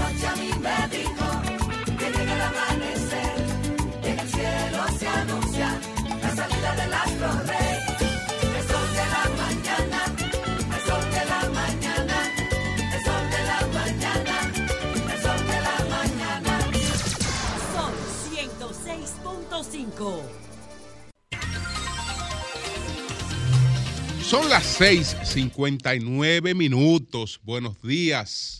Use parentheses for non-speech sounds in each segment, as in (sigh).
noche a mí me dijo que llega el amanecer. En el cielo se anuncia la salida del astro rey. El sol de la mañana, el sol de la mañana, el sol de la mañana, el sol de la mañana. Son 106.5. Son las 6:59 minutos. Buenos días,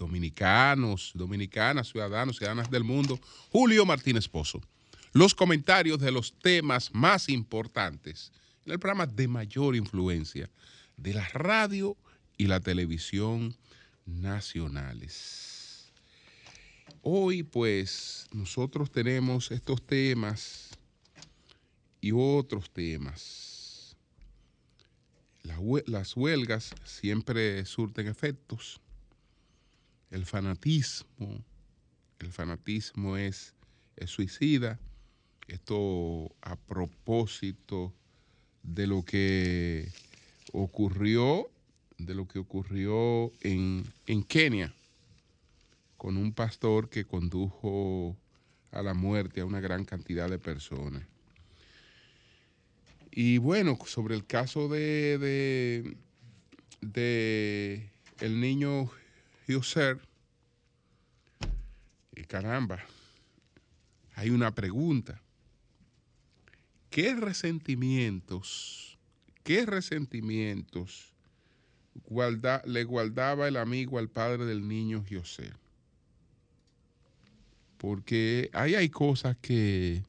dominicanos, dominicanas, ciudadanos, ciudadanas del mundo. Julio Martínez Pozo. Los comentarios de los temas más importantes en el programa de mayor influencia de la radio y la televisión nacionales. Hoy, pues, nosotros tenemos estos temas y otros temas. Las huelgas siempre surten efectos. El fanatismo, el fanatismo es, es suicida. Esto a propósito de lo que ocurrió, de lo que ocurrió en, en Kenia con un pastor que condujo a la muerte a una gran cantidad de personas. Y bueno, sobre el caso de, de, el niño Husser, caramba, hay una pregunta. ¿Qué resentimientos, qué resentimientos le guardaba el amigo al padre del niño José? Porque ahí hay cosas que,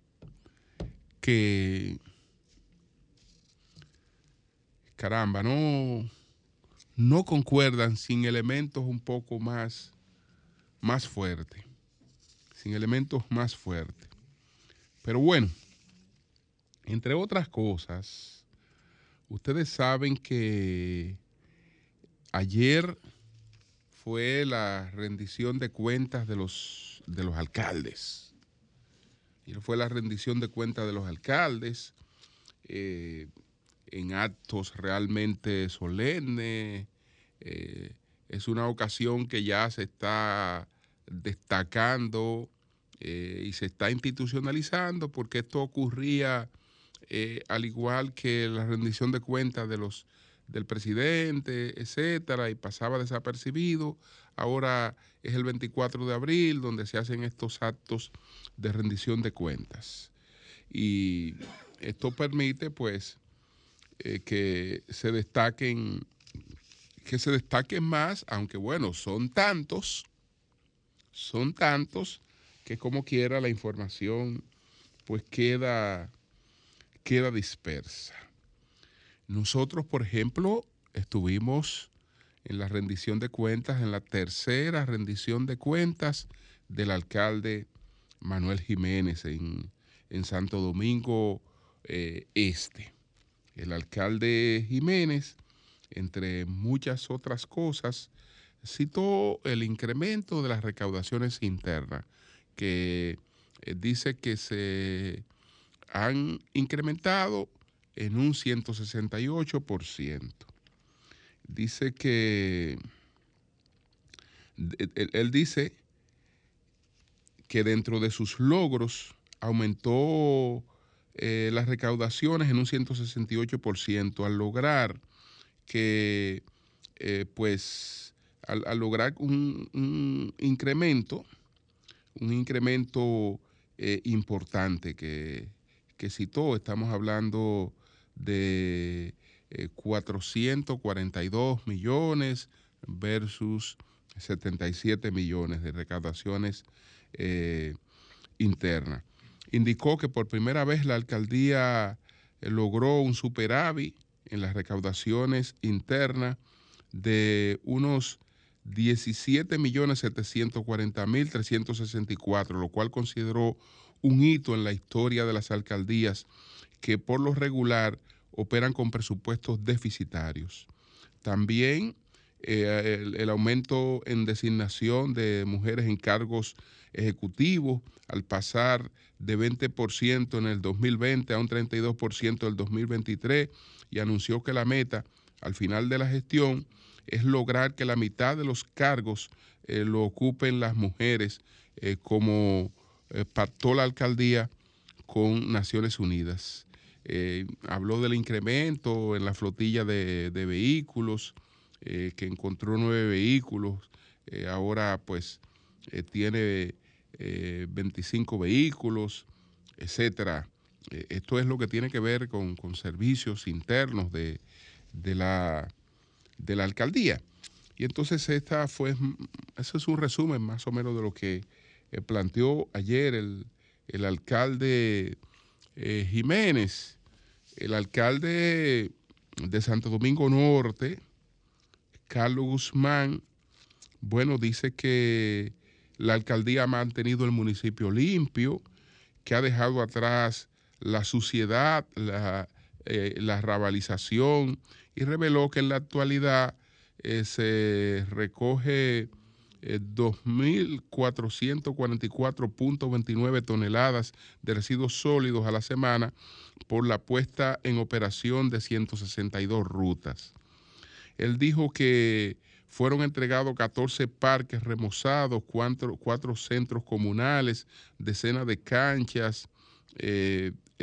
que caramba, no, no concuerdan sin elementos un poco más, más fuertes, sin elementos más fuertes. Pero bueno, entre otras cosas, ustedes saben que ayer fue la rendición de cuentas de los, de los alcaldes. Y fue la rendición de cuentas de los alcaldes. eh, en actos realmente solemnes. eh, es una ocasión que ya se está destacando eh, y se está institucionalizando porque esto ocurría eh, al igual que la rendición de cuentas de los del presidente, etcétera, y pasaba desapercibido. Ahora es el 24 de abril donde se hacen estos actos de rendición de cuentas. Y esto permite, pues, eh, que se destaquen, que se destaquen más, aunque bueno, son tantos, son tantos que como quiera la información pues queda, queda dispersa. Nosotros, por ejemplo, estuvimos en la rendición de cuentas, en la tercera rendición de cuentas del alcalde Manuel Jiménez en, en Santo Domingo eh, Este el alcalde Jiménez, entre muchas otras cosas, citó el incremento de las recaudaciones internas, que eh, dice que se han incrementado en un 168%. Dice que, él, dice que dentro de sus logros aumentó eh, las recaudaciones en un 168% al lograr que, eh, pues, al, lograr un incremento, un incremento eh, importante que, citó, estamos hablando de eh, 442 millones versus 77 millones de recaudaciones eh, internas. Indicó que por primera vez la alcaldía eh, logró un superávit en las recaudaciones internas de unos 17.740.364, lo cual consideró un hito en la historia de las alcaldías que por lo regular operan con presupuestos deficitarios. También eh, el, el aumento en designación de mujeres en cargos ejecutivos al pasar de 20% en el 2020 a un 32% en el 2023 y anunció que la meta al final de la gestión es lograr que la mitad de los cargos eh, lo ocupen las mujeres, eh, como eh, pactó la alcaldía con Naciones Unidas. habló del incremento en la flotilla de, vehículos, que encontró nueve vehículos, ahora pues tiene 25 vehículos, etcétera. esto es lo que tiene que ver con, servicios internos de, de la de la alcaldía. Y entonces esta fue, eso es un resumen más o menos de lo que eh, planteó ayer el, alcalde eh, Jiménez, el alcalde de Santo Domingo Norte, Carlos Guzmán, bueno, dice que la alcaldía ha mantenido el municipio limpio, que ha dejado atrás la suciedad, la, eh, la rabalización y reveló que en la actualidad eh, se recoge 2.444.29 eh, toneladas de residuos sólidos a la semana por la puesta en operación de 162 rutas. Él dijo que fueron entregados 14 parques remozados, cuatro, centros comunales, decenas de canchas,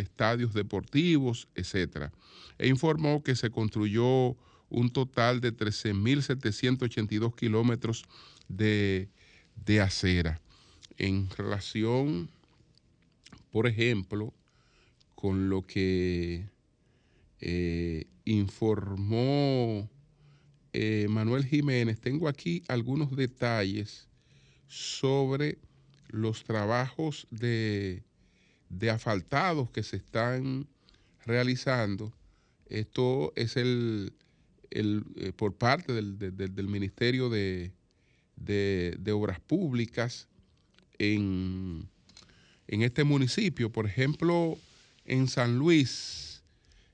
estadios deportivos, etcétera e informó que se construyó un total de 13.782 kilómetros de, acera. En relación, por ejemplo, con lo que eh, informó eh, Manuel Jiménez, tengo aquí algunos detalles sobre los trabajos de, de asfaltados que se están realizando esto es el, eh, por parte del, Ministerio de, Obras Públicas en, este municipio. Por ejemplo, en San Luis,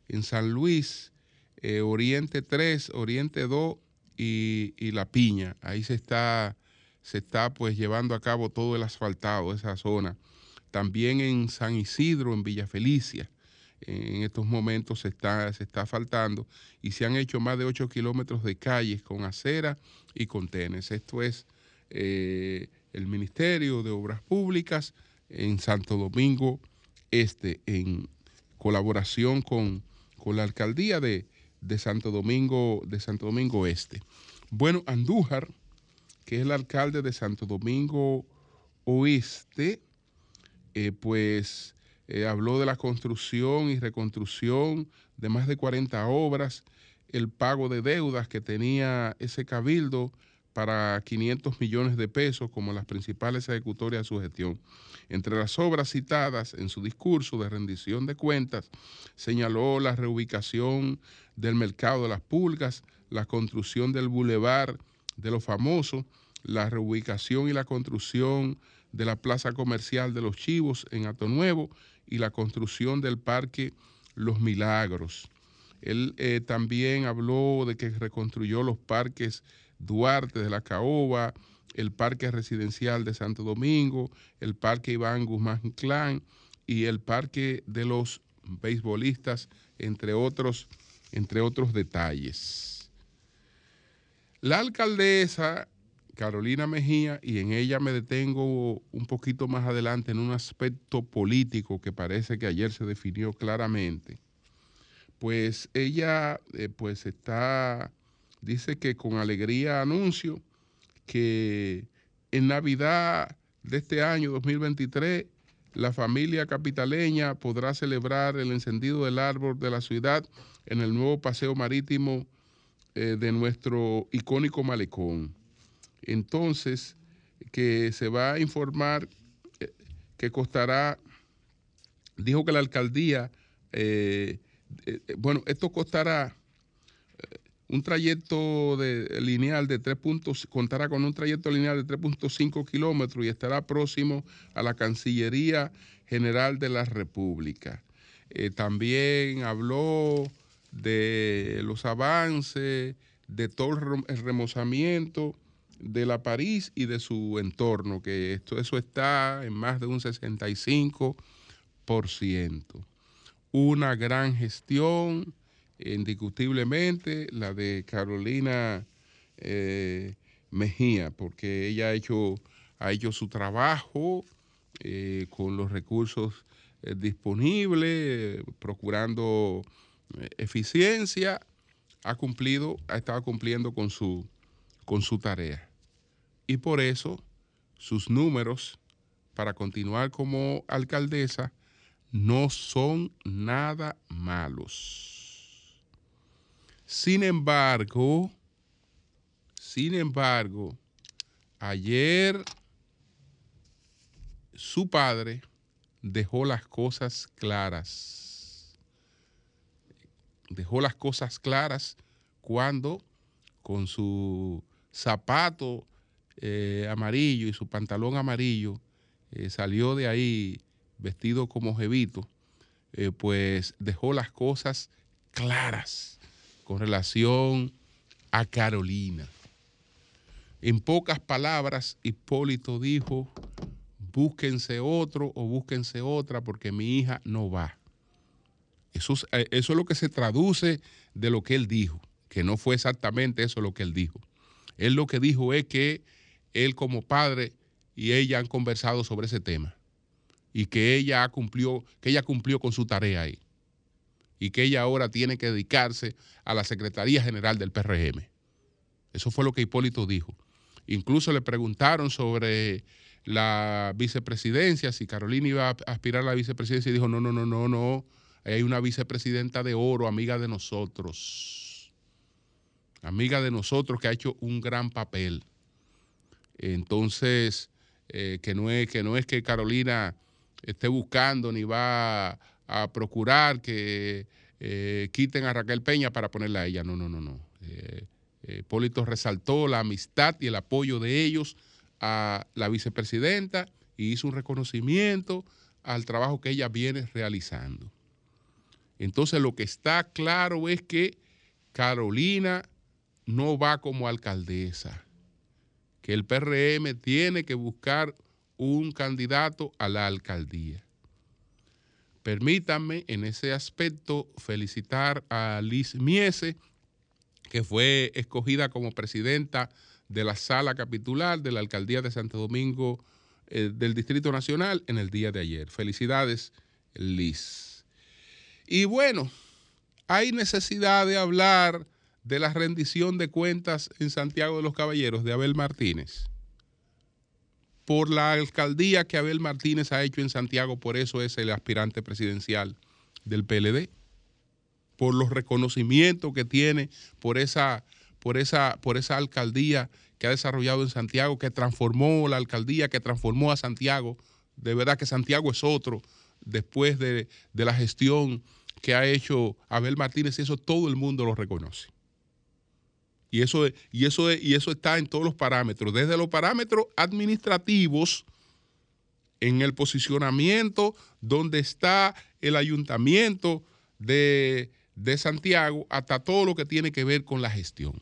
en San Luis, eh, Oriente 3, Oriente 2 y, y, La Piña. Ahí se está, se está pues llevando a cabo todo el asfaltado de esa zona. También en San Isidro, en Villa Felicia en estos momentos se está, se está faltando y se han hecho más de 8 kilómetros de calles con acera y con tenes. Esto es eh, el Ministerio de Obras Públicas en Santo Domingo Este, en colaboración con, la alcaldía de, Santo Domingo, de Santo Domingo Este. Bueno, Andújar, que es el alcalde de Santo Domingo Oeste, eh, pues eh, habló de la construcción y reconstrucción de más de 40 obras, el pago de deudas que tenía ese cabildo para 500 millones de pesos como las principales ejecutorias de su gestión. Entre las obras citadas en su discurso de rendición de cuentas, señaló la reubicación del mercado de las pulgas, la construcción del bulevar de los famosos, la reubicación y la construcción de la plaza comercial de los Chivos en Ato Nuevo y la construcción del parque Los Milagros. Él eh, también habló de que reconstruyó los parques Duarte de la Caoba, el parque residencial de Santo Domingo, el parque Iván Guzmán Clan y el parque de los beisbolistas, entre otros, entre otros detalles. La alcaldesa Carolina Mejía, y en ella me detengo un poquito más adelante en un aspecto político que parece que ayer se definió claramente, pues ella eh, pues está, dice que con alegría anuncio que en Navidad de este año 2023 la familia capitaleña podrá celebrar el encendido del árbol de la ciudad en el nuevo paseo marítimo eh, de nuestro icónico malecón entonces que se va a informar eh, que costará, dijo que la alcaldía, eh, eh, bueno, esto costará un trayecto de, lineal de 3 puntos, contará con un trayecto lineal de 3.5 kilómetros y estará próximo a la Cancillería General de la República. también habló de los avances, de todo el remozamiento de la París y de su entorno, que esto, eso está en más de un 65%. Una gran gestión, indiscutiblemente, la de Carolina eh, Mejía, porque ella ha hecho, ha hecho su trabajo eh, con los recursos eh, disponibles, procurando eficiencia, ha cumplido, ha estado cumpliendo con su, con su tarea. Y por eso sus números para continuar como alcaldesa no son nada malos. Sin embargo, sin embargo, ayer su padre dejó las cosas claras. Dejó las cosas claras cuando con su zapato eh, amarillo y su pantalón amarillo eh, salió de ahí vestido como jevito, eh, pues dejó las cosas claras con relación a Carolina. En pocas palabras, Hipólito dijo, búsquense otro o búsquense otra porque mi hija no va. Eso es, eh, eso es lo que se traduce de lo que él dijo, que no fue exactamente eso lo que él dijo. Él lo que dijo es que él como padre y ella han conversado sobre ese tema y que ella cumplió, que ella cumplió con su tarea ahí y que ella ahora tiene que dedicarse a la Secretaría General del PRM. Eso fue lo que Hipólito dijo. Incluso le preguntaron sobre la vicepresidencia, si Carolina iba a aspirar a la vicepresidencia, y dijo, no, no, no, no, no, hay una vicepresidenta de oro, amiga de nosotros, amiga de nosotros que ha hecho un gran papel. Entonces, eh, que, no es, que Carolina esté buscando ni va a, procurar que eh, quiten a Raquel Peña para ponerla a ella. No, no, no, no. Eh, Hipólito resaltó la amistad y el apoyo de ellos a la vicepresidenta y hizo un reconocimiento al trabajo que ella viene realizando. Entonces lo que está claro es que Carolina no va como alcaldesa, que el PRM tiene que buscar un candidato a la alcaldía. Permítanme en ese aspecto felicitar a Liz Miese, que fue escogida como presidenta de la sala capitular de la alcaldía de Santo Domingo eh, del Distrito Nacional en el día de ayer. Felicidades, Liz. Y bueno, hay necesidad de hablar de la rendición de cuentas en Santiago de los Caballeros de Abel Martínez. Por la alcaldía que Abel Martínez ha hecho en Santiago, por eso es el aspirante presidencial del PLD. Por los reconocimientos que tiene por esa, por esa, por esa alcaldía que ha desarrollado en Santiago, que transformó la alcaldía, que transformó a Santiago. De verdad que Santiago es otro después de, de la gestión que ha hecho Abel Martínez y eso todo el mundo lo reconoce. Y eso, y, eso, y eso está en todos los parámetros, desde los parámetros administrativos, en el posicionamiento donde está el ayuntamiento de, de Santiago, hasta todo lo que tiene que ver con la gestión.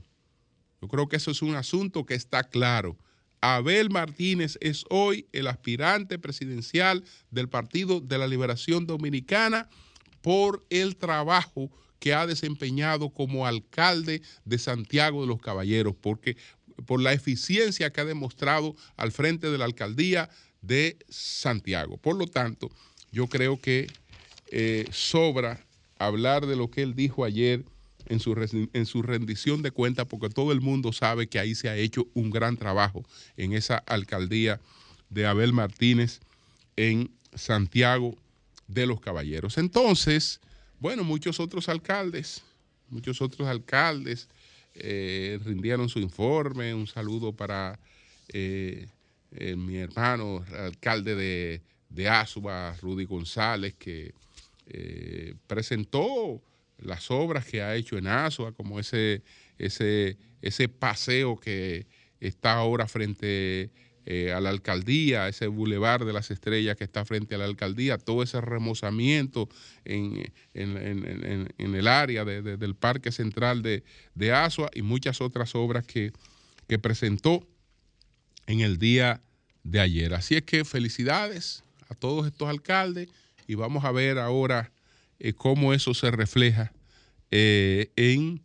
Yo creo que eso es un asunto que está claro. Abel Martínez es hoy el aspirante presidencial del Partido de la Liberación Dominicana por el trabajo que ha desempeñado como alcalde de Santiago de los Caballeros, porque por la eficiencia que ha demostrado al frente de la alcaldía de Santiago. Por lo tanto, yo creo que eh, sobra hablar de lo que él dijo ayer en su, en su rendición de cuentas, porque todo el mundo sabe que ahí se ha hecho un gran trabajo en esa alcaldía de Abel Martínez en Santiago de los Caballeros. Entonces, bueno, muchos otros alcaldes, muchos otros alcaldes eh, rindieron su informe. Un saludo para eh, eh, mi hermano, alcalde de, de Rudy González, que presentó las obras que ha hecho en Asua, como ese, ese, ese paseo que está ahora frente eh, a la alcaldía, ese bulevar de las estrellas que está frente a la alcaldía, todo ese remozamiento en, el área del Parque Central de, de, Asua y muchas otras obras que, que, presentó en el día de ayer. Así es que felicidades a todos estos alcaldes y vamos a ver ahora eh, cómo eso se refleja eh, en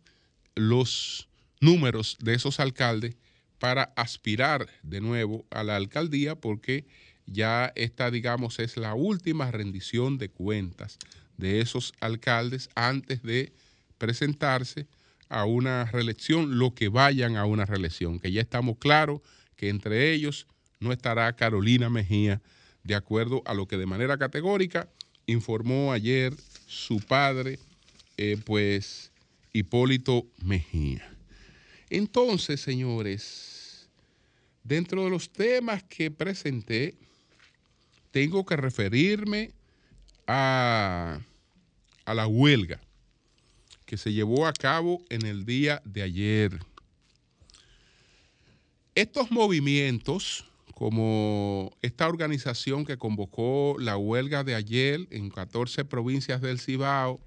los números de esos alcaldes para aspirar de nuevo a la alcaldía porque ya esta, digamos, es la última rendición de cuentas de esos alcaldes antes de presentarse a una reelección, lo que vayan a una reelección, que ya estamos claros que entre ellos no estará Carolina Mejía, de acuerdo a lo que de manera categórica informó ayer su padre, eh, pues Hipólito Mejía. Entonces, señores, dentro de los temas que presenté, tengo que referirme a, la huelga que se llevó a cabo en el día de ayer. Estos movimientos, como esta organización que convocó la huelga de ayer en 14 provincias del Cibao,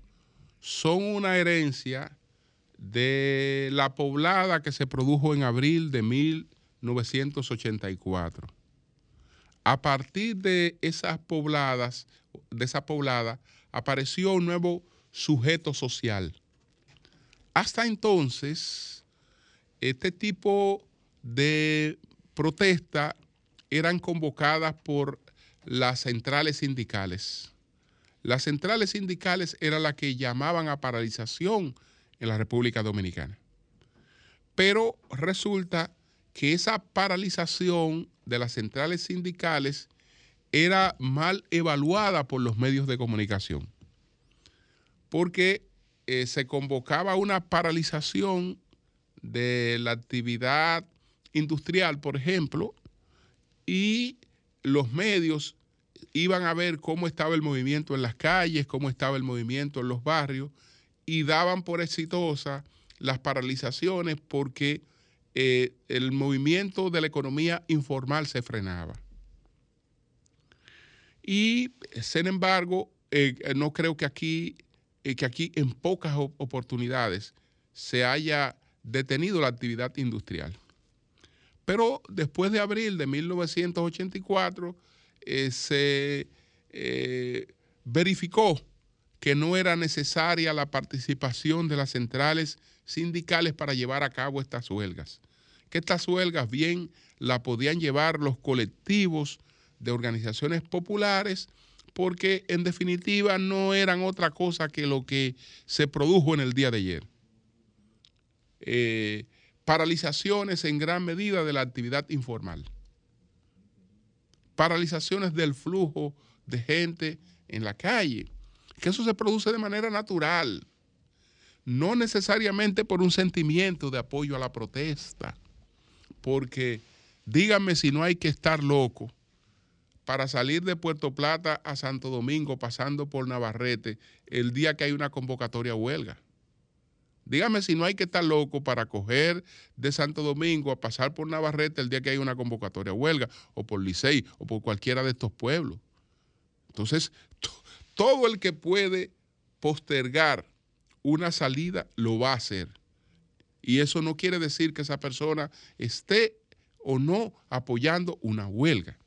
son una herencia de la poblada que se produjo en abril de 1984. A partir de esas pobladas, de esa poblada, apareció un nuevo sujeto social, hasta entonces, este tipo de protesta eran convocadas por las centrales sindicales. Las centrales sindicales eran las que llamaban a paralización en la República Dominicana. Pero resulta que esa paralización de las centrales sindicales era mal evaluada por los medios de comunicación. Porque eh, se convocaba una paralización de la actividad industrial, por ejemplo, y los medios iban a ver cómo estaba el movimiento en las calles, cómo estaba el movimiento en los barrios, y daban por exitosa las paralizaciones porque eh, el movimiento de la economía informal se frenaba. Y, sin embargo, eh, no creo que aquí que aquí en pocas oportunidades se haya detenido la actividad industrial. Pero después de abril de 1984 eh, se eh, verificó que no era necesaria la participación de las centrales sindicales para llevar a cabo estas huelgas. Que estas huelgas bien la podían llevar los colectivos de organizaciones populares porque en definitiva no eran otra cosa que lo que se produjo en el día de ayer. Eh, paralizaciones en gran medida de la actividad informal. Paralizaciones del flujo de gente en la calle. Que eso se produce de manera natural. No necesariamente por un sentimiento de apoyo a la protesta. Porque díganme si no hay que estar loco para salir de Puerto Plata a Santo Domingo pasando por Navarrete el día que hay una convocatoria huelga. Dígame si no hay que estar loco para coger de Santo Domingo a pasar por Navarrete el día que hay una convocatoria huelga, o por Licey, o por cualquiera de estos pueblos. Entonces, todo el que puede postergar una salida lo va a hacer. Y eso no quiere decir que esa persona esté o no apoyando una huelga.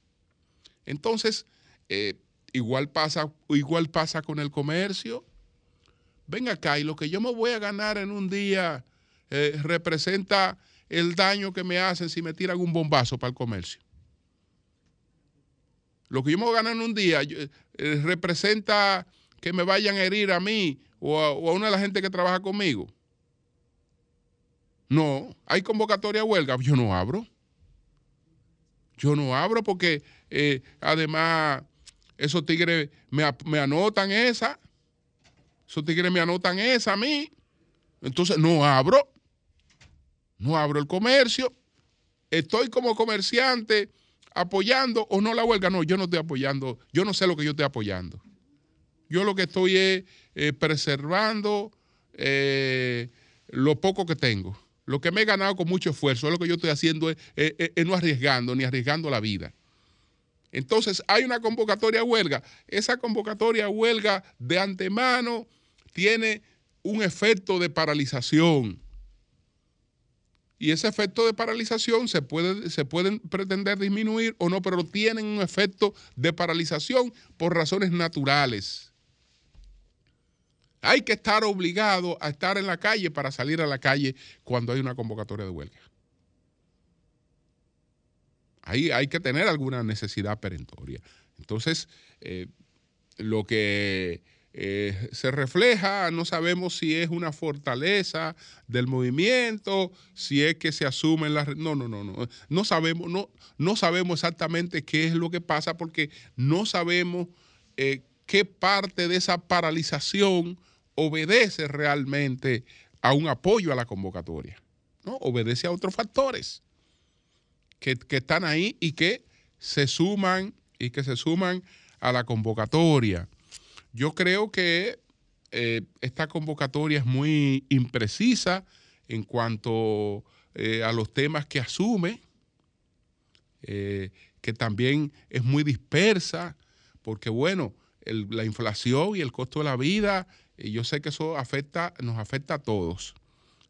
Entonces, eh, igual, pasa, igual pasa con el comercio. Ven acá, y lo que yo me voy a ganar en un día eh, representa el daño que me hacen si me tiran un bombazo para el comercio. Lo que yo me voy a ganar en un día eh, representa que me vayan a herir a mí o a, una de la gente que trabaja conmigo. No, hay convocatoria a huelga, yo no abro. Yo no abro porque eh, además esos tigres me, anotan esa. Esos tigres me anotan esa a mí. Entonces no abro. No abro el comercio. Estoy como comerciante apoyando o no la huelga. No, yo no estoy apoyando. Yo no sé lo que yo estoy apoyando. Yo lo que estoy es eh, preservando eh, lo poco que tengo. Lo que me he ganado con mucho esfuerzo, es lo que yo estoy haciendo es, no arriesgando, ni arriesgando la vida. Entonces hay una convocatoria a huelga. Esa convocatoria a huelga de antemano tiene un efecto de paralización. Y ese efecto de paralización se puede, se pueden pretender disminuir o no, pero tienen un efecto de paralización por razones naturales. hay que estar obligado a estar en la calle para salir a la calle cuando hay una convocatoria de huelga. Ahí hay que tener alguna necesidad perentoria. Entonces, eh, lo que eh, se refleja, no sabemos si es una fortaleza del movimiento, si es que se asumen las... No, no, no, no. No sabemos, no, no sabemos exactamente qué es lo que pasa porque no sabemos eh, qué parte de esa paralización obedece realmente a un apoyo a la convocatoria. ¿no? Obedece a otros factores que, que están ahí y que se suman y que se suman a la convocatoria. Yo creo que eh, esta convocatoria es muy imprecisa en cuanto eh, a los temas que asume, eh, que también es muy dispersa, porque bueno, la inflación y el costo de la vida, yo sé que eso afecta, nos afecta a todos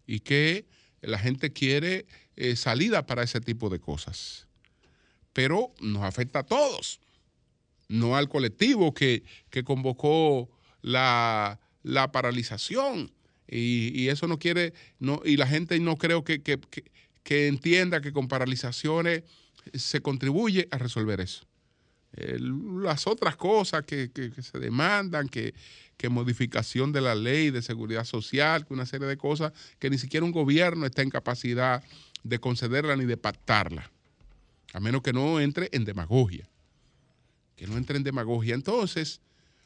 y que la gente quiere salida para ese tipo de cosas, pero nos afecta a todos no al colectivo que, convocó la, paralización. Y, eso no quiere, no, y la gente no creo que, que, entienda que con paralizaciones se contribuye a resolver eso. las otras cosas que, se demandan, que, modificación de la ley de seguridad social, que una serie de cosas que ni siquiera un gobierno está en capacidad de concederla ni de pactarla, a menos que no entre en demagogia que no entre en demagogia. Entonces,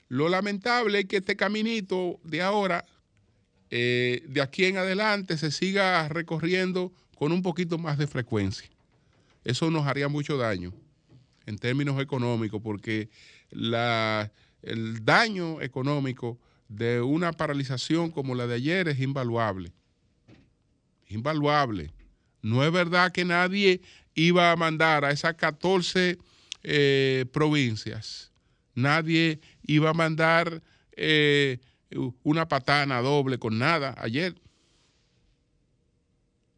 lo lamentable es que este caminito de ahora, eh, de aquí en adelante, se siga recorriendo con un poquito más de frecuencia. Eso nos haría mucho daño en términos económicos, porque el daño económico de una paralización como la de ayer es invaluable. Invaluable. No es verdad que nadie iba a mandar a esas 14 eh, provincias, nadie iba a mandar eh, una patana doble con nada ayer.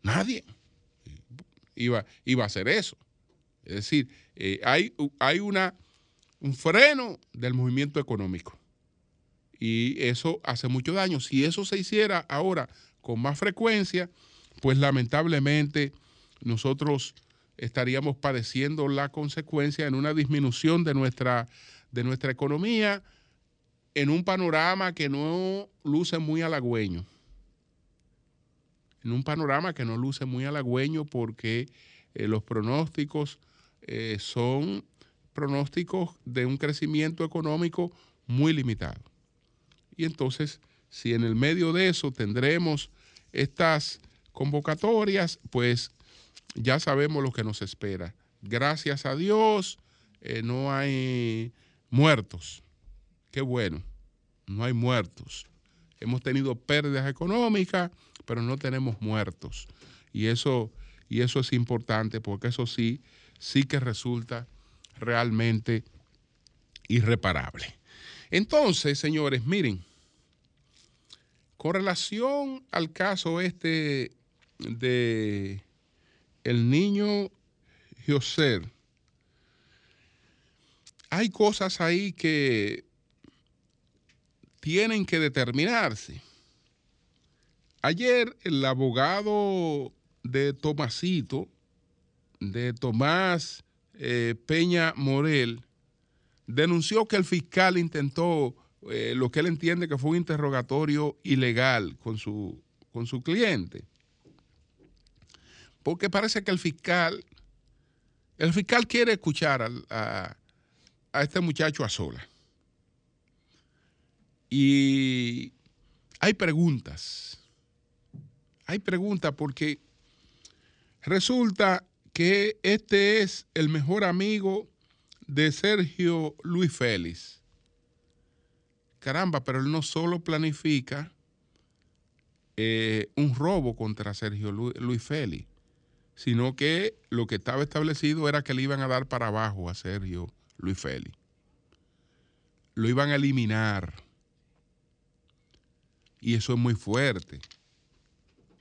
Nadie iba, iba a hacer eso. Es decir, eh, hay, hay una, un freno del movimiento económico. Y eso hace mucho daño. Si eso se hiciera ahora con más frecuencia, pues lamentablemente nosotros estaríamos padeciendo la consecuencia en una disminución de nuestra, de nuestra economía en un panorama que no luce muy halagüeño. En un panorama que no luce muy halagüeño porque eh, los pronósticos eh, son pronósticos de un crecimiento económico muy limitado. Y entonces, si en el medio de eso tendremos estas convocatorias, pues ya sabemos lo que nos espera. Gracias a Dios eh, no hay muertos. Qué bueno, no hay muertos. Hemos tenido pérdidas económicas, pero no tenemos muertos. Y eso, y eso es importante porque eso sí, sí que resulta realmente irreparable. Entonces, señores, miren, con relación al caso este de el niño José, hay cosas ahí que tienen que determinarse. Ayer el abogado de Tomasito, de Tomás eh, Peña Morel, denunció que el fiscal intentó eh, lo que él entiende que fue un interrogatorio ilegal con su, con su cliente. Porque parece que el fiscal, el fiscal quiere escuchar a, este muchacho a sola. Y hay preguntas. Hay preguntas porque resulta que este es el mejor amigo de Sergio Luis Félix. Caramba, pero él no solo planifica eh, un robo contra Sergio Luis Félix, sino que lo que estaba establecido era que le iban a dar para abajo a Sergio Luis Félix. Lo iban a eliminar. Y eso es muy fuerte.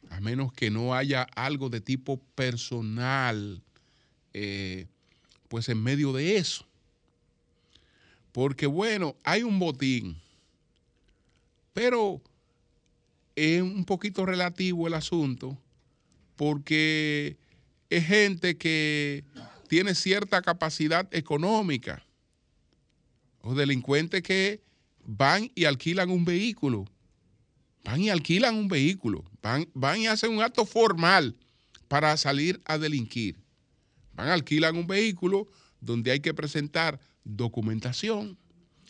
A menos que no haya algo de tipo personal, eh, pues en medio de eso. Porque bueno, hay un botín, Pero es un poquito relativo el asunto porque es gente que tiene cierta capacidad económica. O delincuentes que van y alquilan un vehículo, van y alquilan un vehículo, van, van y hacen un acto formal para salir a delinquir. Van, alquilan un vehículo donde hay que presentar documentación,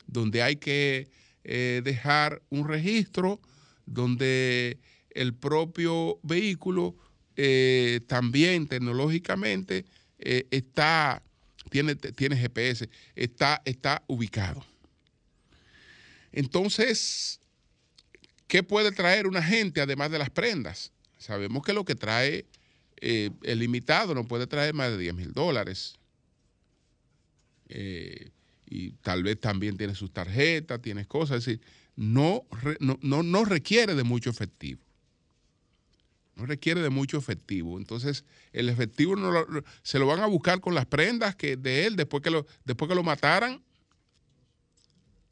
donde hay que eh, dejar un registro, donde el propio vehículo eh, también tecnológicamente eh, está, tiene, GPS, está, está ubicado. Entonces, ¿qué puede traer una gente además de las prendas? Sabemos que lo que trae eh, el limitado no puede traer más de 10 mil dólares. Eh, y tal vez también tiene sus tarjetas, tiene cosas, es decir, no, no, no, requiere de mucho efectivo. No requiere de mucho efectivo. Entonces, el efectivo no se lo van a buscar con las prendas que de él después que lo, después que lo mataran.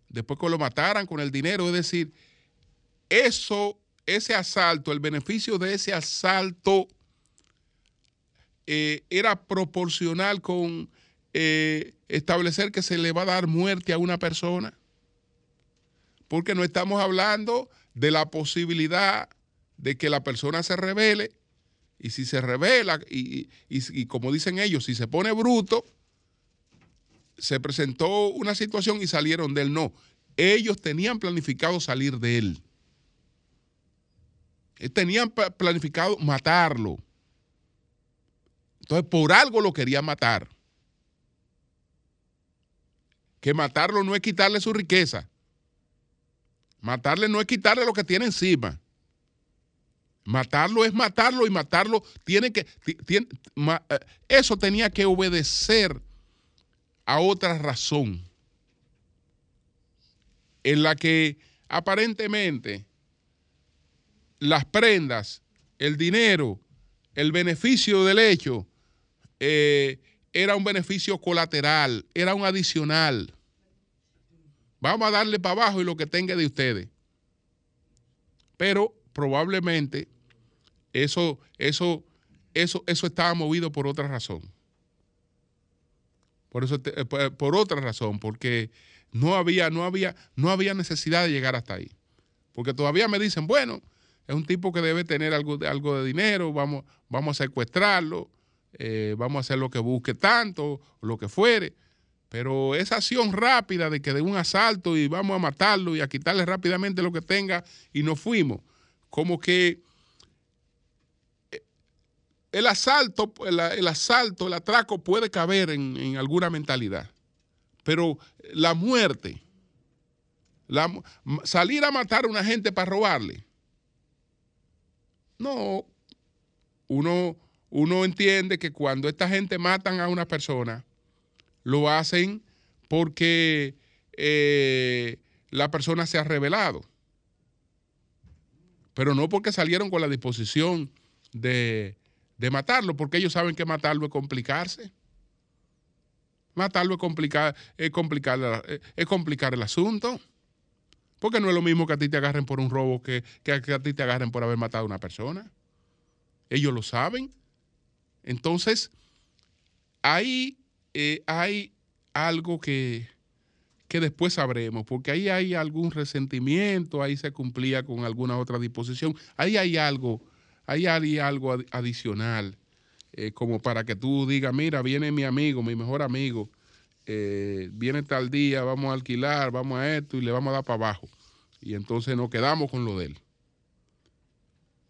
Después que lo mataran con el dinero. Es decir, eso, ese asalto, el beneficio de ese asalto eh, era proporcional con eh, establecer que se le va a dar muerte a una persona. Porque no estamos hablando de la posibilidad de que la persona se revele. Y si se revela, y, y como dicen ellos, si se pone bruto, se presentó una situación y salieron de él. No, ellos tenían planificado salir de él. Tenían planificado matarlo. Entonces, por algo lo quería matar. Que matarlo no es quitarle su riqueza. Matarle no es quitarle lo que tiene encima. Matarlo es matarlo y matarlo tiene que. Eh, eso tenía que obedecer a otra razón. En la que aparentemente las prendas, el dinero, el beneficio del hecho eh, era un beneficio colateral, era un adicional. Vamos a darle para abajo y lo que tenga de ustedes. Pero probablemente eso, eso, eso, eso estaba movido por otra razón. Por eso, eh, por otra razón, porque no había, no había, no había necesidad de llegar hasta ahí. Porque todavía me dicen, bueno, es un tipo que debe tener algo, algo de dinero, vamos, vamos a secuestrarlo, eh, vamos a hacer lo que busque tanto, lo que fuere. Pero esa acción rápida de que de un asalto y vamos a matarlo y a quitarle rápidamente lo que tenga y nos fuimos, como que eh, el asalto, el, asalto, el atraco puede caber en, alguna mentalidad, pero la muerte, salir a matar a una gente para robarle, no, uno uno entiende que cuando esta gente matan a una persona, lo hacen porque eh, la persona se ha revelado. Pero no porque salieron con la disposición de, matarlo, porque ellos saben que matarlo es complicarse. Matarlo es complicar, es complicar, es complicar el asunto. Porque no es lo mismo que a ti te agarren por un robo que, que a ti te agarren por haber matado a una persona. Ellos lo saben. Entonces, ahí eh, hay algo que, que después sabremos, porque ahí hay algún resentimiento, ahí se cumplía con alguna otra disposición, ahí hay algo, hay algo adicional, eh, como para que tú digas, mira, viene mi amigo, mi mejor amigo, eh, viene tal día, vamos a alquilar, vamos a esto y le vamos a dar para abajo. Y entonces nos quedamos con lo de él.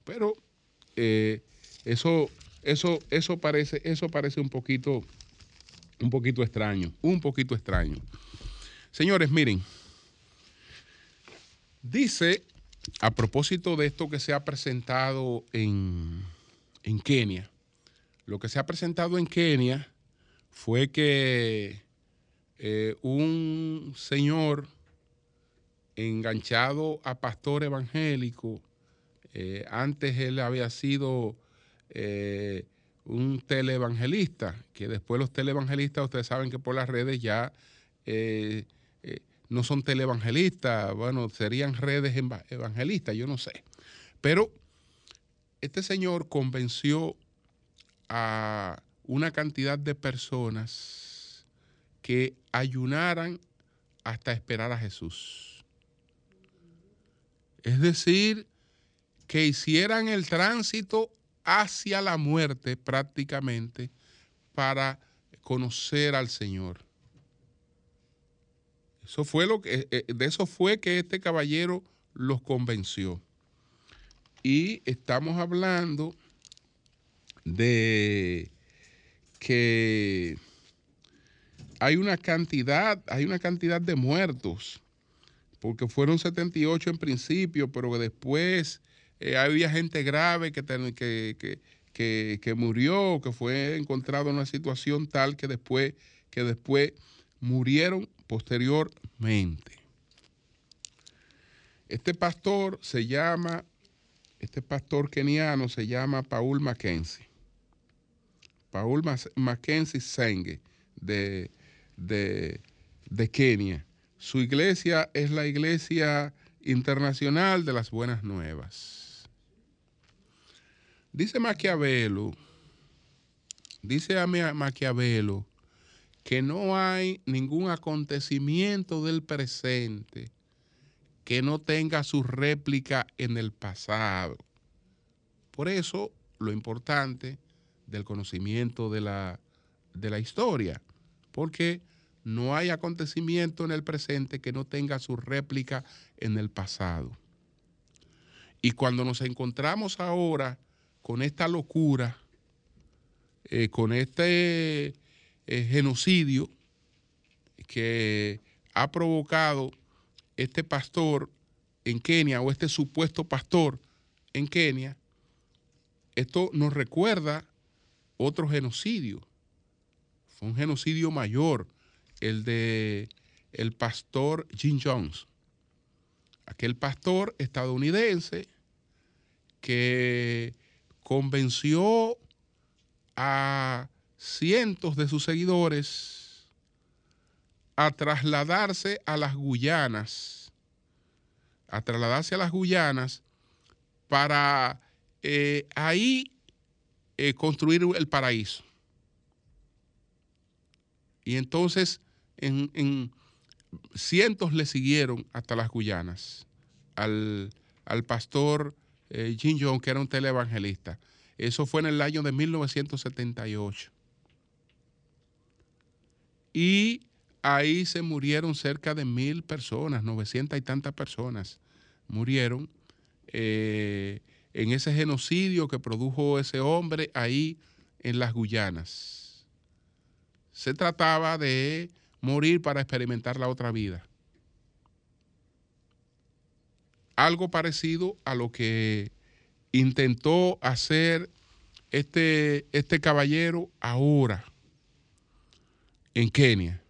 Pero eso eso, eso, parece, eso parece un poquito, un poquito extraño, un poquito extraño. Señores, miren, dice, a propósito de esto que se ha presentado en, en Kenia, lo que se ha presentado en Kenia fue que eh, un señor enganchado a pastor evangélico, eh, antes él había sido eh, un televangelista, que después los televangelistas, ustedes saben que por las redes ya no son televangelistas, bueno, serían redes eva- evangelistas, yo no sé. Pero este señor convenció a una cantidad de personas que ayunaran hasta esperar a Jesús. Es decir, que hicieran el tránsito hacia la muerte prácticamente para conocer al Señor. Eso fue lo que eh, de eso fue que este caballero los convenció. Y estamos hablando de que hay una cantidad, hay una cantidad de muertos, porque fueron 78 en principio, pero después eh, había gente grave que, que, que- que- que murió, que fue encontrado en una situación tal que después, que después murieron posteriormente. Este pastor se llama, este pastor keniano se llama Paul Mackenzie. Paul Mackenzie Senge de, de, de Kenia. Su iglesia es la Iglesia Internacional de las Buenas Nuevas. Dice Maquiavelo, dice a Ma- Maquiavelo que no hay ningún acontecimiento del presente que no tenga su réplica en el pasado. Por eso, lo importante del conocimiento de la, de la historia, porque no hay acontecimiento en el presente que no tenga su réplica en el pasado. Y cuando nos encontramos ahora con esta locura, eh, con este eh, genocidio que ha provocado este pastor en Kenia o este supuesto pastor en Kenia, esto nos recuerda otro genocidio. Fue un genocidio mayor, el de el pastor Jim Jones. Aquel pastor estadounidense que convenció a cientos de sus seguidores a trasladarse a las Guyanas, a trasladarse a las Guyanas para eh, ahí eh, construir el paraíso. Y entonces en, en cientos le siguieron hasta las Guyanas al, al pastor eh, Jim Jones, que era un televangelista. Eso fue en el año de 1978. Y ahí se murieron cerca de mil personas, 900 y tantas personas murieron eh, en ese genocidio que produjo ese hombre ahí en las Guyanas. Se trataba de morir para experimentar la otra vida. Algo parecido a lo que intentó hacer este, este caballero ahora en Kenia.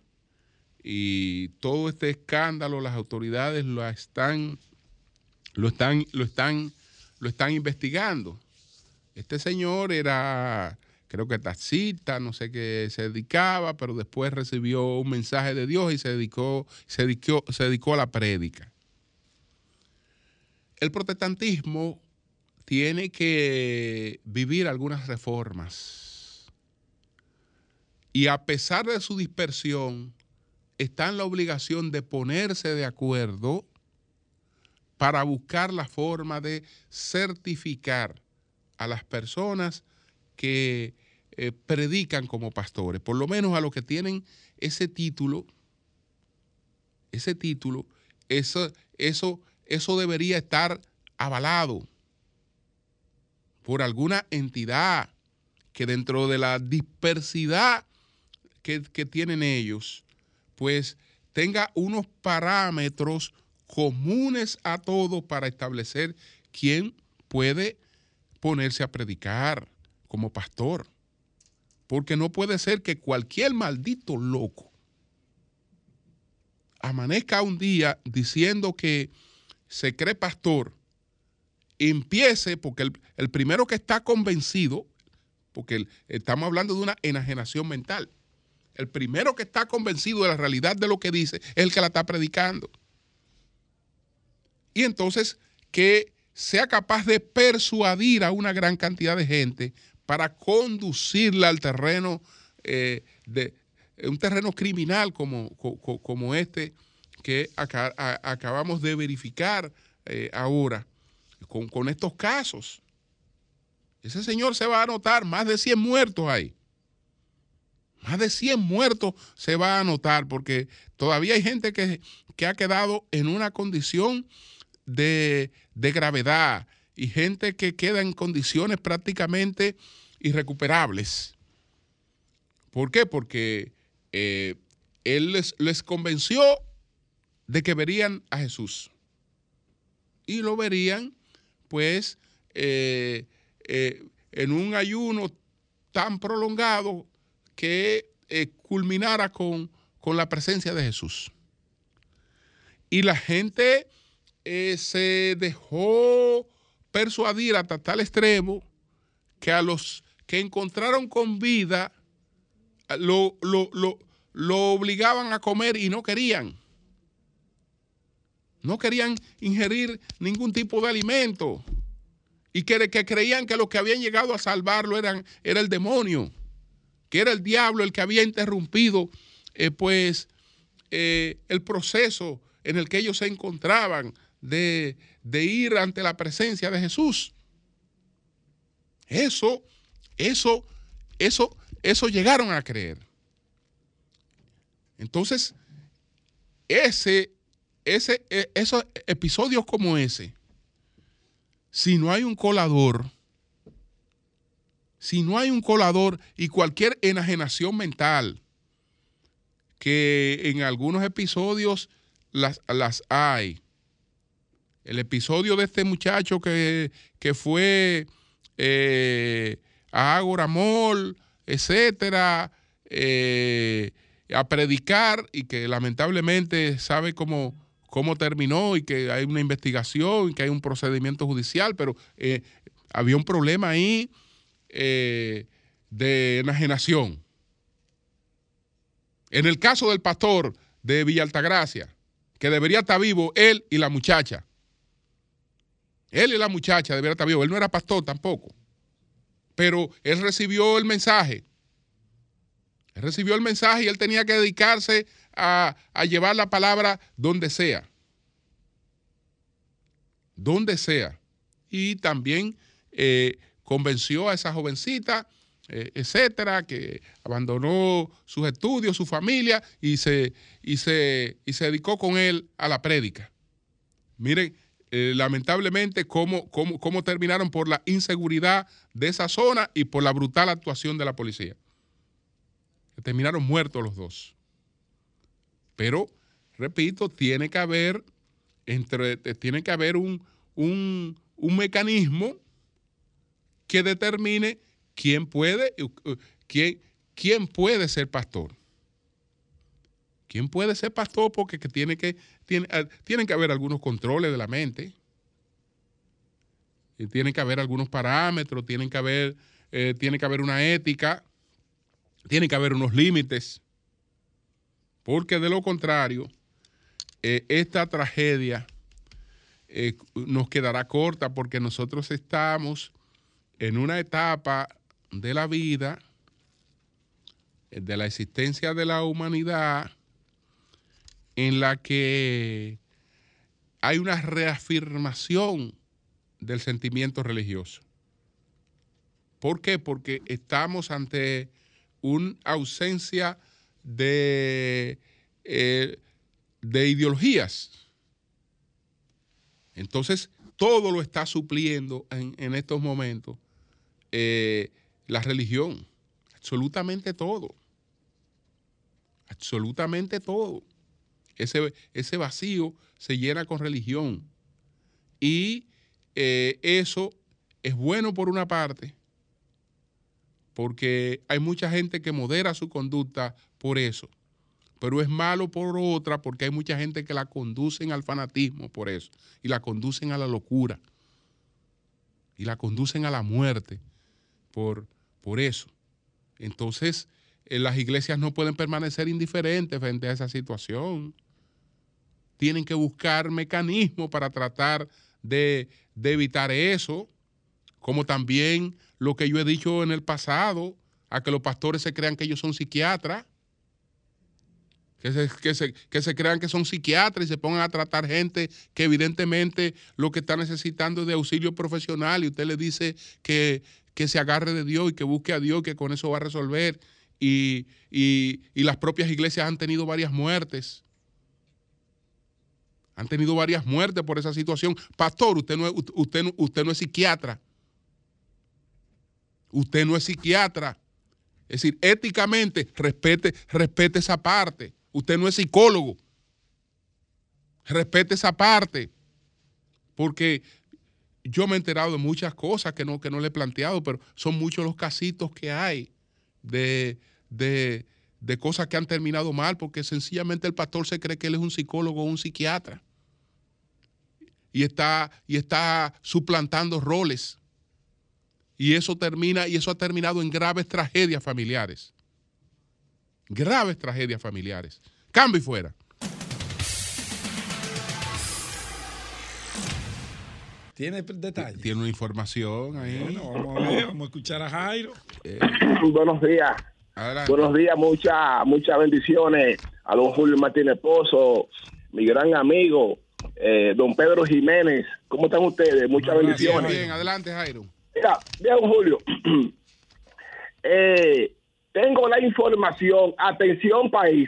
Y todo este escándalo, las autoridades lo están, lo están, lo están, lo están investigando. Este señor era, creo que taxista, no sé qué se dedicaba, pero después recibió un mensaje de Dios y se dedicó, se dedicó, se dedicó a la prédica. El protestantismo tiene que vivir algunas reformas. Y a pesar de su dispersión, está en la obligación de ponerse de acuerdo para buscar la forma de certificar a las personas que eh, predican como pastores, por lo menos a los que tienen ese título, ese título, eso, eso, eso debería estar avalado por alguna entidad que dentro de la dispersidad que, tienen ellos, pues tenga unos parámetros comunes a todos para establecer quién puede ponerse a predicar como pastor. Porque no puede ser que cualquier maldito loco amanezca un día diciendo que se cree pastor, empiece, porque el, primero que está convencido, porque estamos hablando de una enajenación mental, El primero que está convencido de la realidad de lo que dice es el que la está predicando. Y entonces que sea capaz de persuadir a una gran cantidad de gente para conducirla al terreno eh, de un terreno criminal como, como este que acabamos de verificar eh, ahora con, con estos casos. Ese señor se va a anotar, más de 100 muertos ahí. Más de 100 muertos se va a anotar porque todavía hay gente que, ha quedado en una condición de, gravedad y gente que queda en condiciones prácticamente irrecuperables. ¿Por qué? Porque eh, él les, convenció de que verían a Jesús. Y lo verían, pues, eh, eh, en un ayuno tan prolongado que eh, culminara con, la presencia de Jesús. Y la gente eh, se dejó persuadir hasta tal extremo que a los que encontraron con vida lo, lo, obligaban a comer y no querían. No querían ingerir ningún tipo de alimento. Y que, que creían que los que habían llegado a salvarlo eran, era el demonio que era el diablo el que había interrumpido eh, pues eh, el proceso en el que ellos se encontraban de, de, ir ante la presencia de Jesús. Eso, eso, eso, eso llegaron a creer. Entonces, ese, ese, e, esos episodios como ese, si no hay un colador, si no hay un colador y cualquier enajenación mental, que en algunos episodios las, las hay. El episodio de este muchacho que, fue eh, a Agora Mall, etcétera, eh, a predicar y que lamentablemente sabe cómo, cómo terminó y que hay una investigación y que hay un procedimiento judicial, pero eh, había un problema ahí eh, de enajenación. En el caso del pastor de Villa Altagracia, que debería estar vivo él y la muchacha. Él y la muchacha deberían estar vivos. Él no era pastor tampoco. Pero él recibió el mensaje. Él recibió el mensaje y él tenía que dedicarse a, llevar la palabra donde sea. Donde sea. Y también eh, convenció a esa jovencita, eh, etcétera, que abandonó sus estudios, su familia y se, y se, y se dedicó con él a la prédica. Miren, eh, lamentablemente, cómo, cómo, cómo terminaron por la inseguridad de esa zona y por la brutal actuación de la policía. Terminaron muertos los dos. Pero, repito, tiene que haber, entre, tiene que haber un, un, un mecanismo que determine quién puede, quién, quién puede ser pastor. ¿Quién puede ser pastor? Porque tiene que, tiene, ah, tienen que haber algunos controles de la mente. Y tienen que haber algunos parámetros, tienen que haber, eh, tiene que haber una ética, tiene que haber unos límites. Porque de lo contrario, eh, esta tragedia eh, nos quedará corta porque nosotros estamos en una etapa de la vida, de la existencia de la humanidad, en la que hay una reafirmación del sentimiento religioso. ¿Por qué? Porque estamos ante una ausencia de, eh, de ideologías. Entonces, todo lo está supliendo en, en estos momentos eh, la religión, absolutamente todo, absolutamente todo. Ese, ese vacío se llena con religión. Y eh, eso es bueno por una parte, porque hay mucha gente que modera su conducta por eso, pero es malo por otra porque hay mucha gente que la conducen al fanatismo por eso, y la conducen a la locura, y la conducen a la muerte por, por eso. Entonces, eh, las iglesias no pueden permanecer indiferentes frente a esa situación. Tienen que buscar mecanismos para tratar de, de evitar eso, como también lo que yo he dicho en el pasado, a que los pastores se crean que ellos son psiquiatras, que se, que se- que se crean que son psiquiatras y se pongan a tratar gente que evidentemente lo que está necesitando es de auxilio profesional y usted le dice que, que se agarre de Dios y que busque a Dios, que con eso va a resolver. Y, y- las propias iglesias han tenido varias muertes. Han tenido varias muertes por esa situación. Pastor, usted no es, usted, usted no es psiquiatra. Usted no es psiquiatra. Es decir, éticamente, respete, respete esa parte. Usted no es psicólogo. Respete esa parte. Porque yo me he enterado de muchas cosas que no, que no le he planteado, pero son muchos los casitos que hay de, de, de cosas que han terminado mal, porque sencillamente el pastor se cree que él es un psicólogo o un psiquiatra. Y está, y está suplantando roles. Y eso termina, y eso ha terminado en graves tragedias familiares. Graves tragedias familiares. Cambio y fuera. ¿Tiene detalles? Tiene una información ahí. Bueno, vamos a ver, vamos a escuchar a Jairo. (laughs) Buenos días. Adelante. Buenos días, muchas muchas bendiciones a don Julio Martínez Pozo, mi gran amigo, eh, don Pedro Jiménez. ¿Cómo están ustedes? Muchas Gracias, bendiciones. Bien, adelante, Jairo. Mira, mira, don Julio. (clears throat) Eh, tengo la información, atención país,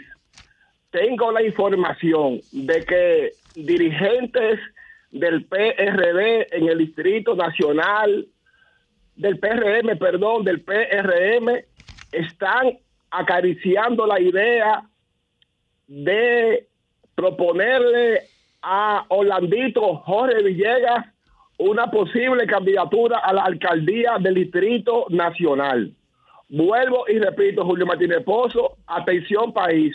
tengo la información de que dirigentes del PRD en el Distrito Nacional, del PRM, perdón, del PRM, están acariciando la idea de proponerle a Orlandito Jorge Villegas una posible candidatura a la alcaldía del Distrito Nacional. Vuelvo y repito, Julio Martínez Pozo, atención país.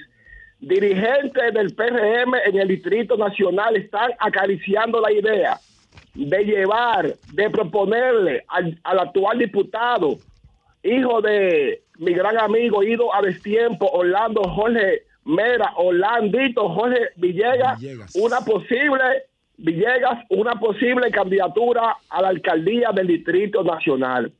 Dirigentes del PRM en el Distrito Nacional están acariciando la idea de llevar, de proponerle al, al actual diputado, hijo de mi gran amigo ido a destiempo, Orlando Jorge Mera, Orlandito Jorge Villegas, Villegas. una posible Villegas, una posible candidatura a la alcaldía del Distrito Nacional.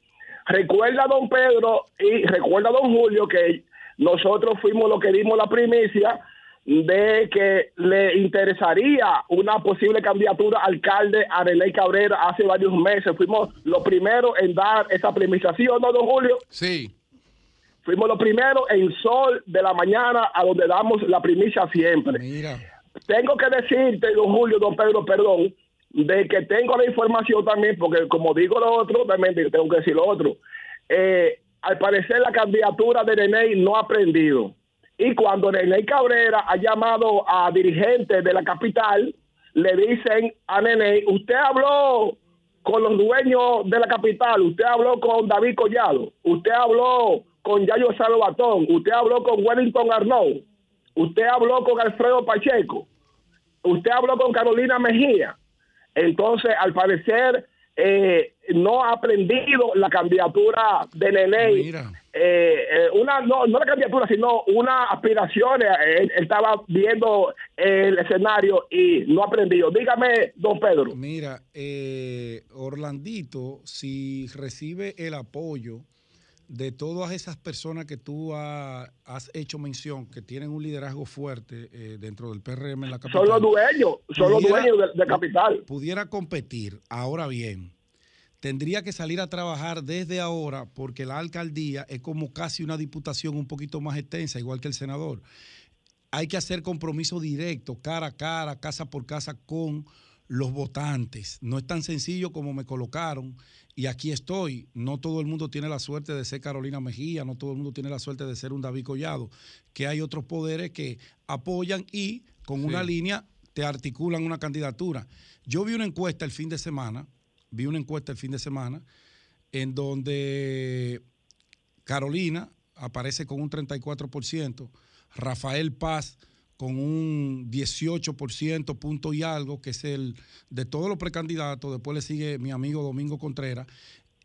Recuerda, don Pedro, y recuerda, don Julio, que nosotros fuimos los que dimos la primicia de que le interesaría una posible candidatura a alcalde a René Cabrera hace varios meses. Fuimos los primeros en dar esa primicia, ¿sí o no, don Julio? Sí. Fuimos los primeros en Sol de la Mañana, a donde damos la primicia siempre Mira, tengo que decirte, don Julio, don Pedro, perdón, de que tengo la información también, porque como digo lo otro, también tengo que decir lo otro. Eh, al parecer la candidatura de René no ha aprendido. Y cuando René Cabrera ha llamado a dirigentes de la capital, le dicen a René, usted habló con los dueños de la capital, usted habló con David Collado, usted habló con Yayo Salvatón, usted habló con Wellington Arnaud, usted habló con Alfredo Pacheco, usted habló con Carolina Mejía. Entonces, al parecer, eh, no ha aprendido la candidatura de Nene. Mira. Eh, eh, una, no, no la candidatura, sino una aspiración. eh, Él, él estaba viendo el escenario y no ha aprendido. Dígame, don Pedro. mira, eh, Orlandito, si recibe el apoyo de todas esas personas que tú ha- has hecho mención, que tienen un liderazgo fuerte eh, dentro del PRM en la capital. Son los dueños, son los dueños de, de Capital. pudiera competir. Ahora bien, tendría que salir a trabajar desde ahora porque la alcaldía es como casi una diputación un poquito más extensa, igual que el senador. Hay que hacer compromiso directo, cara a cara, casa por casa con los votantes. No es tan sencillo como me colocaron y aquí estoy. No todo el mundo tiene la suerte de ser Carolina Mejía, no todo el mundo tiene la suerte de ser un David Collado, que hay otros poderes que apoyan y con Sí. una línea te articulan una candidatura. Yo vi una encuesta el fin de semana, vi una encuesta el fin de semana en donde Carolina aparece con un 34%, Rafael Paz con un 18% punto y algo, que es el de todos los precandidatos, después le sigue mi amigo Domingo Contreras,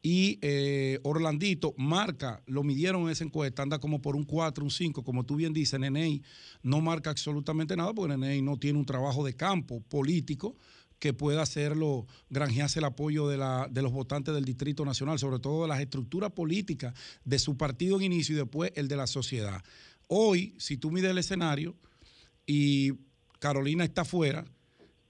Y eh, Orlandito marca, lo midieron en esa encuesta, anda como por un 4, un 5, como tú bien dices, Neney no marca absolutamente nada porque Neney no tiene un trabajo de campo político que pueda hacerlo, granjearse el apoyo de, la, de los votantes del Distrito Nacional, sobre todo de las estructuras políticas de su partido en inicio y después el de la sociedad. Hoy, si tú mides el escenario y Carolina está fuera,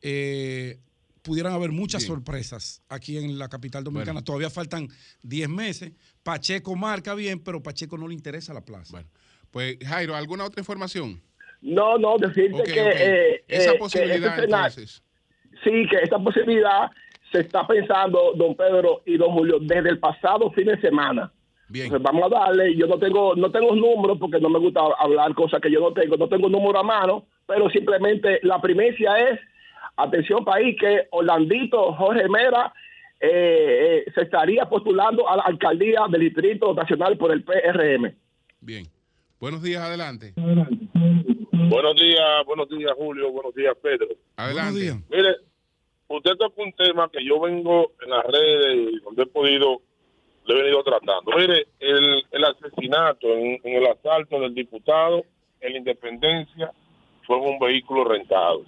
eh, pudieran haber muchas Bien. sorpresas aquí en la capital dominicana. Bueno. Todavía faltan 10 meses. Pacheco marca bien, pero Pacheco no le interesa la plaza. Bueno, pues Jairo, ¿alguna otra información? No, no, decirte que, eh, Esa eh, que posibilidad escena- entonces. Sí, que esta posibilidad se está pensando, don Pedro y don Julio, desde el pasado fin de semana. Bien. Entonces, vamos a darle, yo no tengo, no tengo números porque no me gusta hablar cosas que yo no tengo, no tengo número a mano, pero simplemente la primicia es, atención país, que Orlandito Jorge Mera eh, eh, se estaría postulando a la alcaldía del Distrito Nacional por el PRM. Bien. Buenos días, adelante. Buenos días, buenos días Julio, buenos días Pedro. Adelante. Buenos días. Mire, usted toca un tema que yo vengo en las redes y donde he podido, lo he venido tratando. Mire, el, asesinato en, el asalto del diputado en la Independencia fue en un vehículo rentado.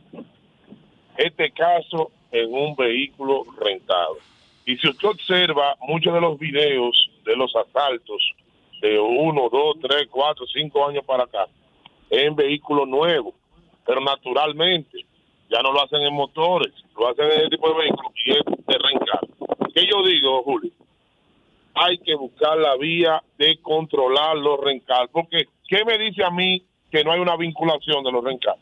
Este caso en un vehículo rentado. Y si usted observa muchos de los videos de los asaltos de uno, dos, tres, cuatro, cinco años para acá, en vehículos nuevos, pero naturalmente ya no lo hacen en motores, lo hacen en ese tipo de vehículos y es de rencar. ¿Qué yo digo, Julio? Hay que buscar la vía de controlar los rencar, porque ¿qué me dice a mí que no hay una vinculación de los rencar?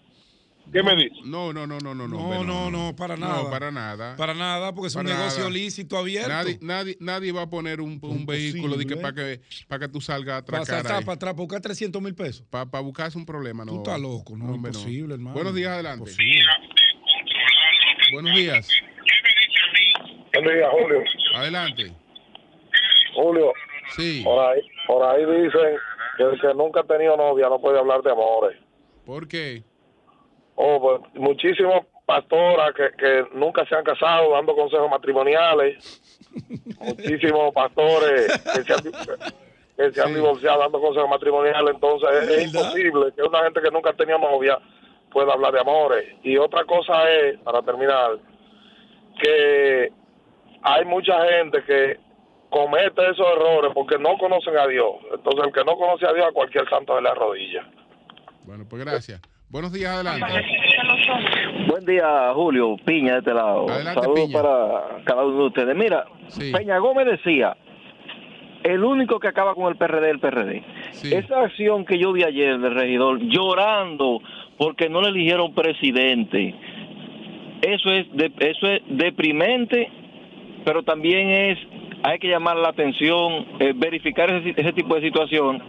¿Qué me dice? No, no, no, no, no. No, hombre, no, no, para nada. No, para nada. Para nada, porque es un Para negocio nada. lícito abierto. Nadie, nadie, nadie va a poner un, un vehículo de que para que, para que tú salgas a para atracar saltar ahí. para atrás, para buscar 300 mil pesos. Para buscarse un problema, no. Tú estás loco, no, hombre, imposible, hermano. Buenos días, adelante. Buenos días. Buenos días, Julio. Adelante. Julio, Sí. por ahí, por ahí dicen que el que nunca ha tenido novia no puede hablar de amores. ¿Por qué? Oh, pues, muchísimas pastoras que, que nunca se han casado dando consejos matrimoniales. (laughs) muchísimos pastores que se han, que se han Sí. divorciado dando consejos matrimoniales. Entonces es, es imposible que una gente que nunca ha tenido novia pueda hablar de amores. Y otra cosa es, para terminar, que hay mucha gente que comete esos errores porque no conocen a Dios. Entonces el que no conoce a Dios a cualquier santo de la rodilla. Bueno, pues gracias. Buenos días, adelante. Buen día, Julio Piña de este lado. Adelante, Saludos Piña. para cada uno de ustedes. Mira, Sí. Peña Gómez decía, el único que acaba con el PRD es el PRD. Sí. Esa acción que yo vi ayer del regidor llorando porque no le eligieron presidente, eso es, de- eso es deprimente, pero también es, hay que llamar la atención, eh, verificar ese, ese tipo de situación,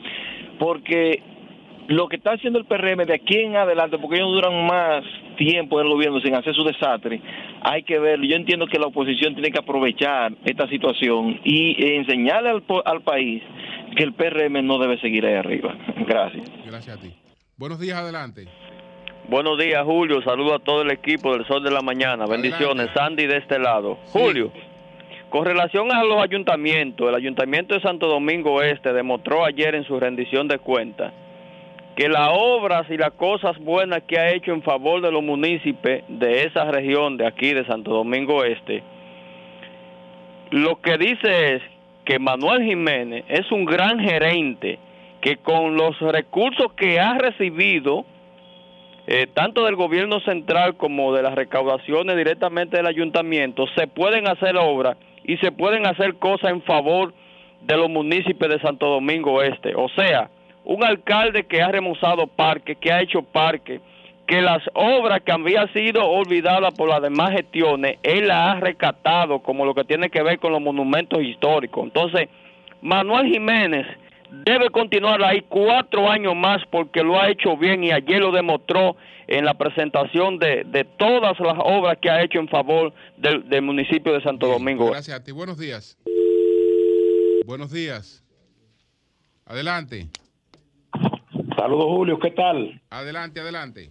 porque lo que está haciendo el PRM de aquí en adelante, porque ellos duran más tiempo en el gobierno sin hacer su desastre, hay que verlo. Yo entiendo que la oposición tiene que aprovechar esta situación y enseñarle al, po- al país que el PRM no debe seguir ahí arriba. Gracias. Gracias a ti. Buenos días, adelante. Buenos días, Julio. Saludo a todo el equipo del Sol de la Mañana. Bendiciones. Sandy de este lado. Sí. Julio, con relación a los ayuntamientos, el Ayuntamiento de Santo Domingo Este demostró ayer en su rendición de cuentas que las obras y las cosas buenas que ha hecho en favor de los municipios de esa región de aquí de Santo Domingo Este, lo que dice es que Manuel Jiménez es un gran gerente que con los recursos que ha recibido, eh, tanto del gobierno central como de las recaudaciones directamente del ayuntamiento, se pueden hacer obras y se pueden hacer cosas en favor de los municipios de Santo Domingo Este. O sea, un alcalde que ha remozado parques, que ha hecho parques, que las obras que habían sido olvidadas por las demás gestiones, él las ha rescatado, como lo que tiene que ver con los monumentos históricos. Entonces, Manuel Jiménez debe continuar ahí cuatro años más porque lo ha hecho bien y ayer lo demostró en la presentación de, de todas las obras que ha hecho en favor del, del municipio de Santo Bien, Domingo. Gracias a ti. Buenos días. Buenos días. Adelante. Saludos Julio, ¿qué tal? Adelante, adelante.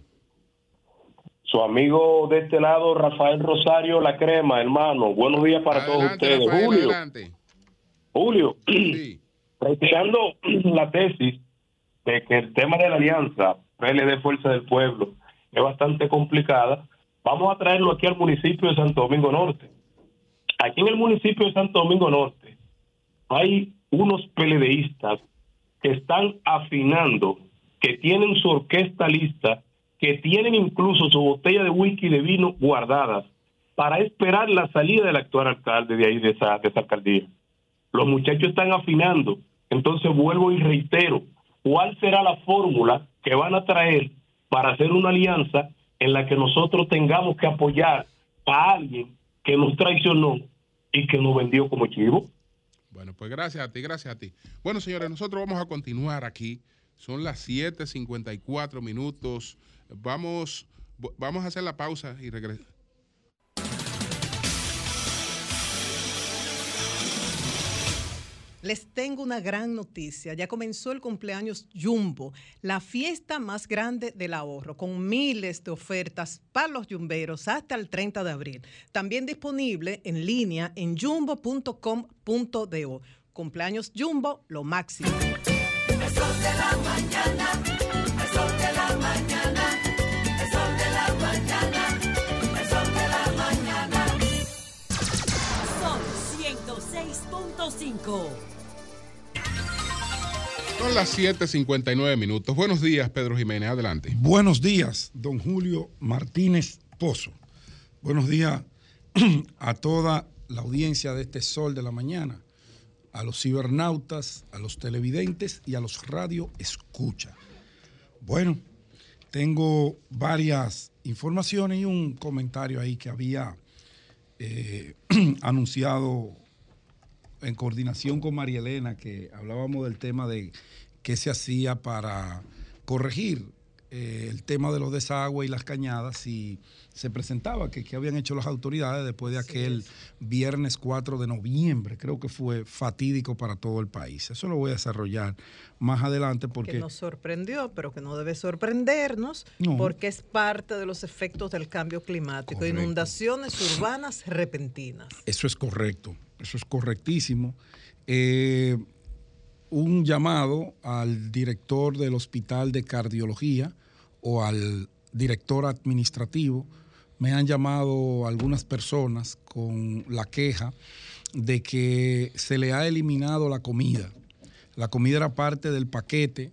Su amigo de este lado, Rafael Rosario La Crema, hermano. Buenos días para todos ustedes. Rafael, Julio, adelante. Julio, retirando (clears throat) la tesis de que el tema de la alianza PLD Fuerza del Pueblo es bastante complicada, vamos a traerlo aquí al municipio de Santo Domingo Norte. Aquí en el municipio de Santo Domingo Norte hay unos PLDistas que están afinando, que tienen su orquesta lista, que tienen incluso su botella de whisky de vino guardadas para esperar la salida del actual alcalde de ahí, de esa, de esa alcaldía. Los muchachos están afinando. Entonces vuelvo y reitero, ¿cuál será la fórmula que van a traer para hacer una alianza en la que nosotros tengamos que apoyar a alguien que nos traicionó y que nos vendió como chivo? Bueno, pues gracias a ti, gracias a ti. Bueno, señores, nosotros vamos a continuar aquí. Son las 7:54 minutos. Vamos, vamos a hacer la pausa y regresar. Les tengo una gran noticia. Ya comenzó el cumpleaños Jumbo, la fiesta más grande del ahorro, con miles de ofertas para los yumberos hasta el 30 de abril. También disponible en línea en jumbo.com.do. Cumpleaños Jumbo, lo máximo. Son 106.5. Son las 7:59 minutos. Buenos días, Pedro Jiménez. Adelante. Buenos días, don Julio Martínez Pozo. Buenos días (clears throat) a toda la audiencia de este Sol de la Mañana, a los cibernautas, a los televidentes y a los radio escucha. Bueno, tengo varias informaciones y un comentario ahí que había eh, (clears throat) anunciado en coordinación con María Elena, que hablábamos del tema de qué se hacía para corregir eh, el tema de los desagües y las cañadas y se presentaba que, que habían hecho las autoridades después de aquel viernes 4 de noviembre, creo que fue fatídico para todo el país. Eso lo voy a desarrollar más adelante porque... Que nos sorprendió, pero que no debe sorprendernos No. porque es parte de los efectos del cambio climático. Correcto. Inundaciones urbanas repentinas. Eso es correcto, eso es correctísimo. Eh, un llamado al director del Hospital de Cardiología o al director administrativo. Me han llamado algunas personas con la queja de que se le ha eliminado la comida. La comida era parte del paquete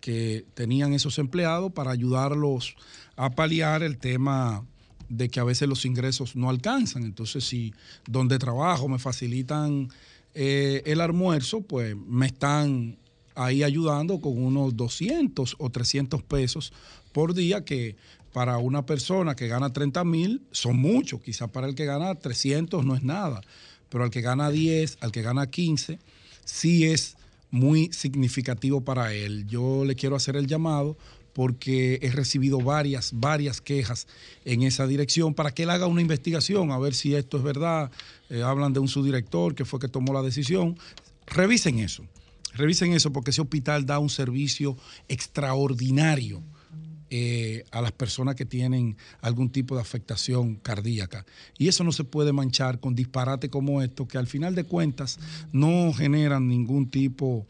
que tenían esos empleados para ayudarlos a paliar el tema de que a veces los ingresos no alcanzan. Entonces, si donde trabajo me facilitan eh, el almuerzo, pues me están ahí ayudando con unos 200 o 300 pesos por día que para una persona que gana 30 mil son muchos, quizás para el que gana 300 no es nada, pero al que gana 10, al que gana 15, sí es muy significativo para él. Yo le quiero hacer el llamado porque he recibido varias, varias quejas en esa dirección para que él haga una investigación a ver si esto es verdad. Eh, hablan de un subdirector que fue que tomó la decisión. Revisen eso, revisen eso porque ese hospital da un servicio extraordinario eh, a las personas que tienen algún tipo de afectación cardíaca. Y eso no se puede manchar con disparate como esto, que al final de cuentas no generan ningún tipo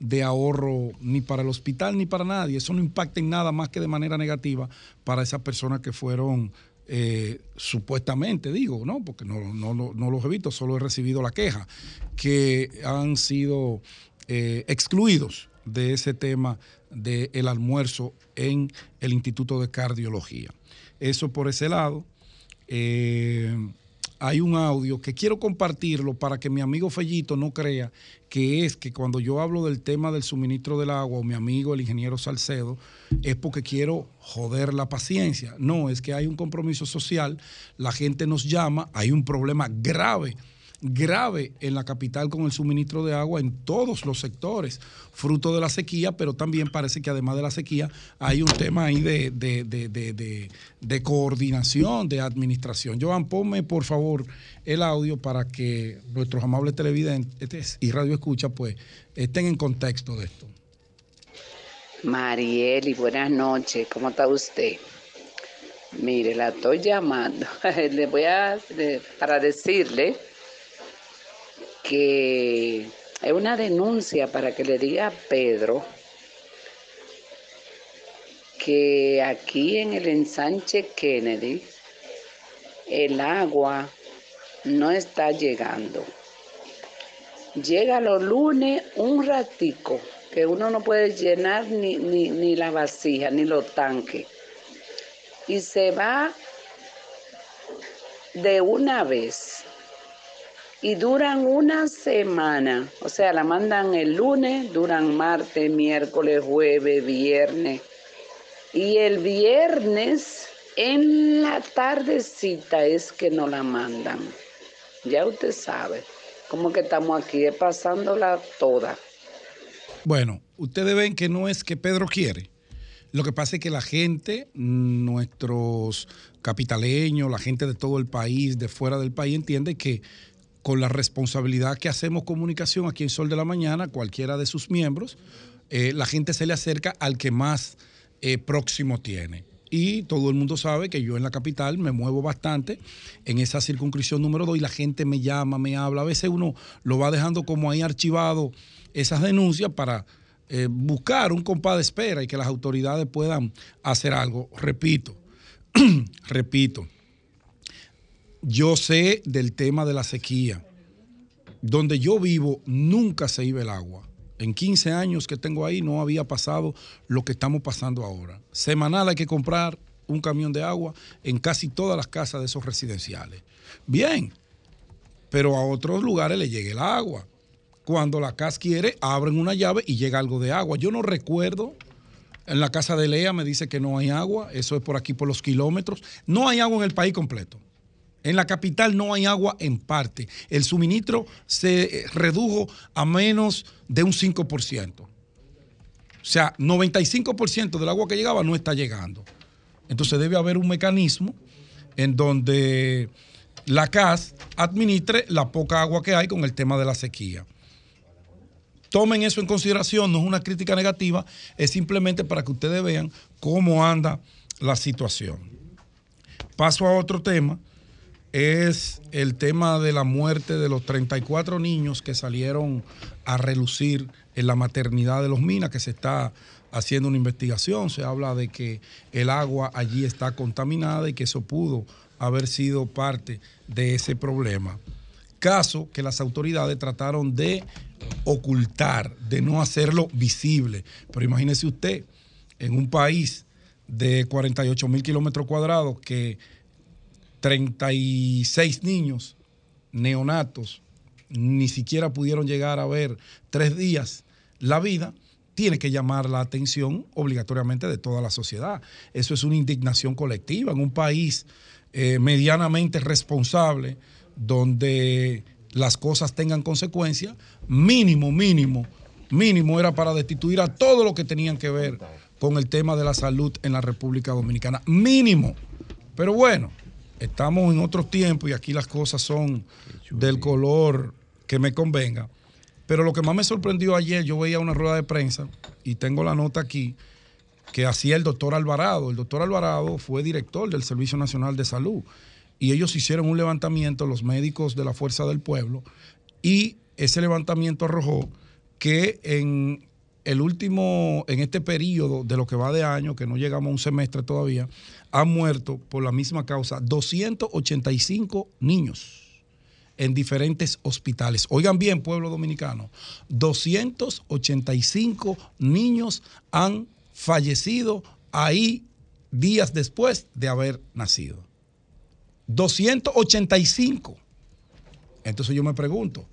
de ahorro ni para el hospital ni para nadie. Eso no impacta en nada más que de manera negativa para esas personas que fueron eh, supuestamente, digo, ¿no? Porque no, no, no, los he visto, solo he recibido la queja, que han sido eh, excluidos de ese tema del almuerzo en el Instituto de Cardiología. Eso por ese lado. Eh, hay un audio que quiero compartirlo para que mi amigo Fellito no crea que es que cuando yo hablo del tema del suministro del agua o mi amigo el ingeniero Salcedo es porque quiero joder la paciencia. No, es que hay un compromiso social, la gente nos llama, hay un problema grave grave en la capital con el suministro de agua en todos los sectores, fruto de la sequía, pero también parece que además de la sequía hay un tema ahí de, de- de- de- coordinación, de administración. Joan, ponme por favor el audio para que nuestros amables televidentes y radio escucha pues estén en contexto de esto. Marieli, buenas noches. ¿Cómo está usted? Mire, la estoy llamando. (laughs) Le voy a le- para decirle que es una denuncia para que le diga a Pedro que aquí en el ensanche Kennedy el agua no está llegando. Llega los lunes un ratico que uno no puede llenar ni, ni, ni la vasija ni los tanques. Y se va de una vez. Y duran una semana. O sea, la mandan el lunes, duran martes, miércoles, jueves, viernes. Y el viernes en la tardecita es que nos la mandan. Ya usted sabe. Como que estamos aquí pasándola toda. Bueno, ustedes ven que no es que Pedro quiere. Lo que pasa es que la gente, nuestros capitaleños, la gente de todo el país, de fuera del país, entiende que con la responsabilidad que hacemos comunicación aquí en Sol de la Mañana, cualquiera de sus miembros, eh, la gente se le acerca al que más eh, próximo tiene. Y todo el mundo sabe que yo en la capital me muevo bastante en esa circunscripción número 2 y la gente me llama, me habla. A veces uno lo va dejando como ahí archivado esas denuncias para eh, buscar un compás de espera y que las autoridades puedan hacer algo. Repito, (clears throat) repito, yo sé del tema de la sequía. Donde yo vivo nunca se iba el agua. En 15 años que tengo ahí no había pasado lo que estamos pasando ahora. Semanal hay que comprar un camión de agua en casi todas las casas de esos residenciales. Bien, pero a otros lugares le llega el agua. Cuando la casa quiere, abren una llave y llega algo de agua. Yo no recuerdo, en la casa de Lea me dice que no hay agua, eso es por aquí, por los kilómetros. No hay agua en el país completo. En la capital no hay agua en parte. El suministro se redujo a menos de un 5%. O sea, 95% del agua que llegaba no está llegando. Entonces debe haber un mecanismo en donde la CAS administre la poca agua que hay con el tema de la sequía. Tomen eso en consideración, no es una crítica negativa, es simplemente para que ustedes vean cómo anda la situación. Paso a otro tema es el tema de la muerte de los 34 niños que salieron a relucir en la maternidad de los Minas, que se está haciendo una investigación. Se habla de que el agua allí está contaminada y que eso pudo haber sido parte de ese problema. Caso que las autoridades trataron de ocultar, de no hacerlo visible. Pero imagínese usted, en un país de 48 mil kilómetros cuadrados que 36 niños neonatos ni siquiera pudieron llegar a ver tres días la vida, tiene que llamar la atención obligatoriamente de toda la sociedad. Eso es una indignación colectiva en un país eh, medianamente responsable donde las cosas tengan consecuencias, mínimo, mínimo, mínimo era para destituir a todo lo que tenían que ver con el tema de la salud en la República Dominicana. Mínimo. Pero bueno, estamos en otros tiempos y aquí las cosas son del color que me convenga. Pero lo que más me sorprendió ayer, yo veía una rueda de prensa y tengo la nota aquí que hacía el doctor Alvarado. El doctor Alvarado fue director del Servicio Nacional de Salud y ellos hicieron un levantamiento, los médicos de la Fuerza del Pueblo, y ese levantamiento arrojó que en el último, en este periodo de lo que va de año, que no llegamos a un semestre todavía, han muerto por la misma causa 285 niños en diferentes hospitales. Oigan bien, pueblo dominicano, 285 niños han fallecido ahí días después de haber nacido. 285. Entonces yo me pregunto,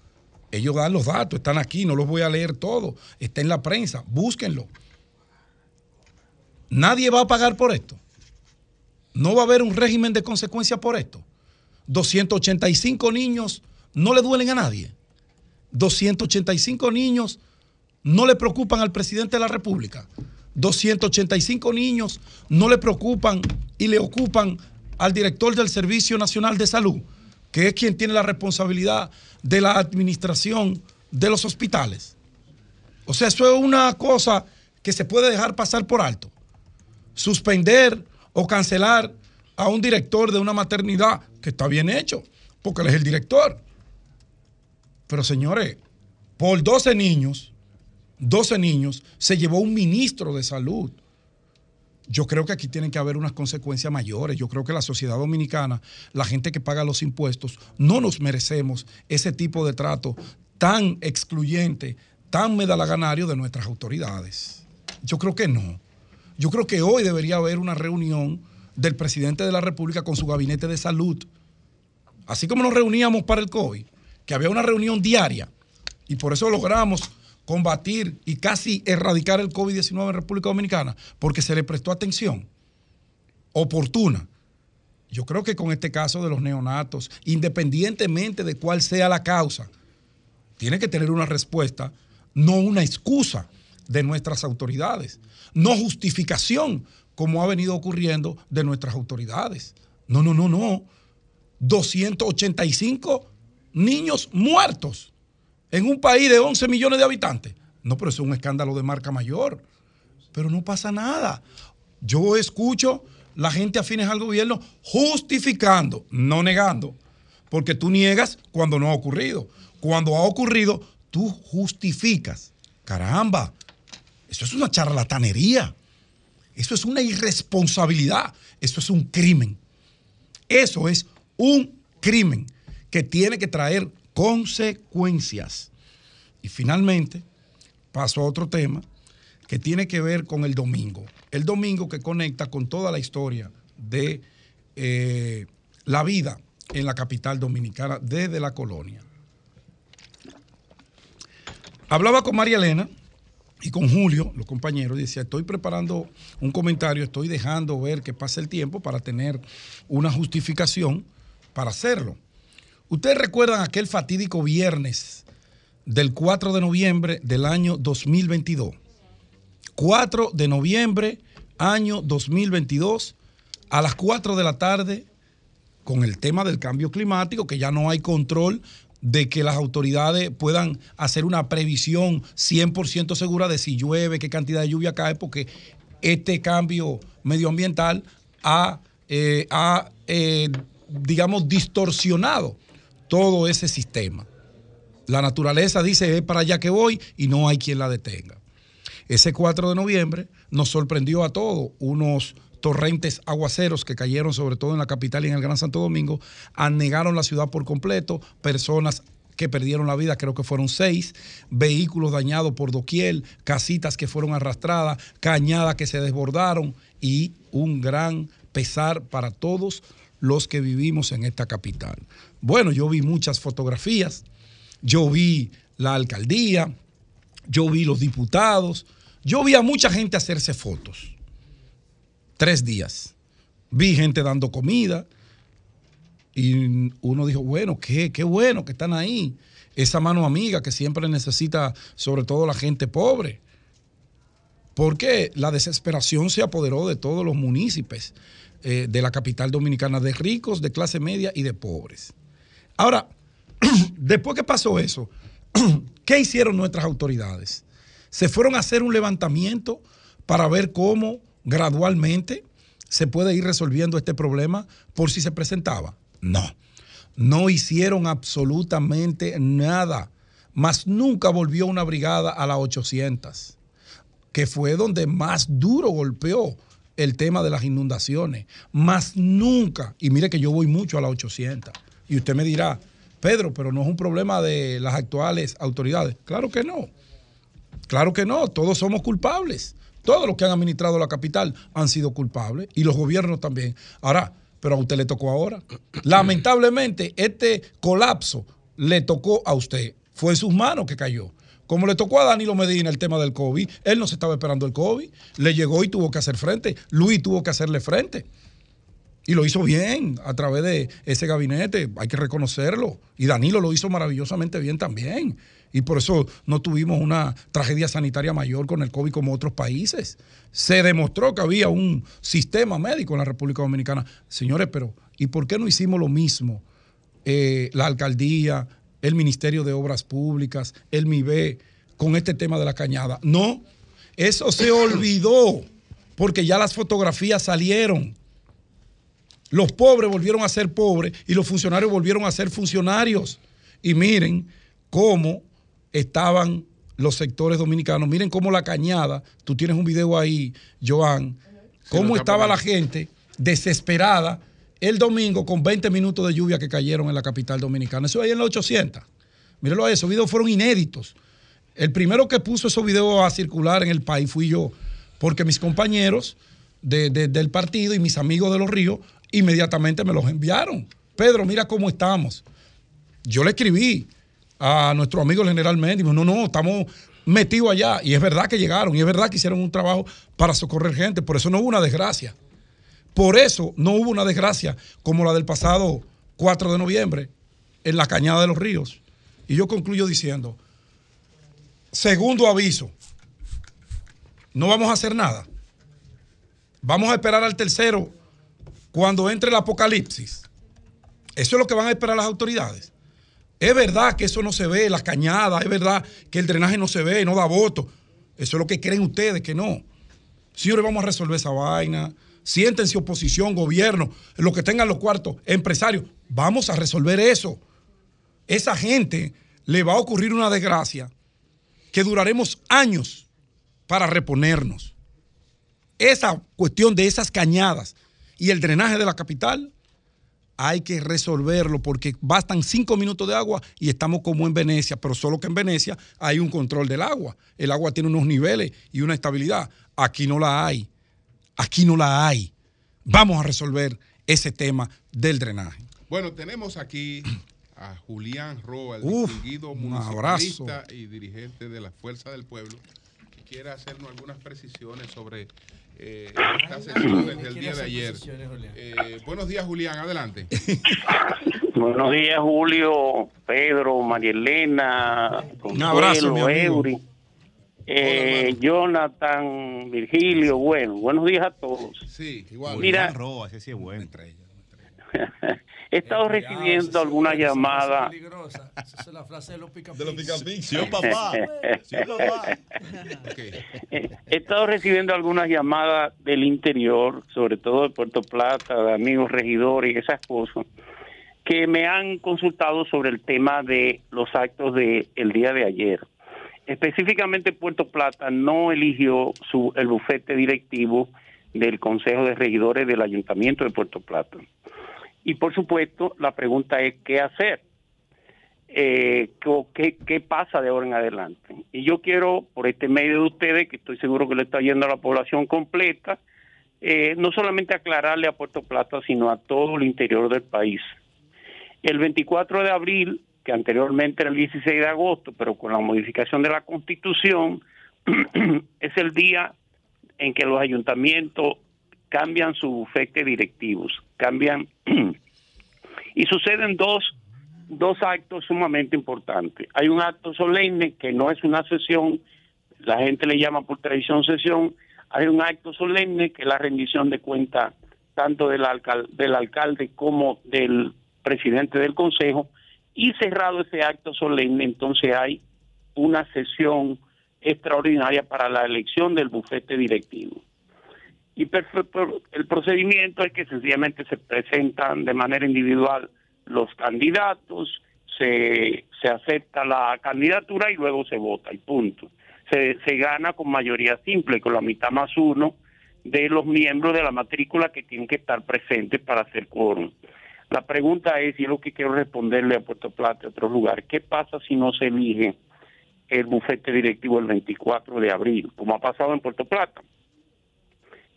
ellos dan los datos, están aquí, no los voy a leer todos, está en la prensa, búsquenlo. Nadie va a pagar por esto. No va a haber un régimen de consecuencias por esto. 285 niños no le duelen a nadie. 285 niños no le preocupan al presidente de la República. 285 niños no le preocupan y le ocupan al director del Servicio Nacional de Salud, que es quien tiene la responsabilidad de la administración de los hospitales. O sea, eso es una cosa que se puede dejar pasar por alto. Suspender o cancelar a un director de una maternidad que está bien hecho, porque él es el director. Pero señores, por 12 niños, 12 niños, se llevó un ministro de salud. Yo creo que aquí tienen que haber unas consecuencias mayores. Yo creo que la sociedad dominicana, la gente que paga los impuestos, no nos merecemos ese tipo de trato tan excluyente, tan medalaganario de nuestras autoridades. Yo creo que no. Yo creo que hoy debería haber una reunión del presidente de la República con su gabinete de salud. Así como nos reuníamos para el COVID, que había una reunión diaria y por eso logramos combatir y casi erradicar el COVID-19 en República Dominicana, porque se le prestó atención oportuna. Yo creo que con este caso de los neonatos, independientemente de cuál sea la causa, tiene que tener una respuesta, no una excusa de nuestras autoridades, no justificación como ha venido ocurriendo de nuestras autoridades. No, no, no, no. 285 niños muertos en un país de 11 millones de habitantes. No, pero es un escándalo de marca mayor. Pero no pasa nada. Yo escucho la gente afines al gobierno justificando, no negando, porque tú niegas cuando no ha ocurrido. Cuando ha ocurrido, tú justificas. Caramba, eso es una charlatanería. Eso es una irresponsabilidad. Eso es un crimen. Eso es un crimen que tiene que traer consecuencias. Y finalmente, paso a otro tema que tiene que ver con el domingo. El domingo que conecta con toda la historia de eh, la vida en la capital dominicana desde la colonia. Hablaba con María Elena y con Julio, los compañeros, decía, estoy preparando un comentario, estoy dejando ver que pase el tiempo para tener una justificación para hacerlo. Ustedes recuerdan aquel fatídico viernes del 4 de noviembre del año 2022. 4 de noviembre, año 2022, a las 4 de la tarde, con el tema del cambio climático, que ya no hay control de que las autoridades puedan hacer una previsión 100% segura de si llueve, qué cantidad de lluvia cae, porque este cambio medioambiental ha, eh, ha eh, digamos, distorsionado todo ese sistema. La naturaleza dice, es para allá que voy y no hay quien la detenga. Ese 4 de noviembre nos sorprendió a todos unos torrentes aguaceros que cayeron sobre todo en la capital y en el Gran Santo Domingo, anegaron la ciudad por completo, personas que perdieron la vida, creo que fueron seis, vehículos dañados por doquier, casitas que fueron arrastradas, cañadas que se desbordaron y un gran pesar para todos los que vivimos en esta capital. Bueno, yo vi muchas fotografías, yo vi la alcaldía, yo vi los diputados, yo vi a mucha gente hacerse fotos. Tres días. Vi gente dando comida y uno dijo, bueno, qué, qué bueno que están ahí. Esa mano amiga que siempre necesita, sobre todo la gente pobre. Porque la desesperación se apoderó de todos los municipios eh, de la capital dominicana, de ricos, de clase media y de pobres. Ahora, (clears throat) después que pasó eso, (clears throat) ¿qué hicieron nuestras autoridades? Se fueron a hacer un levantamiento para ver cómo gradualmente se puede ir resolviendo este problema por si se presentaba. No, no hicieron absolutamente nada, más nunca volvió una brigada a las 800, que fue donde más duro golpeó el tema de las inundaciones, más nunca, y mire que yo voy mucho a las 800, y usted me dirá, Pedro, pero no es un problema de las actuales autoridades. Claro que no. Claro que no. Todos somos culpables. Todos los que han administrado la capital han sido culpables y los gobiernos también. Ahora, pero a usted le tocó ahora. (clears throat) Lamentablemente, este colapso le tocó a usted. Fue en sus manos que cayó. Como le tocó a Danilo Medina el tema del COVID, él no se estaba esperando el COVID, le llegó y tuvo que hacer frente. Luis tuvo que hacerle frente. Y lo hizo bien a través de ese gabinete, hay que reconocerlo. Y Danilo lo hizo maravillosamente bien también. Y por eso no tuvimos una tragedia sanitaria mayor con el COVID como otros países. Se demostró que había un sistema médico en la República Dominicana. Señores, pero ¿y por qué no hicimos lo mismo? Eh, la alcaldía, el Ministerio de Obras Públicas, el MIBE, con este tema de la cañada. No, eso se (coughs) olvidó porque ya las fotografías salieron. Los pobres volvieron a ser pobres y los funcionarios volvieron a ser funcionarios. Y miren cómo estaban los sectores dominicanos. Miren cómo la cañada, tú tienes un video ahí, Joan, cómo estaba la gente desesperada el domingo con 20 minutos de lluvia que cayeron en la capital dominicana. Eso ahí en la 800. Mírenlo ahí, esos videos fueron inéditos. El primero que puso esos videos a circular en el país fui yo, porque mis compañeros de- de- del partido y mis amigos de los ríos inmediatamente me los enviaron. Pedro, mira cómo estamos. Yo le escribí a nuestro amigo el general Méndez, no, no, estamos metidos allá. Y es verdad que llegaron, y es verdad que hicieron un trabajo para socorrer gente, por eso no hubo una desgracia. Por eso no hubo una desgracia como la del pasado 4 de noviembre en la Cañada de los Ríos. Y yo concluyo diciendo, segundo aviso, no vamos a hacer nada. Vamos a esperar al tercero cuando entre el apocalipsis. Eso es lo que van a esperar las autoridades. Es verdad que eso no se ve, las cañadas, es verdad que el drenaje no se ve, no da voto. Eso es lo que creen ustedes, que no. Señores, vamos a resolver esa vaina. Siéntense oposición, gobierno, los que tengan los cuartos, empresarios. Vamos a resolver eso. Esa gente le va a ocurrir una desgracia que duraremos años para reponernos. Esa cuestión de esas cañadas y el drenaje de la capital hay que resolverlo porque bastan cinco minutos de agua y estamos como en Venecia, pero solo que en Venecia hay un control del agua. El agua tiene unos niveles y una estabilidad. Aquí no la hay. Aquí no la hay. Vamos a resolver ese tema del drenaje. Bueno, tenemos aquí a Julián Roa, el Uf, distinguido un municipalista y dirigente de la Fuerza del Pueblo, que quiere hacernos algunas precisiones sobre eh, del día de ayer. Eh, buenos días, Julián, adelante. (laughs) Buenos días, Julio, Pedro, María Elena, Un abrazo, mi Consuelo, amigo. Eury, eh, Jonathan, Virgilio, bueno, buenos días a todos. Sí, igual. Mira, Roa, ese sí es bueno. (laughs) he estado recibiendo algunas llamadas. Esa es la frase de los picapics. De los picapics. Sí, papá. (laughs) Sí, papá. (laughs) He estado recibiendo algunas llamadas del interior, sobre todo de Puerto Plata, de amigos regidores y esas cosas, que me han consultado sobre el tema de los actos del el día de ayer. Específicamente Puerto Plata no eligió su, el bufete directivo del Consejo de Regidores del Ayuntamiento de Puerto Plata. Y por supuesto, la pregunta es qué hacer. Eh, ¿qué, ¿Qué pasa de ahora en adelante? Y yo quiero, por este medio de ustedes, que estoy seguro que le está yendo a la población completa, eh, no solamente aclararle a Puerto Plata, sino a todo el interior del país. El 24 de abril, que anteriormente era el 16 de agosto, pero con la modificación de la Constitución, (clears throat) es el día en que los ayuntamientos cambian su bufete directivos, cambian (clears throat) y suceden dos dos actos sumamente importantes. Hay un acto solemne que no es una sesión, la gente le llama por tradición sesión, hay un acto solemne que es la rendición de cuentas tanto del, alcal- del alcalde como del presidente del consejo y cerrado ese acto solemne entonces hay una sesión extraordinaria para la elección del bufete directivo. Y el procedimiento es que sencillamente se presentan de manera individual los candidatos, se, acepta la candidatura y luego se vota y punto. Se, se gana con mayoría simple, con la mitad más uno de los miembros de la matrícula que tienen que estar presentes para hacer quórum. La pregunta es, y es lo que quiero responderle a Puerto Plata y a otros lugares, ¿qué pasa si no se elige el bufete directivo el 24 de abril, como ha pasado en Puerto Plata?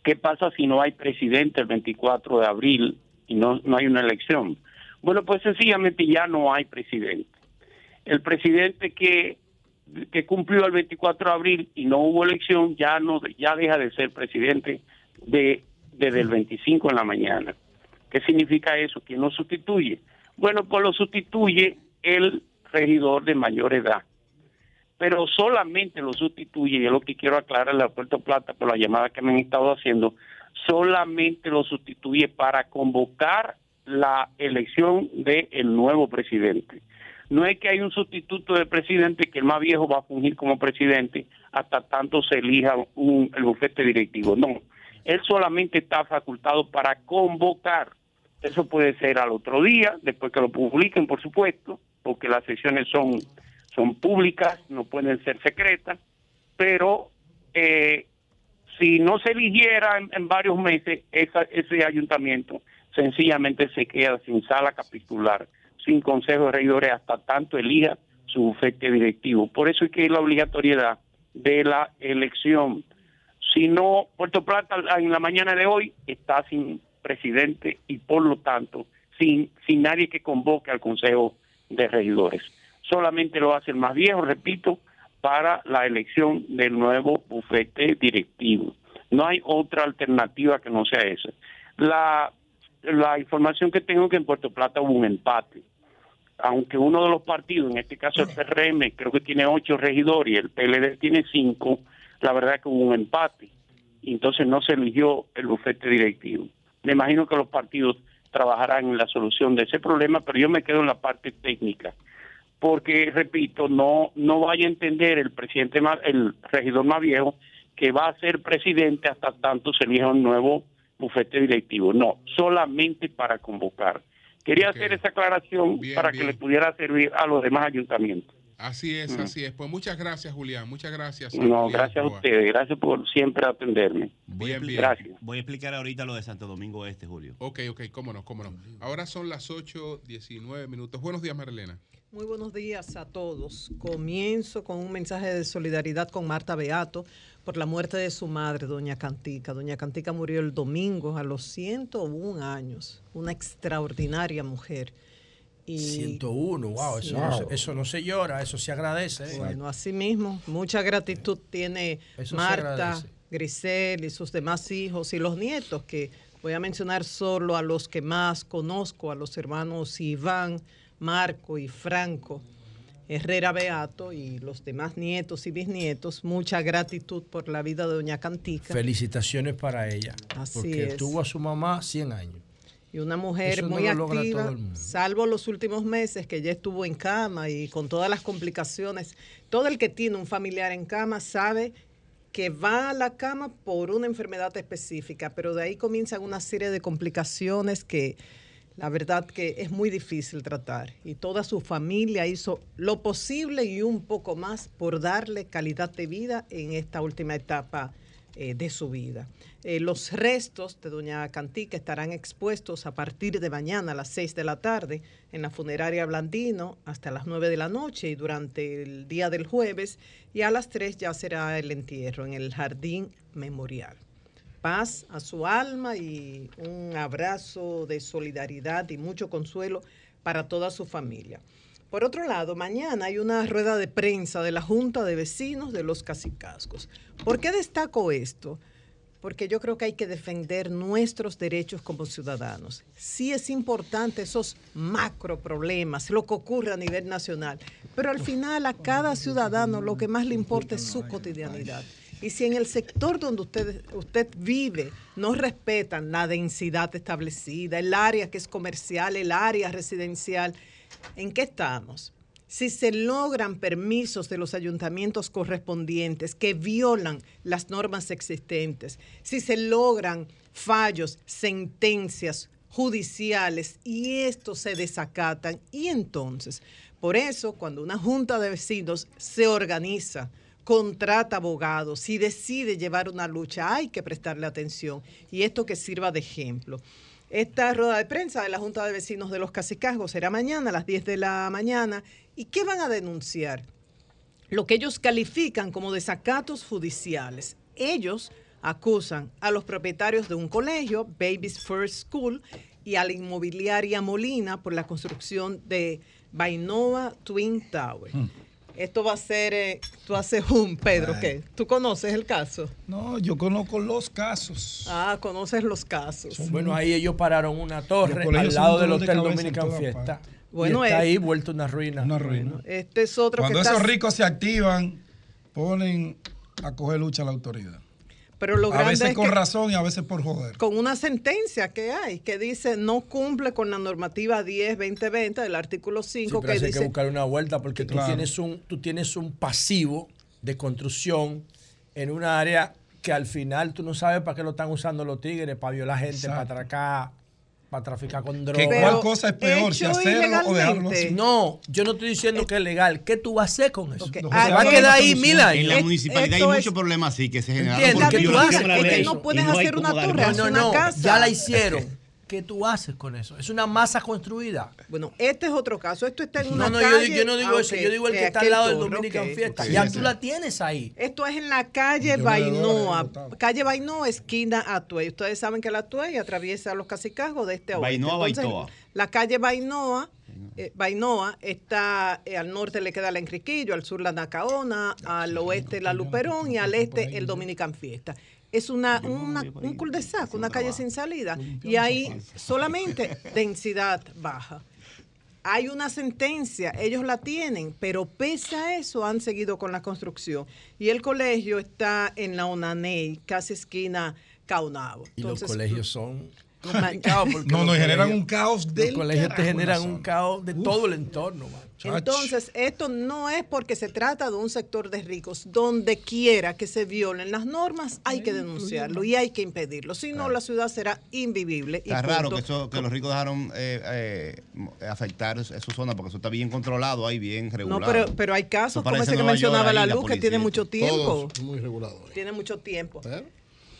¿Qué pasa si no hay presidente el 24 de abril y no, no hay una elección? Bueno, pues sencillamente ya no hay presidente. El presidente que, que cumplió el 24 de abril y no hubo elección ya no ya deja de ser presidente de desde el 25 en la mañana. ¿Qué significa eso? ¿Quién lo sustituye? Bueno, pues lo sustituye el regidor de mayor edad. Pero solamente lo sustituye, y es lo que quiero aclararle a Puerto Plata por la llamada que me han estado haciendo, solamente lo sustituye para convocar la elección del nuevo presidente. No es que hay un sustituto de presidente que el más viejo va a fungir como presidente hasta tanto se elija un, el bufete directivo. No, él solamente está facultado para convocar. Eso puede ser al otro día, después que lo publiquen, por supuesto, porque las sesiones son son públicas, no pueden ser secretas, pero eh, si no se eligiera en, varios meses, esa- ese ayuntamiento sencillamente se queda sin sala capitular, sin consejo de regidores hasta tanto elija su bufete directivo. Por eso es que la obligatoriedad de la elección. Si no, Puerto Plata en la mañana de hoy está sin presidente y por lo tanto sin, sin nadie que convoque al consejo de regidores. Solamente lo hace el más viejo, repito, para la elección del nuevo bufete directivo. No hay otra alternativa que no sea esa. La, la información que tengo es que en Puerto Plata hubo un empate. Aunque uno de los partidos, en este caso el PRM, creo que tiene ocho regidores y el PLD tiene cinco, la verdad es que hubo un empate. Entonces no se eligió el bufete directivo. Me imagino que los partidos trabajarán en la solución de ese problema, pero yo me quedo en la parte técnica porque repito no no vaya a entender el presidente más, el regidor más viejo que va a ser presidente hasta tanto se elija un nuevo bufete directivo no solamente para convocar quería hacer esa aclaración Bien, para bien. que le pudiera servir a los demás ayuntamientos Así es, Mm. así es. Pues muchas gracias, Julián. Muchas gracias. no Julián gracias a ustedes gracias por siempre atenderme Voy a, Bien, explicar, bien. voy a explicar ahorita lo de Santo Domingo Este, Julio. Ok, ok, cómo no, cómo no. Ahora son las 8.19 minutos. Buenos días, Marilena. Muy buenos días a todos. Comienzo con un mensaje de solidaridad con Marta Beato por la muerte de su madre, doña Cantica. Doña Cantica murió el domingo a los 101 años. Una extraordinaria mujer. Y 101, wow, eso. No, se, eso no se llora, eso se agradece. ¿eh? Bueno, así mismo, mucha gratitud tiene Eso se Marta. Grisel y sus demás hijos y los nietos, que voy a mencionar solo a los que más conozco, a los hermanos Iván, Marco y Franco. Herrera Beato y los demás nietos y bisnietos, mucha gratitud por la vida de Doña Cantica. Felicitaciones para ella. Así porque es. tuvo a su mamá 100 años. Y una mujer Eso no muy logra activa, todo el mundo. salvo los últimos meses que ya estuvo en cama y con todas las complicaciones. Todo el que tiene un familiar en cama sabe que va a la cama por una enfermedad específica, pero de ahí comienzan una serie de complicaciones que la verdad que es muy difícil tratar. Y toda su familia hizo lo posible y un poco más por darle calidad de vida en esta última etapa eh, de su vida. Eh, los restos de doña Cantica estarán expuestos a partir de mañana a las 6 de la tarde en la funeraria Blandino hasta las 9 de la noche y durante el día del jueves y a las 3 ya será el entierro en el jardín memorial. Paz a su alma y un abrazo de solidaridad y mucho consuelo para toda su familia. Por otro lado, mañana hay una rueda de prensa de la Junta de Vecinos de los Cacicascos. ¿Por qué destaco esto? Porque yo creo que hay que defender nuestros derechos como ciudadanos. Sí es importante esos macro problemas, lo que ocurre a nivel nacional, pero al final a cada ciudadano lo que más le importa es su cotidianidad. Y si en el sector donde usted, usted vive no respetan la densidad establecida, el área que es comercial, el área residencial, ¿en qué estamos? Si se logran permisos de los ayuntamientos correspondientes que violan las normas existentes, si se logran fallos, sentencias judiciales y estos se desacatan, y entonces, por eso, cuando una junta de vecinos se organiza, contrata abogados y decide llevar una lucha, hay que prestarle atención y esto que sirva de ejemplo. Esta rueda de prensa de la Junta de Vecinos de los Cacicasgos será mañana a las 10 de la mañana. ¿Y qué van a denunciar? Lo que ellos califican como desacatos judiciales. Ellos acusan a los propietarios de un colegio, Babies First School, y a la inmobiliaria Molina por la construcción de Bainoa Twin Tower. Esto va a ser, eh, tú haces un, Pedro, ¿qué? ¿Tú conoces el caso? No, yo conozco los casos. Ah, conoces los casos. Bueno, ahí ellos pararon una torre al lado del de Hotel en Dominican Fiesta. Bueno, y está es- ahí vuelto una ruina. Una ruina. Este es otro Cuando que esos está- ricos se activan, ponen a coger lucha a la autoridad. Pero lo a grande veces es con que- razón y a veces por joder. con una sentencia que hay que dice no cumple con la normativa 10-2020 del artículo 5 Sí, pero que eso hay que dice buscar una vuelta porque tú, tienes un, tú tienes un pasivo de construcción en un área que al final tú no sabes para qué lo están usando los tigres, para violar gente, Exacto. para atracar. Para traficar con ¿Que drogas. ¿Cuál cosa es peor, si hacerlo o dejarlo así? No, yo no estoy diciendo que es legal. ¿Qué tú vas a hacer con eso? Ok, Se ah, va a ¿qué quedar ahí mil años. En la Es- municipalidad hay muchos es- problemas así que se generaron ¿Qué tú haces? a la Es que ley. no puedes hacer una torre, haz No, una no, casa. ya la hicieron. ¿Qué tú haces con eso? Es una masa construida. Bueno, este es otro caso. Esto está en No, una no, calle. digo- yo no digo Ah, eso. Yo digo el que está al lado del Dominican Fiesta. ya tú la tienes ahí. Esto es en la calle Bainoa, calle Bainoa, esquina Atuey. Ustedes saben que la Atuey atraviesa los cacicazgos de este a oeste. Bainoa, Entonces, Baitoa. La calle Bainoa, eh, Bainoa está eh, al norte le queda la Enriquillo, al sur la Nacaona, al oeste la Luperón y al este el Dominican Fiesta. Es una, una- un cul-de-sac, una calle sin salida. Y hay solamente (laughs) densidad baja. Hay una sentencia, ellos la tienen, pero pese a eso han seguido con la construcción. Y el colegio está en la Onaney, casi esquina Caunabo. Y los colegios son Complicados porque No, los nos generan colegios- un caos Los del colegios te carajo generan un caos de todo el entorno. man. Entonces, esto no es porque se trata de un sector de ricos. Donde quiera que se violen las normas, hay que denunciarlo y hay que impedirlo. Si no, la ciudad será invivible. y Está raro que, eso, que los ricos dejaron eh, eh, afectar su zona porque eso está bien controlado ahí, bien No, regulado. pero, pero hay casos como ese que Nueva mencionaba York la luz, que policía. tiene mucho tiempo. Todos muy regulados. Tiene mucho tiempo.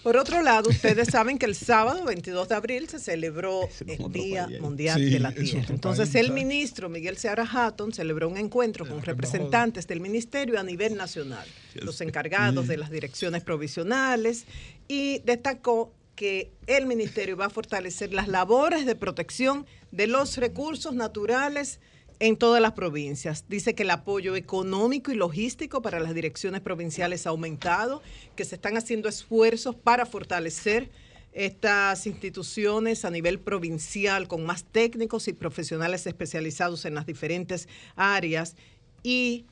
Por otro lado, ustedes saben que el sábado 22 de abril se celebró el Día Mundial Sí, de la Tierra. Entonces, el ministro Miguel Seara Hatton celebró un encuentro con representantes del ministerio a nivel nacional, los encargados de las direcciones provisionales, y destacó que el ministerio va a fortalecer las labores de protección de los recursos naturales en todas las provincias. Dice que el apoyo económico y logístico para las direcciones provinciales ha aumentado, que se están haciendo esfuerzos para fortalecer estas instituciones a nivel provincial con más técnicos y profesionales especializados en las diferentes áreas y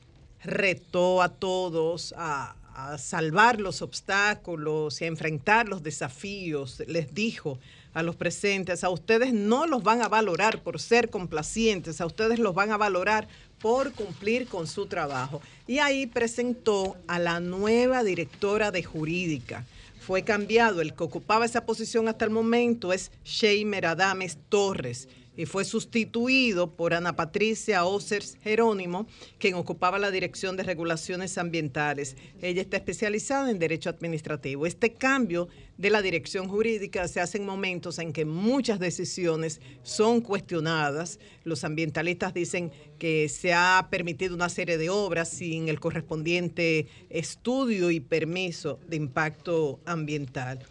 retó a todos a, salvar los obstáculos y a enfrentar los desafíos. Les dijo a los presentes, a ustedes no los van a valorar por ser complacientes, a ustedes los van a valorar por cumplir con su trabajo. Y ahí presentó a la nueva directora de jurídica. Fue cambiado, el que ocupaba esa posición hasta el momento es Sheimer Adames Torres y fue sustituido por Ana Patricia Osers Jerónimo, quien ocupaba la Dirección de Regulaciones Ambientales. Ella está especializada en Derecho Administrativo. Este cambio de la dirección jurídica se hace en momentos en que muchas decisiones son cuestionadas. Los ambientalistas dicen que se ha permitido una serie de obras sin el correspondiente estudio y permiso de impacto ambiental.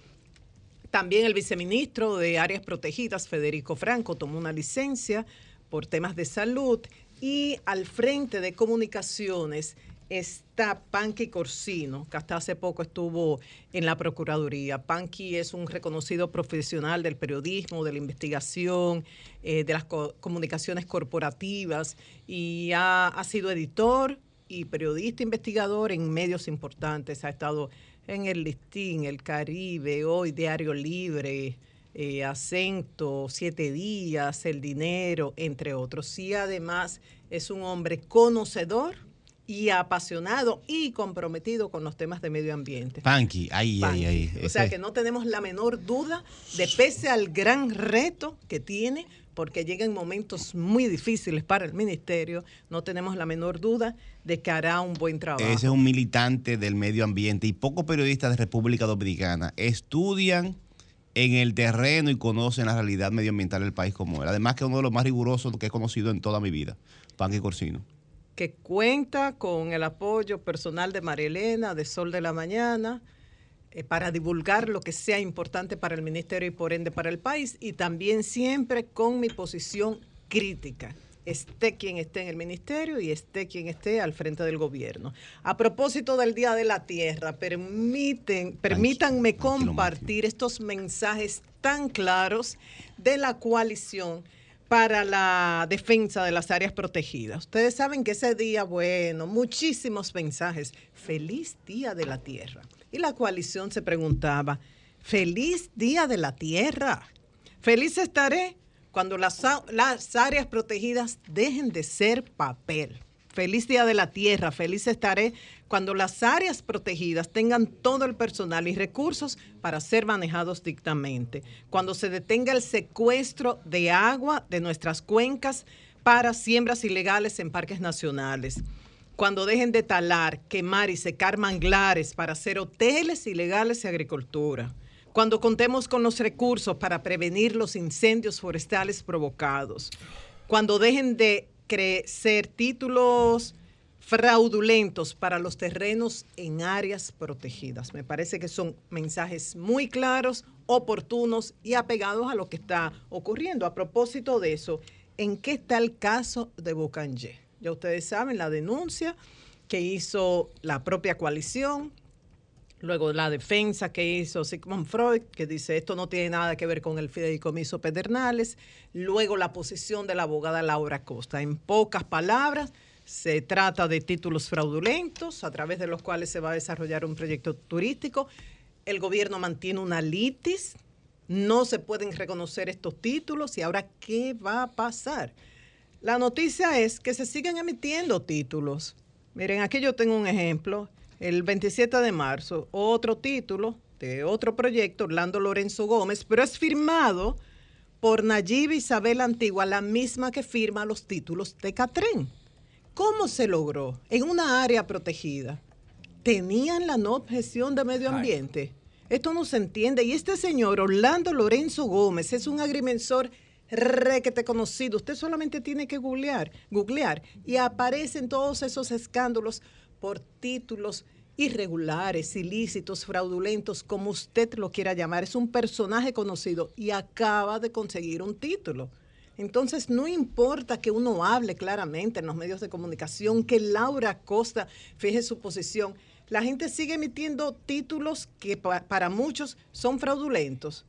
También el viceministro de Áreas Protegidas, Federico Franco, tomó una licencia por temas de salud y al frente de comunicaciones está Panqui Corsino, que hasta hace poco estuvo en la Procuraduría. Panqui es un reconocido profesional del periodismo, de la investigación, eh, de las co- comunicaciones corporativas y ha, ha sido editor y periodista investigador en medios importantes. Ha estado en el Listín, El Caribe, Hoy, Diario Libre, eh, Acento, Siete Días, El Dinero, entre otros. Y además es un hombre conocedor y apasionado y comprometido con los temas de medio ambiente. Panky, ahí, ahí, ahí. O sea que no tenemos la menor duda de pese al gran reto que tiene, porque llegan momentos muy difíciles para el ministerio, no tenemos la menor duda de que hará un buen trabajo. Ese es un militante del medio ambiente y pocos periodistas de República Dominicana estudian en el terreno y conocen la realidad medioambiental del país como él. Además que es uno de los más rigurosos que he conocido en toda mi vida, Panky Corsino. que cuenta con el apoyo personal de María Elena, de Sol de la Mañana, para divulgar lo que sea importante para el ministerio y por ende para el país, y también siempre con mi posición crítica, esté quien esté en el ministerio y esté quien esté al frente del gobierno. A propósito del Día de la Tierra, permiten, permítanme compartir estos mensajes tan claros de la coalición para la defensa de las áreas protegidas. Ustedes saben que ese día, bueno, muchísimos mensajes. Feliz Día de la Tierra. Y la coalición se preguntaba, feliz Día de la Tierra. Feliz estaré cuando las, áreas protegidas dejen de ser papel. Feliz Día de la Tierra, feliz estaré cuando las áreas protegidas tengan todo el personal y recursos para ser manejados dictamente, cuando se detenga el secuestro de agua de nuestras cuencas para siembras ilegales en parques nacionales, cuando dejen de talar, quemar y secar manglares para hacer hoteles ilegales y agricultura, cuando contemos con los recursos para prevenir los incendios forestales provocados, cuando dejen de crecer títulos fraudulentos para los terrenos en áreas protegidas. Me parece que son mensajes muy claros, oportunos y apegados a lo que está ocurriendo. A propósito de eso, ¿en qué está el caso de Bocanje? Ya ustedes saben la denuncia que hizo la propia coalición, luego la defensa que hizo Sigmund Freud, que dice esto no tiene nada que ver con el fideicomiso Pedernales, luego la posición de la abogada Laura Costa. En pocas palabras, se trata de títulos fraudulentos a través de los cuales se va a desarrollar un proyecto turístico. El gobierno mantiene una litis, no se pueden reconocer estos títulos y ahora, ¿qué va a pasar? La noticia es que se siguen emitiendo títulos. Miren, aquí yo tengo un ejemplo. El 27 de marzo, otro título de otro proyecto, Orlando Lorenzo Gómez, pero es firmado por Nayib Isabel Antigua, la misma que firma los títulos de Catrín. ¿Cómo se logró? En una área protegida. ¿Tenían la no objeción de medio ambiente? Esto no se entiende. Y este señor, Orlando Lorenzo Gómez, es un agrimensor requete conocido. Usted solamente tiene que googlear, googlear y aparecen todos esos escándalos por títulos irregulares, ilícitos, fraudulentos, como usted lo quiera llamar. Es un personaje conocido y acaba de conseguir un título. Entonces, no importa que uno hable claramente en los medios de comunicación, que Laura Costa fije su posición, la gente sigue emitiendo títulos que pa- para muchos son fraudulentos.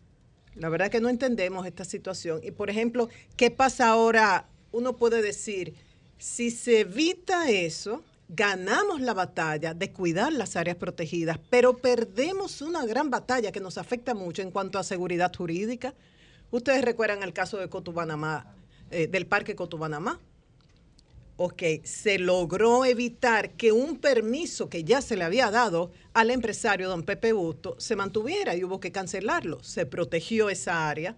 La verdad que no entendemos esta situación. Y, por ejemplo, ¿qué pasa ahora? Uno puede decir, si se evita eso, ganamos la batalla de cuidar las áreas protegidas, pero perdemos una gran batalla que nos afecta mucho en cuanto a seguridad jurídica. Ustedes recuerdan el caso de Cotubanamá, eh, del Parque Cotubanamá. Ok, se logró evitar que un permiso que ya se le había dado al empresario don Pepe Busto se mantuviera y hubo que cancelarlo. Se protegió esa área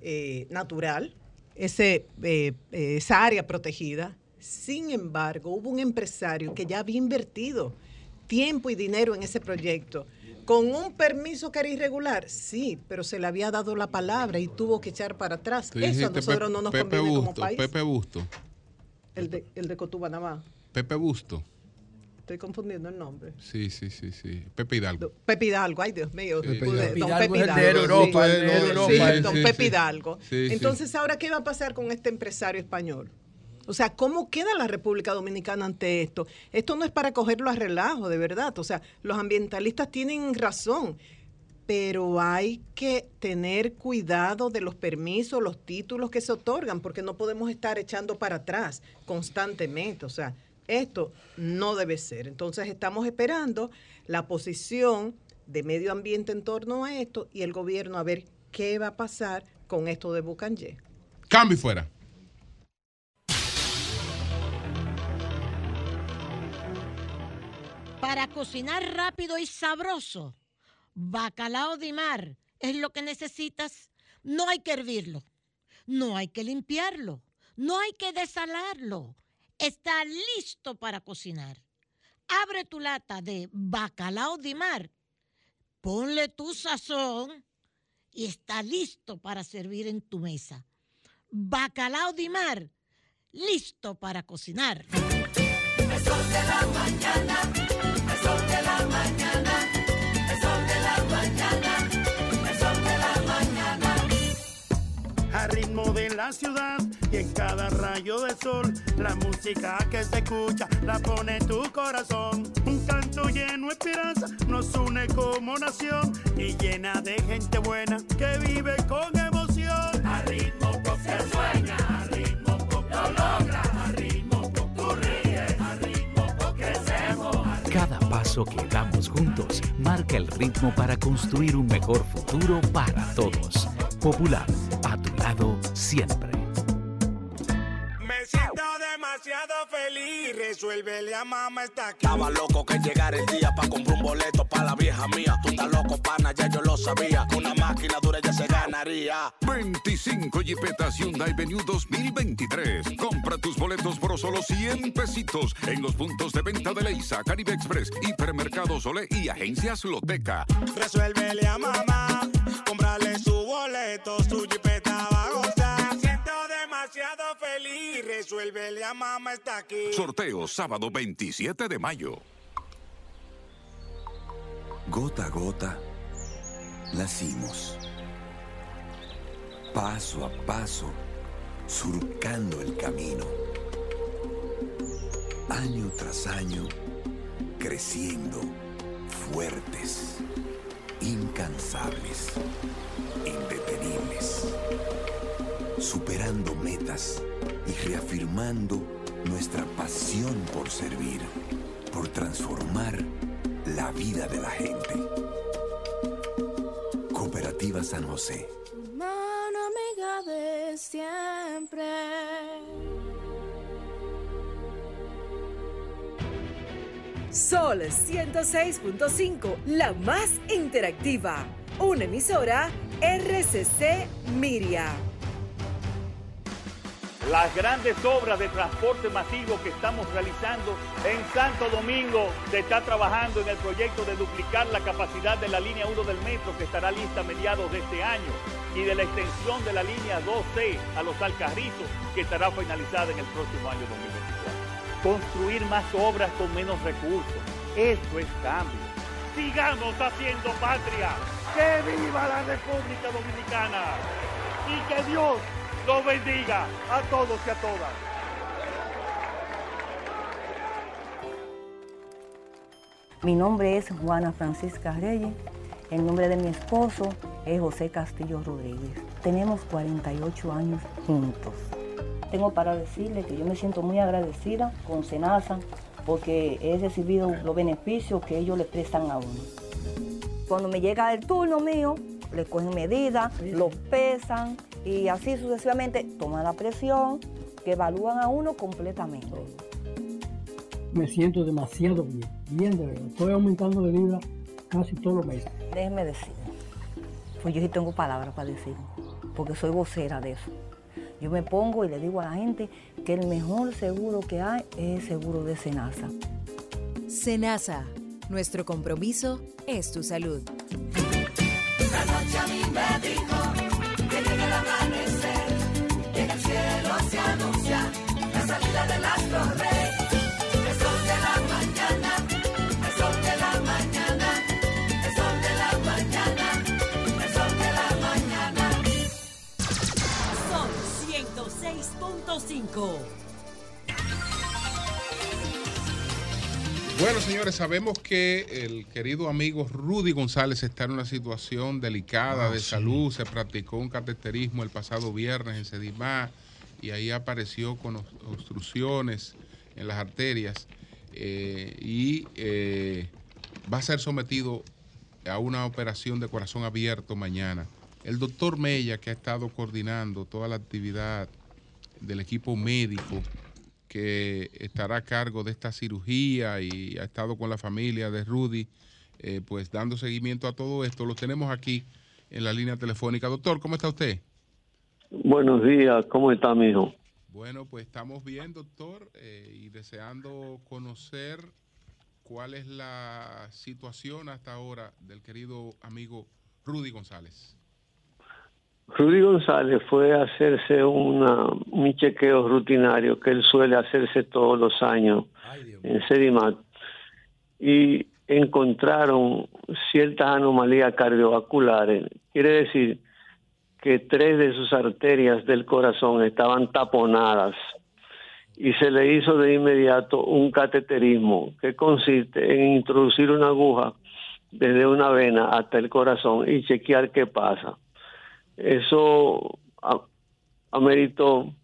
eh, natural, ese, eh, esa área protegida. Sin embargo, hubo un empresario que ya había invertido tiempo y dinero en ese proyecto. Con un permiso que era irregular, sí, pero se le había dado la palabra y tuvo que echar para atrás. Eso a nosotros no nos Pepe conviene como país. Pepe Busto, El de, el de Cotubanamá. Pepe Busto. Estoy confundiendo el nombre. Sí, sí, sí, sí. Pepe Hidalgo. Pepe Hidalgo, ay Dios mío. Pepe pude- Hidalgo. don Pepe Hidalgo. Sí, don Pepe. Hidalgo. Entonces, ¿ahora qué va a pasar con este empresario español? O sea, ¿cómo queda la República Dominicana ante esto? Esto no es para cogerlo a relajo, de verdad. O sea, los ambientalistas tienen razón, pero hay que tener cuidado de los permisos, los títulos que se otorgan, porque no podemos estar echando para atrás constantemente. O sea, esto no debe ser. Entonces, estamos esperando la posición de medio ambiente en torno a esto y el gobierno a ver qué va a pasar con esto de Bucanje. Cambio fuera. Para cocinar rápido y sabroso, bacalao de mar es lo que necesitas. No hay que hervirlo, no hay que limpiarlo, no hay que desalarlo. Está listo para cocinar. Abre tu lata de bacalao de mar, ponle tu sazón y está listo para servir en tu mesa. Bacalao de mar, listo para cocinar. De la mañana, la ciudad y en cada rayo de sol, la música que se escucha la pone tu corazón. Un canto lleno de esperanza nos une como nación y llena de gente buena que vive con emoción. A ritmo pop se sueña, a ritmo pop lo logra, a ritmo pop tú ríes, a ritmo pop crecemos. Cada que damos juntos marca el ritmo para construir un mejor futuro para todos. Popular, a tu lado siempre. Me siento demasiado feliz. Resuélvele a mamá, está aquí. Estaba loco que llegara el día para comprar un boleto para la vieja mía. Tú estás loco, pana, ya yo lo sabía. Con una máquina dura ya se ganaría. 25 Jeepetas Hyundai Venue 2023. Compra tus boletos por solo 100 pesitos en los puntos de venta de Leisa, Caribe Express, Hipermercado Sole y Agencias Loteca. Resuélvele a mamá, comprarle su boleto, su jipeta feliz, resuélvele a mamá, está aquí. Sorteo sábado 27 de mayo. Gota a gota, nacimos. Paso a paso, surcando el camino. Año tras año, creciendo, fuertes, incansables, indetenibles. Superando metas y reafirmando nuestra pasión por servir, por transformar la vida de la gente. Cooperativa San José. Mano amiga de siempre. Sol 106.5, la más interactiva. Una emisora RCC Miria. Las grandes obras de transporte masivo que estamos realizando en Santo Domingo se está trabajando en el proyecto de duplicar la capacidad de la línea 1 del metro que estará lista a mediados de este año y de la extensión de la línea 2C a los Alcarrizos que estará finalizada en el próximo año 2024. Construir más obras con menos recursos. Esto es cambio. Sigamos haciendo patria. ¡Que viva la República Dominicana! Y que Dios los bendiga a todos y a todas. Mi nombre es Juana Francisca Reyes. El nombre de mi esposo es José Castillo Rodríguez. Tenemos 48 años juntos. Tengo para decirle que yo me siento muy agradecida con Senasa porque he recibido los beneficios que ellos le prestan a uno. Cuando me llega el turno mío, le cogen medidas, lo pesan y así sucesivamente toman la presión, que evalúan a uno completamente. Me siento demasiado bien, bien de verdad. Estoy aumentando de libra casi todos los meses. Déjeme decir, pues yo sí tengo palabras para decir, porque soy vocera de eso. Yo me pongo y le digo a la gente que el mejor seguro que hay es el seguro de Senasa. Senasa, nuestro compromiso es tu salud. La noche a mí me dijo anuncia la salida del astro rey. El sol de la mañana, el sol de la mañana, el sol de la mañana, el sol de la mañana. Sol 106.5. Bueno, señores, sabemos que el querido amigo Rudy González está en una situación delicada Ah, de sí. salud. Se practicó un cateterismo el pasado viernes en Sedimá y ahí apareció con obstrucciones en las arterias eh, y eh, va a ser sometido a una operación de corazón abierto mañana. El doctor Mella, que ha estado coordinando toda la actividad del equipo médico, que estará a cargo de esta cirugía y ha estado con la familia de Rudy, eh, pues dando seguimiento a todo esto. Lo tenemos aquí en la línea telefónica. Doctor, ¿cómo está usted? Buenos días, ¿cómo está, mijo? Bueno, pues estamos bien, doctor, eh, y deseando conocer cuál es la situación hasta ahora del querido amigo Rudy González. Rudy González fue a hacerse una, un chequeo rutinario que él suele hacerse todos los años en Sedimat y encontraron ciertas anomalías cardiovasculares. Quiere decir que tres de sus arterias del corazón estaban taponadas y se le hizo de inmediato un cateterismo que consiste en introducir una aguja desde una vena hasta el corazón y chequear qué pasa. Eso ameritó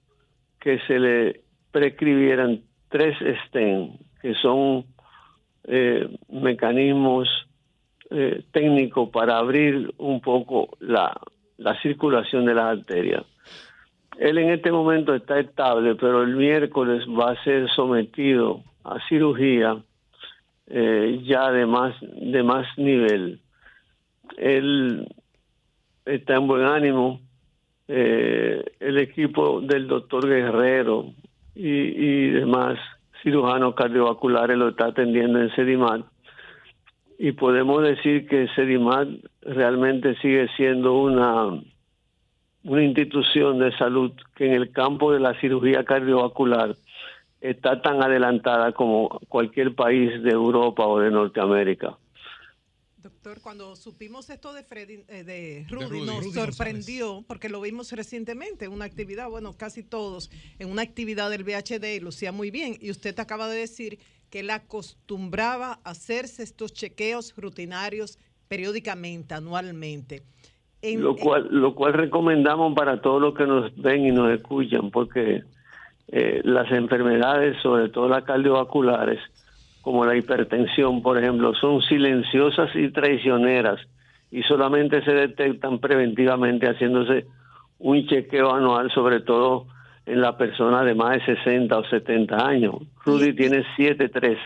que se le prescribieran tres STEM, que son eh, mecanismos eh, técnicos para abrir un poco la, la circulación de las arterias. él en este momento está estable, pero el miércoles va a ser sometido a cirugía eh, ya de más, de más nivel. Él está en buen ánimo. Eh, el equipo del doctor Guerrero y, demás cirujanos cardiovasculares lo está atendiendo en Sedimat. Y podemos decir que Sedimat realmente sigue siendo una, una institución de salud que en el campo de la cirugía cardiovascular está tan adelantada como cualquier país de Europa o de Norteamérica. Doctor, cuando supimos esto de Freddy, eh, de Rudy, Rudy. nos Rudy sorprendió porque lo vimos recientemente en una actividad, bueno, casi todos, en una actividad del VHD y lucía muy bien. Y usted acaba de decir que él acostumbraba a hacerse estos chequeos rutinarios periódicamente, anualmente. En- lo cual lo cual recomendamos para todos los que nos ven y nos escuchan porque eh, las enfermedades sobre todo las cardiovasculares como la hipertensión por ejemplo son silenciosas y traicioneras y solamente se detectan preventivamente haciéndose un chequeo anual sobre todo en la persona de más de 60 o 70 años Rudy tiene 73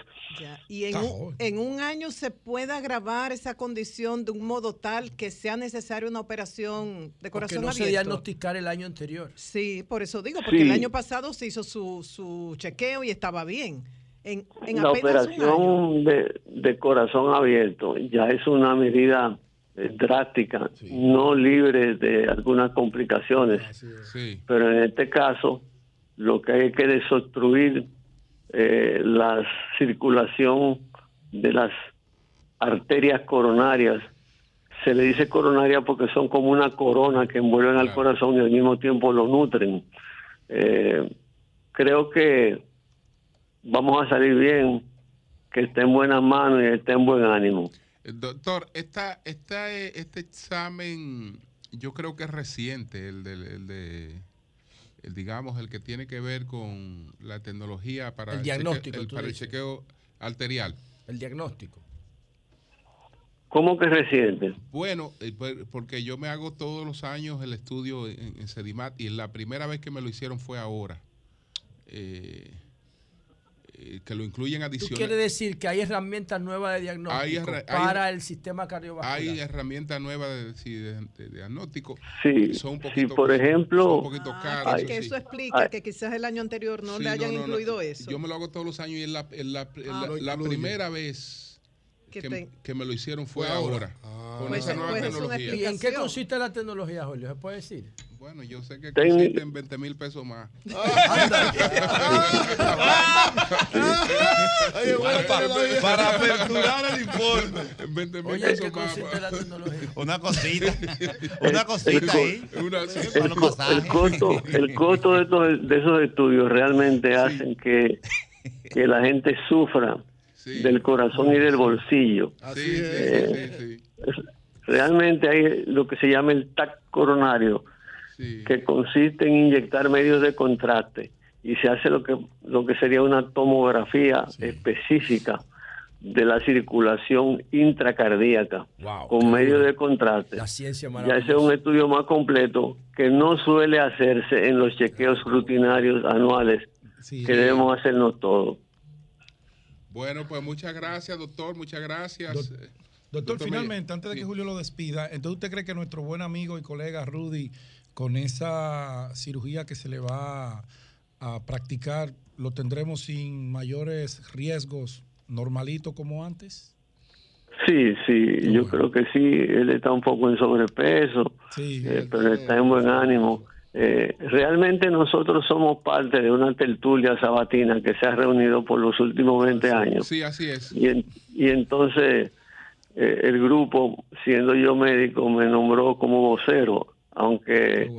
y en un, en un año se puede agravar esa condición de un modo tal que sea necesaria una operación de corazón no se abierto. diagnosticar el año anterior. Sí, por eso digo, porque Sí. el año pasado se hizo su, su chequeo y estaba bien. En, en la apenas un año. operación de, de corazón abierto ya es una medida eh, drástica, no libre de algunas complicaciones. Sí. Pero en este caso, lo que hay que desobstruir eh, la circulación de las arterias coronarias. Se le dice coronaria porque son como una corona que envuelven al corazón y al mismo tiempo lo nutren. Eh, creo que vamos a salir bien, que esté en buenas manos y esté en buen ánimo. Doctor, esta, esta, eh, este examen yo creo que es reciente, el, del- el de, el, digamos, el que tiene que ver con la tecnología para El diagnóstico, el- para el chequeo arterial. El diagnóstico. ¿Cómo que reciente? Bueno, eh, por- porque yo me hago todos los años el estudio en, en Sedimat y la primera vez que me lo hicieron fue ahora. Eh, que lo incluyen adicional. quieres decir que hay herramientas nuevas de diagnóstico Hay herra- hay- para el sistema cardiovascular. Hay herramientas nuevas de, sí, de- de diagnóstico. Sí, son un sí, poquito, por son ejemplo, un poquito caras. Ah, eso que sí. eso explica que quizás el año anterior no Sí, le hayan no, no, no. incluido eso. Yo me lo hago todos los años y es la, es la- es Ah. la- la primera vez Que que, te- que me lo hicieron fue, Fue ahora. ahora. Con Pues esa es- nueva pues es tecnología. ¿Y en qué consiste la tecnología, Julio? ¿Se puede decir? Bueno, yo sé que Técnic- consiste en 20 mil pesos más. (laughs) Oye, bueno, para, para aperturar el informe. En 20 mil Oye, pesos ¿qué más. consiste la tecnología? Una cosita. (laughs) Una cosita ahí. Una- el, co- el costo, el costo de, estos- de esos estudios realmente hacen que, que la gente sufra del corazón y del bolsillo. Sí, sí, Eh, sí, sí. Realmente hay lo que se llama el TAC coronario, que consiste en inyectar medios de contraste y se hace lo que lo que sería una tomografía específica de la circulación intracardíaca con medios de contraste. La ciencia Ya ese es un estudio más completo que no suele hacerse en los chequeos rutinarios anuales que debemos hacernos todos. Bueno, pues muchas gracias, doctor. Muchas gracias. Eh, Doctor, Doctor finalmente, antes de que Julio lo despida, entonces usted cree que nuestro buen amigo y colega Rudy, con esa cirugía que se le va a practicar, lo tendremos sin mayores riesgos, normalito como antes? Sí, sí, yo creo que sí, él está un poco en sobrepeso, eh, pero está en buen ánimo. Eh, realmente nosotros somos parte de una tertulia sabatina que se ha reunido por los últimos 20 años. Sí, así es. Y, en- y entonces eh, el grupo, siendo yo médico, me nombró como vocero, aunque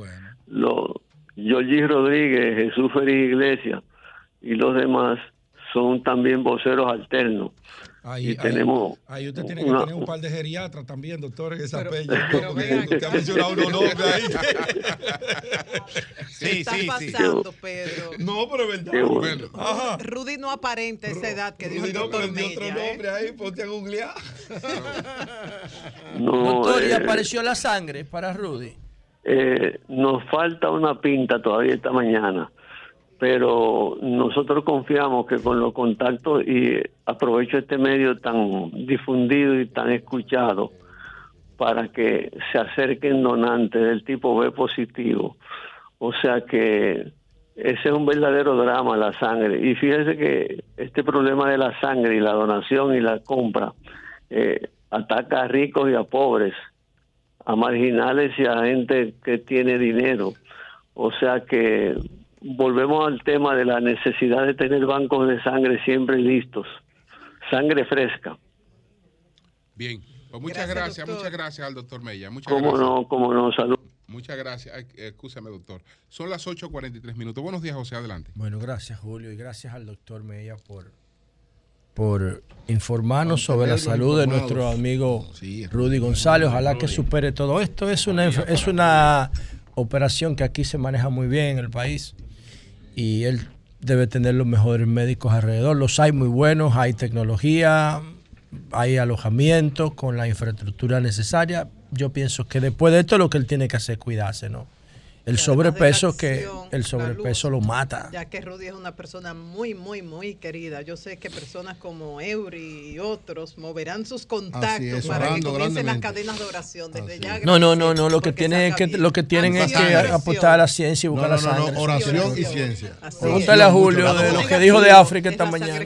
lo, Georgie Rodríguez, Jesús Félix Iglesias y los demás son también voceros alternos. Ahí, y ahí- tenemos ahí usted tiene que una- tener un par de geriatras también, doctor, en esa pero porque ven usted ha mencionado unos nombres ahí. (laughs) Sí, está sí, sí. pasando, Pedro? No, pero es verdad. Bueno. Ajá. Rudy no aparenta esa edad que dijo el Rudy no, doctor pero di otro ¿eh? nombre ahí, ponte a googlear. No, Doctor, ¿y eh, apareció la sangre para Rudy? eh, nos falta una pinta todavía esta mañana, pero nosotros confiamos que con los contactos y aprovecho este medio tan difundido y tan escuchado para que se acerquen donantes del tipo B positivo. O sea que ese es un verdadero drama, la sangre. Y fíjese que este problema de la sangre y la donación y la compra eh, ataca a ricos y a pobres, a marginales y a gente que tiene dinero. O sea que volvemos al tema de la necesidad de tener bancos de sangre siempre listos, sangre fresca. Bien, pues muchas gracias, muchas gracias al doctor Mella. Muchas Cómo gracias. no, cómo no, salud. Muchas gracias. Ay, Excúsame, doctor. Son las 8.43 minutos. Buenos días, José. Adelante. Bueno, gracias Julio y gracias al doctor Mella por, por informarnos sobre la salud de nuestro amigo Rudy González. Ojalá que supere todo esto. Es una, es una operación que aquí se maneja muy bien en el país y él debe tener los mejores médicos alrededor. Los hay muy buenos, hay tecnología, hay alojamiento con la infraestructura necesaria. Yo pienso que después de esto lo que él tiene que hacer es cuidarse, ¿no? El sobrepeso que el sobrepeso lo mata. Ya que Rudy es una persona muy, muy, muy querida. Yo sé que personas como Eury y otros moverán sus contactos es, para que comiencen las cadenas de oración. Desde ya No, no, no, no. Lo que tienen es que bien. lo que tienen es que apostar a la ciencia y buscar No, la no, no, sangre. oración y ciencia. Pregúntale a Julio de lo que dijo de África esta mañana.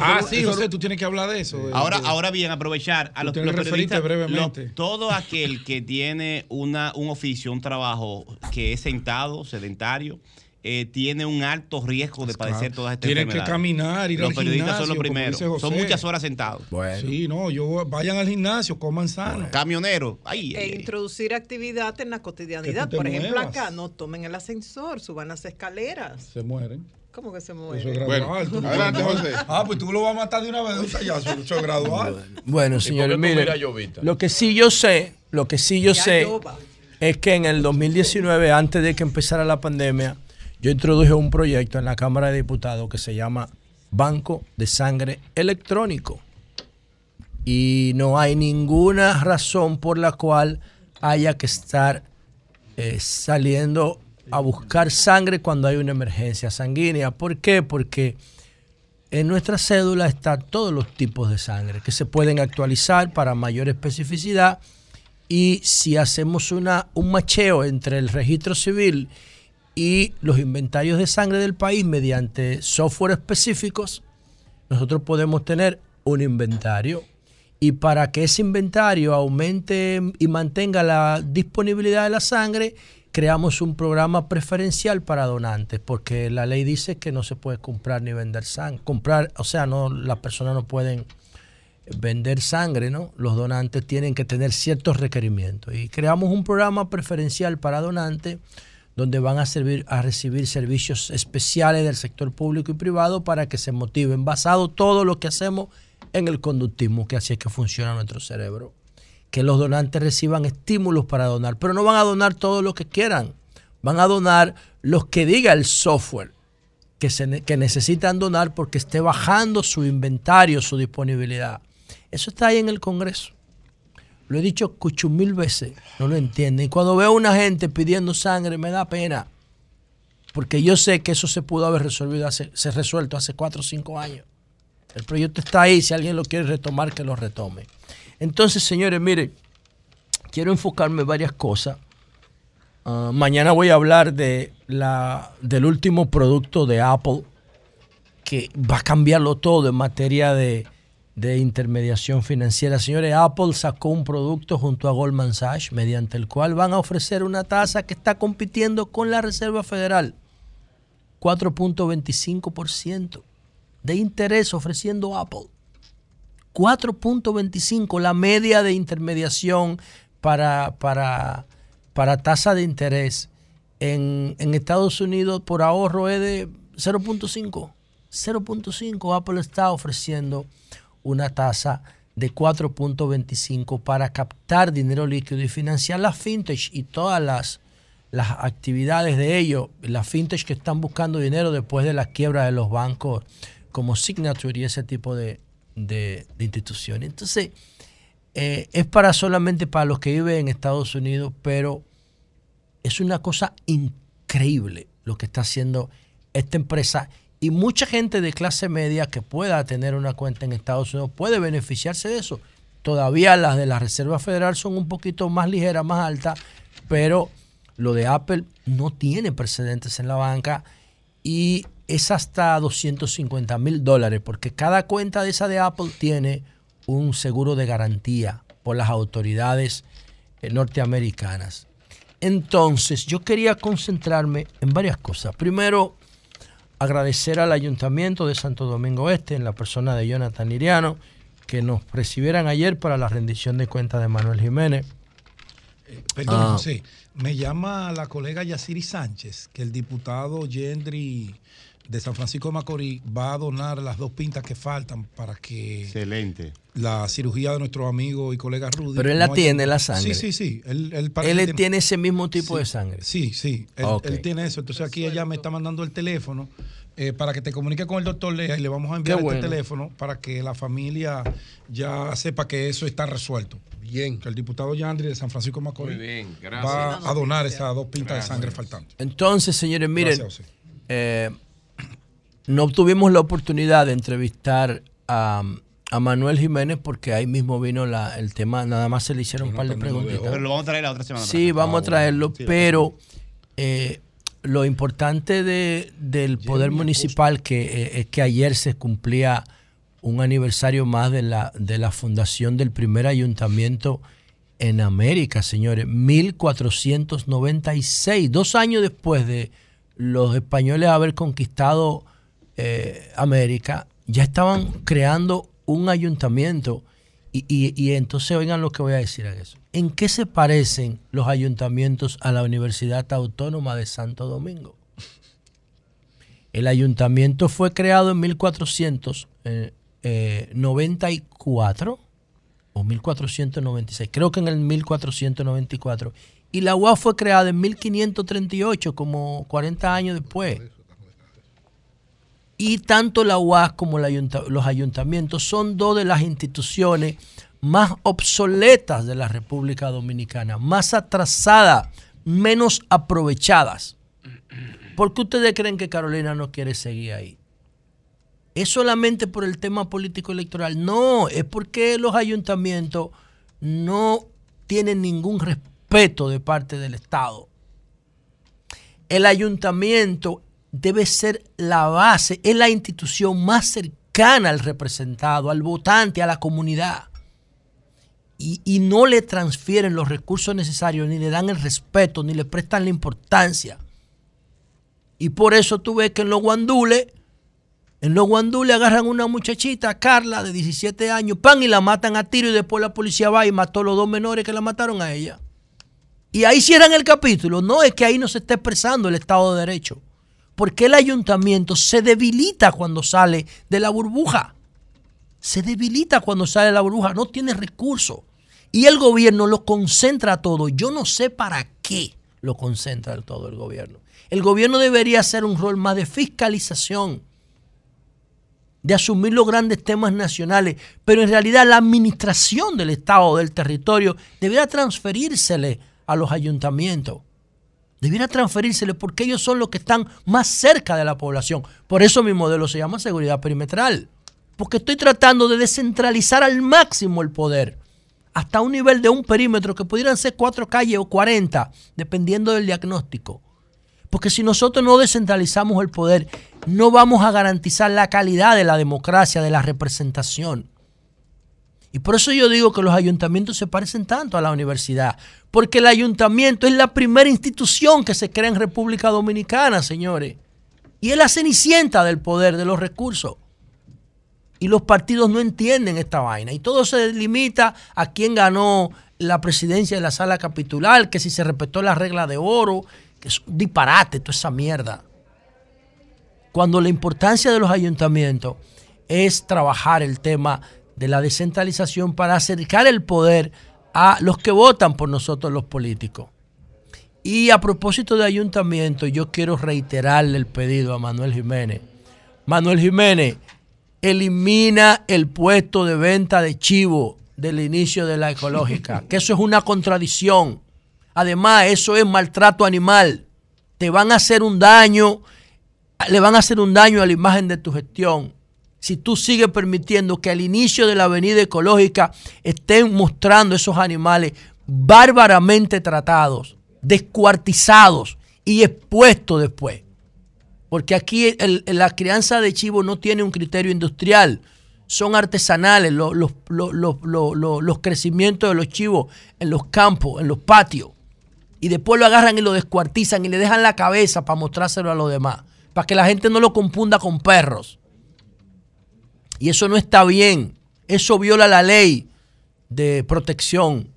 Ah, sí, José, tú tienes que hablar de eso. de- Ahora, ahora bien, aprovechar a los, los periodistas. brevemente. todo aquel que tiene una, un oficio, un trabajo que es sentado, sedentario, eh, tiene un alto riesgo de padecer todas estas Tienen que enfermedades. caminar, ir Los al periodistas son los primeros. Son muchas horas sentados. Sí, no, yo vayan al gimnasio, coman sano. Camioneros. Ay, E introducir actividad en la cotidianidad. Que Por ejemplo, muevas. acá no tomen el ascensor, suban las escaleras. Se mueren. ¿Cómo que se Eso mueve? es gradual. Bueno, adelante, José. Ah, pues tú lo vas a matar de una vez de un tallazo. Eso es gradual. Bueno, ¿Y señores, llovita? lo que sí yo sé, lo que sí yo sé. Es que en el 2019, antes de que empezara la pandemia, yo introduje un proyecto en la Cámara de Diputados que se llama Banco de Sangre Electrónico. Y no hay ninguna razón por la cual haya que estar eh, saliendo a buscar sangre cuando hay una emergencia sanguínea. ¿Por qué? Porque en nuestra cédula están todos los tipos de sangre que se pueden actualizar para mayor especificidad y si hacemos una, un macheo entre el registro civil y los inventarios de sangre del país mediante software específicos, nosotros podemos tener un inventario y para que ese inventario aumente y mantenga la disponibilidad de la sangre, creamos un programa preferencial para donantes, porque la ley dice que no se puede comprar ni vender sangre. Comprar, o sea, no, las personas no pueden vender sangre, ¿no? Los donantes tienen que tener ciertos requerimientos. Y creamos un programa preferencial para donantes donde van a servir a recibir servicios especiales del sector público y privado para que se motiven, basado todo lo que hacemos en el conductismo, que así es que funciona nuestro cerebro. Que los donantes reciban estímulos para donar, pero no van a donar todo lo que quieran, van a donar los que diga el software que, se que necesitan donar porque esté bajando su inventario, su disponibilidad. Eso está ahí en el Congreso. Lo he dicho mil veces, no lo entienden. Y cuando veo a una gente pidiendo sangre me da pena. Porque yo sé que eso se pudo haber resolvido hace, resuelto hace cuatro o cinco años. El proyecto está ahí, si alguien lo quiere retomar, que lo retome. Entonces, señores, miren, quiero enfocarme en varias cosas. Ah, mañana voy a hablar de la, del último producto de Apple que va a cambiarlo todo en materia de, de intermediación financiera. Señores, Apple sacó un producto junto a Goldman Sachs mediante el cual van a ofrecer una tasa que está compitiendo con la Reserva Federal. 4.25% de interés ofreciendo Apple. 4.25, la media de intermediación para, para, para tasa de interés en, en Estados Unidos por ahorro es de 0.5. 0.5 Apple está ofreciendo una tasa de 4.25 para captar dinero líquido y financiar las fintech y todas las, las actividades de ellos, las fintech que están buscando dinero después de la quiebra de los bancos como Signature y ese tipo de, de- instituciones. Entonces, eh, es para solamente para los que viven en Estados Unidos, pero es una cosa increíble lo que está haciendo esta empresa y mucha gente de clase media que pueda tener una cuenta en Estados Unidos puede beneficiarse de eso. Todavía las de la Reserva Federal son un poquito más ligeras, más altas, pero lo de Apple no tiene precedentes en la banca y es hasta 250 mil dólares, porque cada cuenta de esa de Apple tiene un seguro de garantía por las autoridades eh, norteamericanas. Entonces, yo quería concentrarme en varias cosas. Primero, agradecer al Ayuntamiento de Santo Domingo Este, en la persona de Jonathan Liriano, que nos recibieran ayer para la rendición de cuentas de Manuel Jiménez. Perdón, Ah. José. Me llama la colega Yaciri Sánchez, que el diputado Gendry de San Francisco de Macorís va a donar las dos pintas que faltan para que Excelente. la cirugía de nuestro amigo y colega Rudy. Pero él la haya- tiene, la sangre. Sí, sí, sí. Él, él Él que tiene ese mismo tipo de sangre. Sí, sí. Él, tiene eso. Entonces aquí ella me está mandando el teléfono eh, para que te comunique con el doctor Lea y le vamos a enviar este teléfono para que la familia ya sepa que eso está resuelto. Bien. Que el diputado Yandri de San Francisco de Macorís bien, va a donar esas dos pintas de sangre faltantes. Entonces, señores, miren, Gracias, José. eh, no tuvimos la oportunidad de entrevistar a, a Manuel Jiménez porque ahí mismo vino la- el tema, nada más se le hicieron un par de preguntitas. Pero lo vamos a traer la otra semana. Sí, vamos a Ah, traerlo, bueno. Sí, pero eh, lo importante de- del poder municipal que eh, es que ayer se cumplía un aniversario más de la, de la fundación del primer ayuntamiento en América, señores, 1496, dos años después de los españoles haber conquistado eh, América, ya estaban creando un ayuntamiento. Y, entonces oigan lo que voy a decir a eso. ¿En qué se parecen los ayuntamientos a la Universidad Autónoma de Santo Domingo? El ayuntamiento fue creado en 1494 o 1496, creo que en el 1494. Y la UAS fue creada en 1538, como 40 años después. Y tanto la UAS como los ayuntamientos son dos de las instituciones más obsoletas de la República Dominicana, más atrasadas, menos aprovechadas. ¿Por qué ustedes creen que Carolina no quiere seguir ahí? ¿Es solamente por el tema político electoral? No, es porque los ayuntamientos no tienen ningún respeto de parte del Estado. El ayuntamiento debe ser la base, es la institución más cercana al representado, al votante, a la comunidad. Y, y no le transfieren los recursos necesarios, ni le dan el respeto, ni le prestan la importancia. Y por eso tú ves que en los guandules, en los guandules agarran una muchachita, Carla, de 17 años, pan y la matan a tiro y después la policía va y mató a los dos menores que la mataron a ella. Y ahí cierran el capítulo. No es que ahí no se esté expresando el Estado de Derecho. Porque el ayuntamiento se debilita cuando sale de la burbuja. Se debilita cuando sale de la burbuja. No tiene recursos. Y el gobierno lo concentra todo. Yo no sé para qué lo concentra todo el gobierno. El gobierno debería hacer un rol más de fiscalización, de asumir los grandes temas nacionales, pero en realidad la administración del Estado, del territorio, debería transferírsele a los ayuntamientos. Debiera transferírsele porque ellos son los que están más cerca de la población. Por eso mi modelo se llama seguridad perimetral. Porque estoy tratando de descentralizar al máximo el poder. Hasta un nivel de un perímetro que pudieran ser cuatro calles o 40, dependiendo del diagnóstico. Porque si nosotros no descentralizamos el poder, no vamos a garantizar la calidad de la democracia, de la representación. Y por eso yo digo que los ayuntamientos se parecen tanto a la universidad. Porque el ayuntamiento es la primera institución que se crea en República Dominicana, señores. Y es la cenicienta del poder, de los recursos. Y los partidos no entienden esta vaina. Y todo se limita a quién ganó la presidencia de la sala capitular, que si se respetó la regla de oro, que es un disparate toda esa mierda. Cuando la importancia de los ayuntamientos es trabajar el tema de la descentralización para acercar el poder a los que votan por nosotros los políticos. Y a propósito de ayuntamiento, yo quiero reiterarle el pedido a Manuel Jiménez. Manuel Jiménez, elimina el puesto de venta de chivo del inicio de la ecológica, (laughs) que eso es una contradicción. Además, eso es maltrato animal. Te van a hacer un daño, le van a hacer un daño a la imagen de tu gestión. Si tú sigues permitiendo que al inicio de la avenida ecológica estén mostrando esos animales bárbaramente tratados, descuartizados y expuestos después. Porque aquí la crianza de chivo no tiene un criterio industrial, son artesanales los- los- los- los crecimientos de los chivos en los campos, en los patios. Y después lo agarran y lo descuartizan y le dejan la cabeza para mostrárselo a los demás, para que la gente no lo confunda con perros. Y eso no está bien, eso viola la ley de protección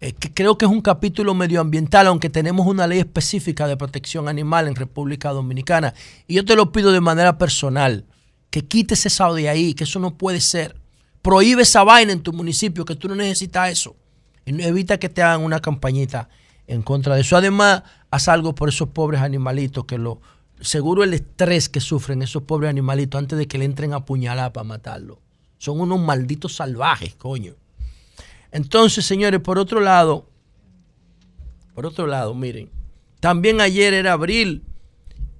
eh, que creo que es un capítulo medioambiental, aunque tenemos una ley específica de protección animal en República Dominicana. Y yo te lo pido de manera personal, que quites eso de ahí, que eso no puede ser. Prohíbe esa vaina en tu municipio, que tú no necesitas eso. Y evita que te hagan una campañita en contra de eso. Además, haz algo por esos pobres animalitos, que lo seguro el estrés que sufren esos pobres animalitos antes de que le entren a puñalar para matarlo. Son unos malditos salvajes, coño. Entonces, señores, por otro lado, por otro lado, miren, también ayer era abril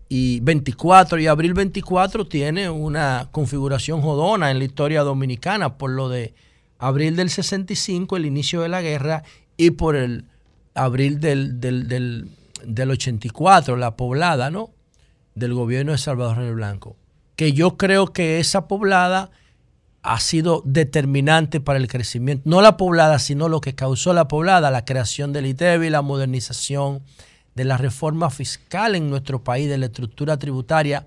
y 24 y abril 24 tiene una configuración jodona en la historia dominicana por lo de abril del 65, el inicio de la guerra, y por el abril del, del, del, del 84, la poblada, ¿no? Del gobierno de Salvador Blanco. Que yo creo que esa poblada ha sido determinante para el crecimiento, no la poblada, sino lo que causó la poblada, la creación del ITEBI, la modernización de la reforma fiscal en nuestro país, de la estructura tributaria.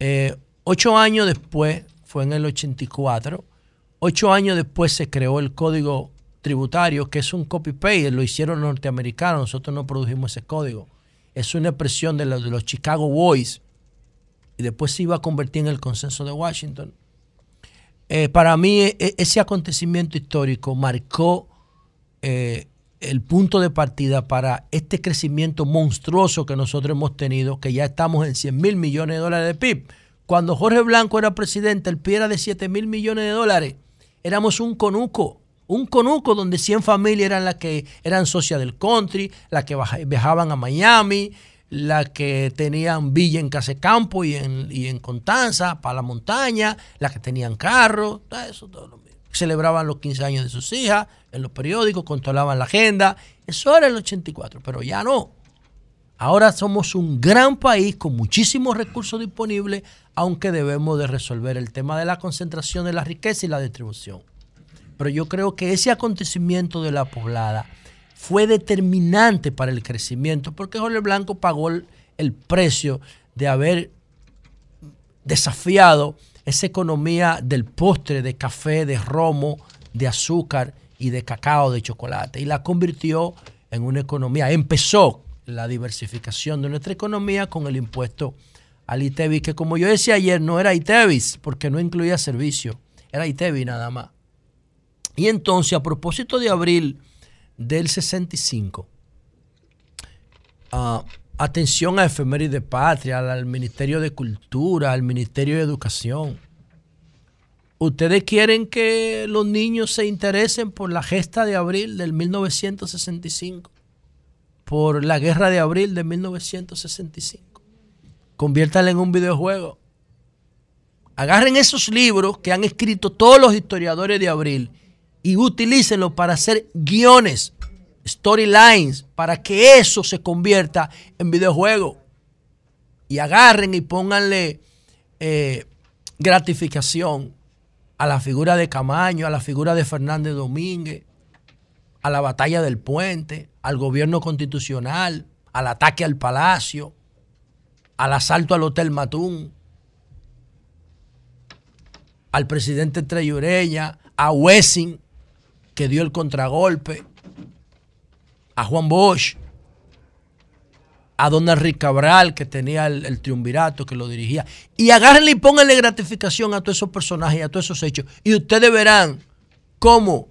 Eh, ocho años después, fue en el 84, ocho años después se creó el código tributario, que es un copy-paste, lo hicieron norteamericanos, nosotros no produjimos ese código. Es una expresión de los, de los Chicago Boys y después se iba a convertir en el consenso de Washington. Eh, para mí e- e- ese acontecimiento histórico marcó eh, el punto de partida para este crecimiento monstruoso que nosotros hemos tenido, que ya estamos en 100 mil millones de dólares de PIB. Cuando Jorge Blanco era presidente, el PIB era de 7 mil millones de dólares. Éramos un conuco, un conuco donde 100 familias eran las que eran socias del country, las que viajaban a Miami, las que tenían villa en Casecampo y en, y en Constanza, para la montaña, las que tenían carro, todo eso, todo lo mismo. Celebraban los 15 años de sus hijas en los periódicos, controlaban la agenda. Eso era el 84, pero ya no. Ahora somos un gran país con muchísimos recursos disponibles, aunque debemos de resolver el tema de la concentración de la riqueza y la distribución. Pero yo creo que ese acontecimiento de la poblada fue determinante para el crecimiento, porque Jorge Blanco pagó el, precio de haber desafiado esa economía del postre, de café, de romo, de azúcar y de cacao, de chocolate, y la convirtió en una economía. Empezó la diversificación de nuestra economía con el impuesto al ITEVI, que como yo decía ayer, no era ITEVIS, porque no incluía servicio, era ITEVI nada más. Y entonces, a propósito de abril del 65, ah, atención a efemérides de patria, al Ministerio de Cultura, al Ministerio de Educación. ¿Ustedes quieren que los niños se interesen por la gesta de abril del 1965? Por la guerra de abril de 1965. Conviértanla en un videojuego. Agarren esos libros que han escrito todos los historiadores de abril y utilícenlos para hacer guiones, storylines, para que eso se convierta en videojuego. Y agarren y pónganle eh, gratificación a la figura de Camaño, a la figura de Fernández Domínguez, a la batalla del puente, al gobierno constitucional, al ataque al palacio, al asalto al Hotel Matún, al presidente Treyureña, a Wessing, que dio el contragolpe, a Juan Bosch, a don Enrique Cabral, que tenía el, triunvirato, que lo dirigía. Y agárrenle y pónganle gratificación a todos esos personajes y a todos esos hechos. Y ustedes verán cómo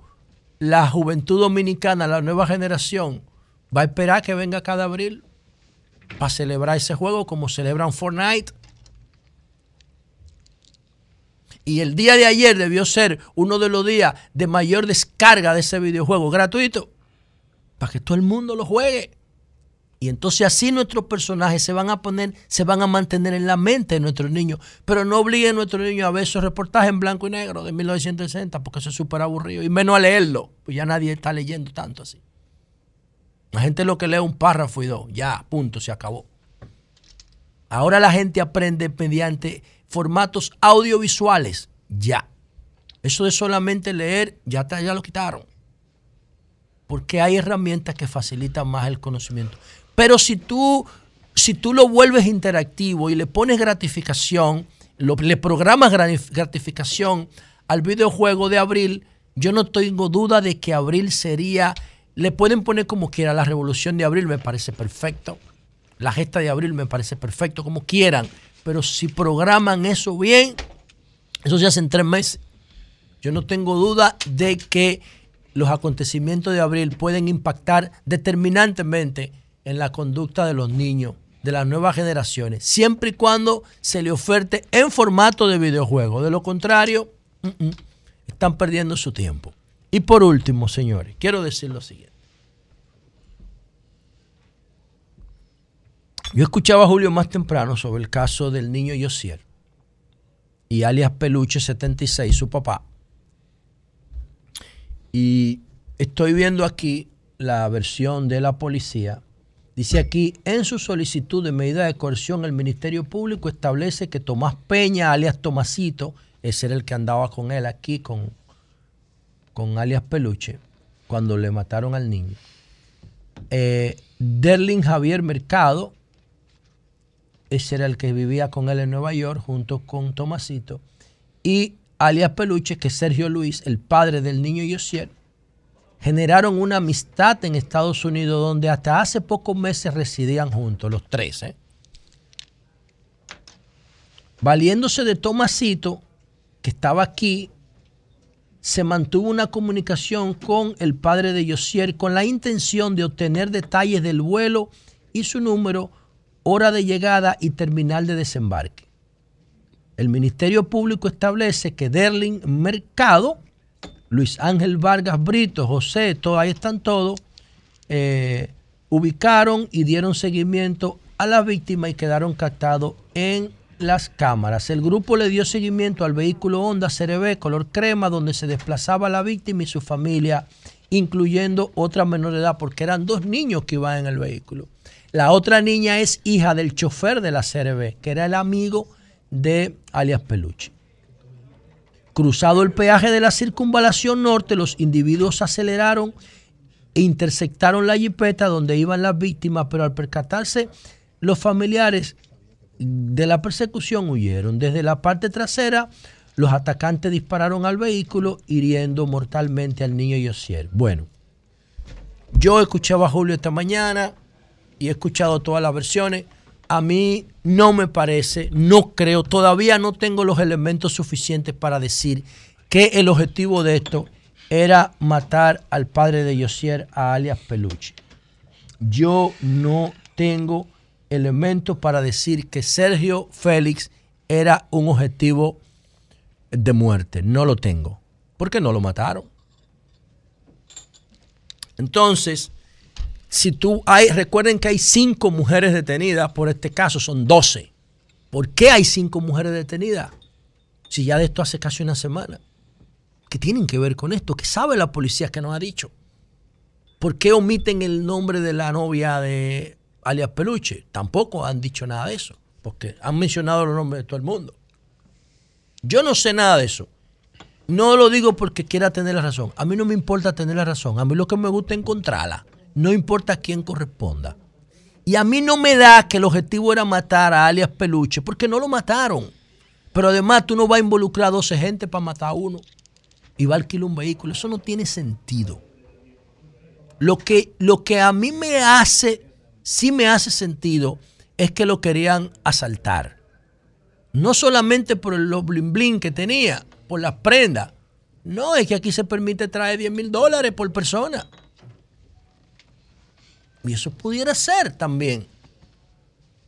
la juventud dominicana, la nueva generación, va a esperar que venga cada abril para celebrar ese juego como celebran Fortnite. Y el día de ayer debió ser uno de los días de mayor descarga de ese videojuego gratuito. para que todo el mundo lo juegue. Y entonces así nuestros personajes se van a poner, se van a mantener en la mente de nuestros niños. Pero no obliguen a nuestros niños a ver esos reportajes en blanco y negro de 1960 porque eso es súper aburrido. Y menos a leerlo, pues ya nadie está leyendo tanto así. La gente lo que lee un párrafo y dos, ya, punto, se acabó. Ahora la gente aprende mediante formatos audiovisuales, ya. Eso de solamente leer, ya, está- ya lo quitaron. Porque hay herramientas que facilitan más el conocimiento. Pero si tú, si tú lo vuelves interactivo y le pones gratificación, lo- le programas gratificación al videojuego de Abril, yo no tengo duda de que Abril sería, le pueden poner como quiera, la revolución de Abril me parece perfecto, la gesta de Abril me parece perfecto, como quieran, pero si programan eso bien, eso se hace en tres meses. Yo no tengo duda de que los acontecimientos de abril pueden impactar determinantemente en la conducta de los niños, de las nuevas generaciones, siempre y cuando se le oferte en formato de videojuego. De lo contrario, mm, mm, están perdiendo su tiempo. Y por último, señores, quiero decir lo siguiente. Yo escuchaba a Julio más temprano sobre el caso del niño Yosier y alias Peluche 76, su papá. Y estoy viendo aquí la versión de la policía. Dice aquí, en su solicitud de medida de coerción, el Ministerio Público establece que Tomás Peña, alias Tomasito, ese era el que andaba con él aquí, con, con alias Peluche, cuando le mataron al niño. Eh, Derlin Javier Mercado, ese era el que vivía con él en Nueva York junto con Tomasito. Y alias Peluche, que Sergio Luis, el padre del niño Yosier, generaron una amistad en Estados Unidos donde hasta hace pocos meses residían juntos, los tres. ¿eh? Valiéndose de Tomasito, que estaba aquí, se mantuvo una comunicación con el padre de Yosier con la intención de obtener detalles del vuelo y su número, hora de llegada y terminal de desembarque. El Ministerio Público establece que Derlin Mercado, Luis Ángel Vargas Brito, José, todo, ahí están todos, eh, ubicaron y dieron seguimiento a la víctima y quedaron captados en las cámaras. El grupo le dio seguimiento al vehículo Honda CRB color crema donde se desplazaba la víctima y su familia, incluyendo otra menor de edad, porque eran dos niños que iban en el vehículo. La otra niña es hija del chofer de la CRB, que era el amigo de alias Peluche. Cruzado el peaje de la circunvalación norte, los individuos aceleraron e interceptaron la jipeta donde iban las víctimas, pero al percatarse los familiares de la persecución huyeron. Desde la parte trasera, los atacantes dispararon al vehículo, hiriendo mortalmente al niño Yosier. Bueno, yo escuchaba a Julio esta mañana y he escuchado todas las versiones. A mí no me parece, no creo, todavía no tengo los elementos suficientes para decir que el objetivo de esto era matar al padre de Yosier, a alias Peluche. Yo no tengo elementos para decir que Sergio Félix era un objetivo de muerte. No lo tengo. Porque no lo mataron. Entonces, si tú hay, recuerden que hay cinco mujeres detenidas por este caso, son 12. ¿Por qué hay cinco mujeres detenidas? Si ya de esto hace casi una semana. ¿Qué tienen que ver con esto? ¿Qué sabe la policía que nos ha dicho? ¿Por qué omiten el nombre de la novia de alias Peluche? Tampoco han dicho nada de eso, porque han mencionado los nombres de todo el mundo. Yo no sé nada de eso. No lo digo porque quiera tener la razón. A mí no me importa tener la razón. A mí lo que me gusta es encontrarla. No importa quién corresponda. Y a mí no me da que el objetivo era matar a alias Peluche, porque no lo mataron. Pero además tú no vas a involucrar a 12 gente para matar a uno y va a alquilar un vehículo. Eso no tiene sentido. Lo que, lo que a mí me hace, sí me hace sentido, es que lo querían asaltar. No solamente por el blin blin que tenía, por las prendas. No, es que aquí se permite traer 10 mil dólares por persona. Y eso pudiera ser también.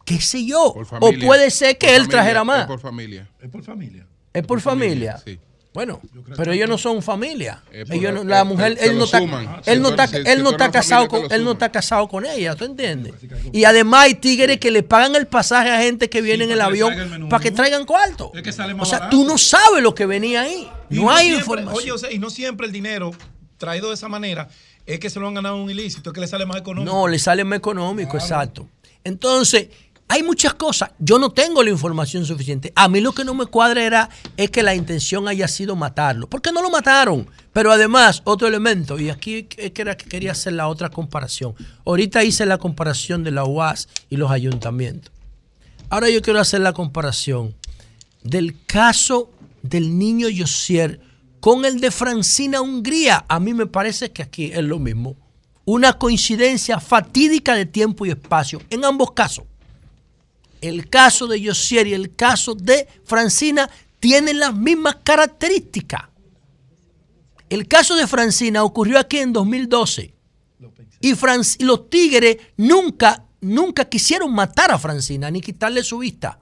¿Qué sé yo? O puede ser que Por él familia, trajera es más. por familia. Es por familia. Es por familia. Sí. Bueno, pero ellos no son familia. Ellos no- la eh, mujer, él no está, él no está, él no está casado con, él no está casado con ella, ¿tú entiendes? Y además hay tigres que le pagan el pasaje a gente que viene en el avión para que traigan cuarto. Es O sea, tú no sabes lo que venía ahí. No hay información. Oye, o sea, y no siempre el dinero traído de esa manera es que se lo han ganado un ilícito, es que le sale más económico. No, le sale más económico, exacto. Entonces, hay muchas cosas. Yo no tengo la información suficiente. A mí lo que no me cuadra era es que la intención haya sido matarlo. ¿Por qué no lo mataron? Pero además, otro elemento, y aquí es que era que quería hacer la otra comparación. Ahorita hice la comparación de la UAS y los ayuntamientos. Ahora yo quiero hacer la comparación del caso del niño Josier con el de Francina Hungría. A mí me parece que aquí es lo mismo. Una coincidencia fatídica de tiempo y espacio en ambos casos. El caso de Josier y el caso de Francina tienen las mismas características. El caso de Francina ocurrió aquí en 2012. Y, y los tigres nunca, nunca quisieron matar a Francina ni quitarle su vista.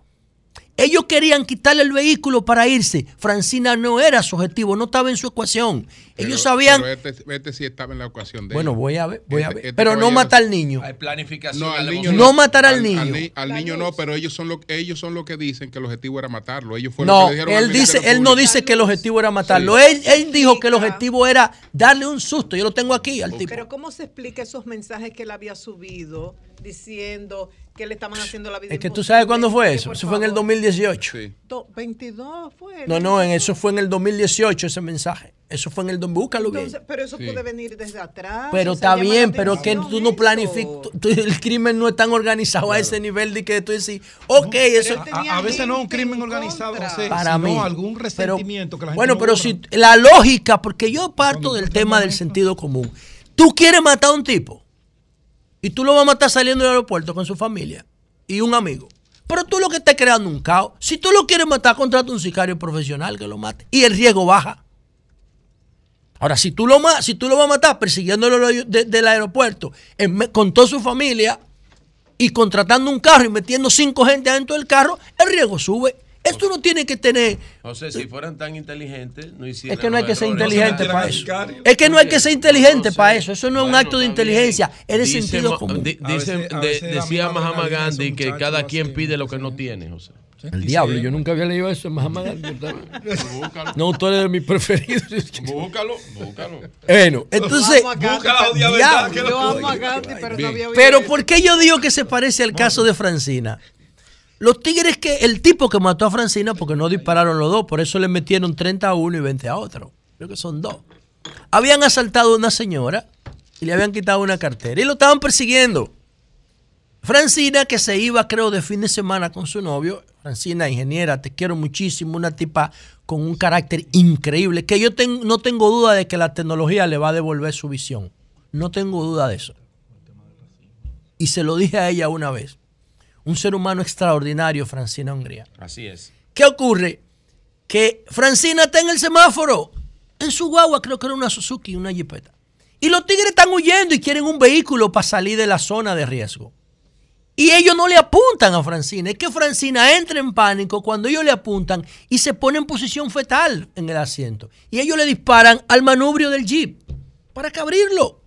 Ellos querían quitarle el vehículo para irse. Francina no era su objetivo, no estaba en su ecuación. Ellos Pero- sabían. Pero este, este sí estaba en la ocasión de Bueno, ellos. voy a ver, voy a Este- ver. este Pero no matar al niño. Hay planificación. No, al niño No matar al niño. Al, ni- al niño no, pero ellos son lo ellos son lo que dicen que el objetivo era matarlo. Ellos fueron No, los que dijeron él dice, él no dice que el objetivo era matarlo. Él, él dijo que el objetivo era darle un susto. Yo lo tengo aquí al tipo. Pero ¿cómo se explica esos mensajes que él había subido diciendo que le estaban haciendo la vida Es que tú sabes cuándo fue eso. Eso fue en el 2018. Do- 22 fue. No, no, en eso fue en el 2018 ese mensaje. Eso fue en el... Búscalo bien. Entonces, pero eso puede venir desde atrás. Pero está bien, pero que tú no planificas. El crimen no es tan organizado a ese nivel de que tú decís, ok, eso. A, a veces no es un crimen organizado, José, Para sino mí. algún Pero- resentimiento que la gente Bueno, no pero si la lógica, porque yo parto del tema del sentido común. Tú quieres matar a un tipo y tú lo vas a matar saliendo del aeropuerto con su familia y un amigo. Pero tú lo que estás creando un caos. Si tú lo quieres matar, contrata un sicario profesional que lo mate y el riesgo baja. Ahora, si tú lo, si tú lo vas a matar persiguiéndolo de- del aeropuerto con toda su familia y contratando un carro y metiendo cinco gente adentro del carro, el riesgo sube. Esto no tiene que tener José, si fueran tan inteligentes, no hicieran es que no hay que ser inteligente para eso. Es que no hay que ser inteligente para eso. Eso no es un acto de inteligencia, es de sentido común. di- dice- de- decía Mahatma Gandhi que cada quien pide lo que no tiene, José. El diablo, yo nunca había leído eso en Mahatma Gandhi. No, tú eres de mis preferidos. (laughs) Búscalo, búscalo. Bueno, entonces. Yo amo a Gandhi, Busca la pero- jodida verdad, que lo Yo amo a Gandhi, pero no había Pero. ¿por qué yo digo que se parece al caso de Francina? Los tigres que el tipo que mató a Francina, porque no dispararon los dos, por eso le metieron 30 a uno y 20 a otro. Creo que son dos. Habían asaltado a una señora y le habían quitado una cartera y lo estaban persiguiendo. Francina, que se iba, creo, de fin de semana con su novio. Francina, ingeniera, te quiero muchísimo, una tipa con un carácter increíble, que yo no tengo duda de que la tecnología le va a devolver su visión. No tengo duda de eso. Y se lo dije a ella una vez. Un ser humano extraordinario, Francina Hungría. Así es. ¿Qué ocurre? Que Francina está en el semáforo, en su guagua, creo que era una Suzuki, una Jeepeta. Y los tigres están huyendo y quieren un vehículo para salir de la zona de riesgo. Y ellos no le apuntan a Francina. Es que Francina entra en pánico cuando ellos le apuntan y se pone en posición fetal en el asiento. Y ellos le disparan al manubrio del jeep para que abrirlo.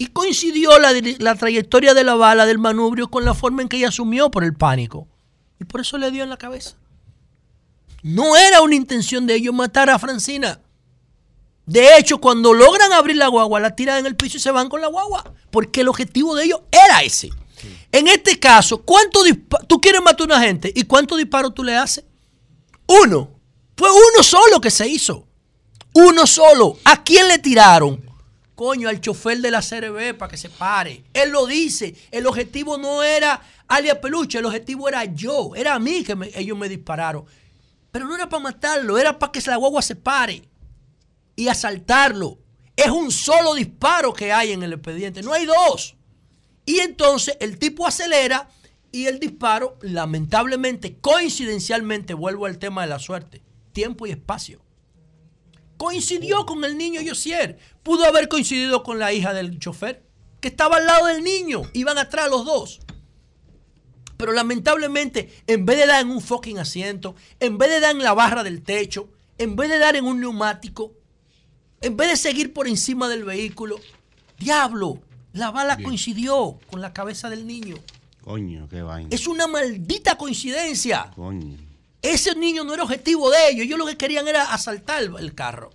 Y coincidió la, la trayectoria de la bala del manubrio con la forma en que ella asumió por el pánico. Y por eso le dio en la cabeza. No era una intención de ellos matar a Francina. De hecho, cuando logran abrir la guagua, la tiran en el piso y se van con la guagua. Porque el objetivo de ellos era ese. En este caso, ¿cuánto tú quieres matar a una gente y cuántos disparos tú le haces? Uno. Fue uno solo que se hizo. Uno solo. ¿A quién le tiraron? Coño, al chofer de la CRB para que se pare. Él lo dice. El objetivo no era alia Peluche, el objetivo era yo. Era a mí que ellos me dispararon. Pero no era para matarlo, era para que la guagua se pare y asaltarlo. Es un solo disparo que hay en el expediente, no hay dos. Y entonces el tipo acelera y el disparo, lamentablemente, coincidencialmente, vuelvo al tema de la suerte, tiempo y espacio. Coincidió con el niño Josier. Pudo haber coincidido con la hija del chofer, que estaba al lado del niño. Iban atrás los dos. Pero lamentablemente, en vez de dar en un fucking asiento, en vez de dar en la barra del techo, en vez de dar en un neumático, en vez de seguir por encima del vehículo, diablo, la bala coincidió con la cabeza del niño. Coño, qué vaina. Es una maldita coincidencia. Coño. Ese niño no era objetivo de ellos. Ellos lo que querían era asaltar el- el carro.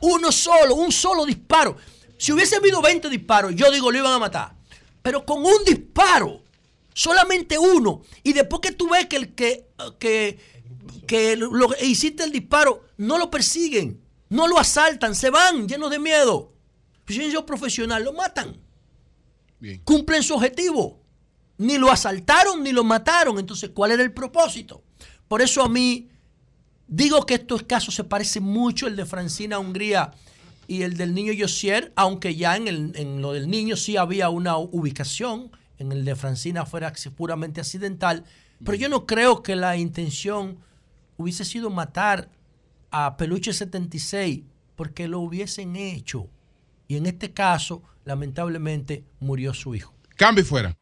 Uno solo, un solo disparo. Si hubiese habido 20 disparos, yo digo, lo iban a matar. Pero con un disparo, solamente uno. Y después que tú ves que el que, que, que lo, hiciste el disparo, no lo persiguen, no lo asaltan, se van llenos de miedo. Pues si ellos profesional, lo matan. Cumplen su objetivo. Ni lo asaltaron ni lo mataron. Entonces, ¿cuál era el propósito? Por eso a mí digo que estos casos se parecen mucho el de Francina Hungría y el del niño Josier, aunque ya en, el- en lo del niño sí había una ubicación, en el de Francina fuera puramente accidental, pero yo no creo que la intención hubiese sido matar a Peluche 76 porque lo hubiesen hecho. Y en este caso, lamentablemente, murió su hijo. Cambio fuera.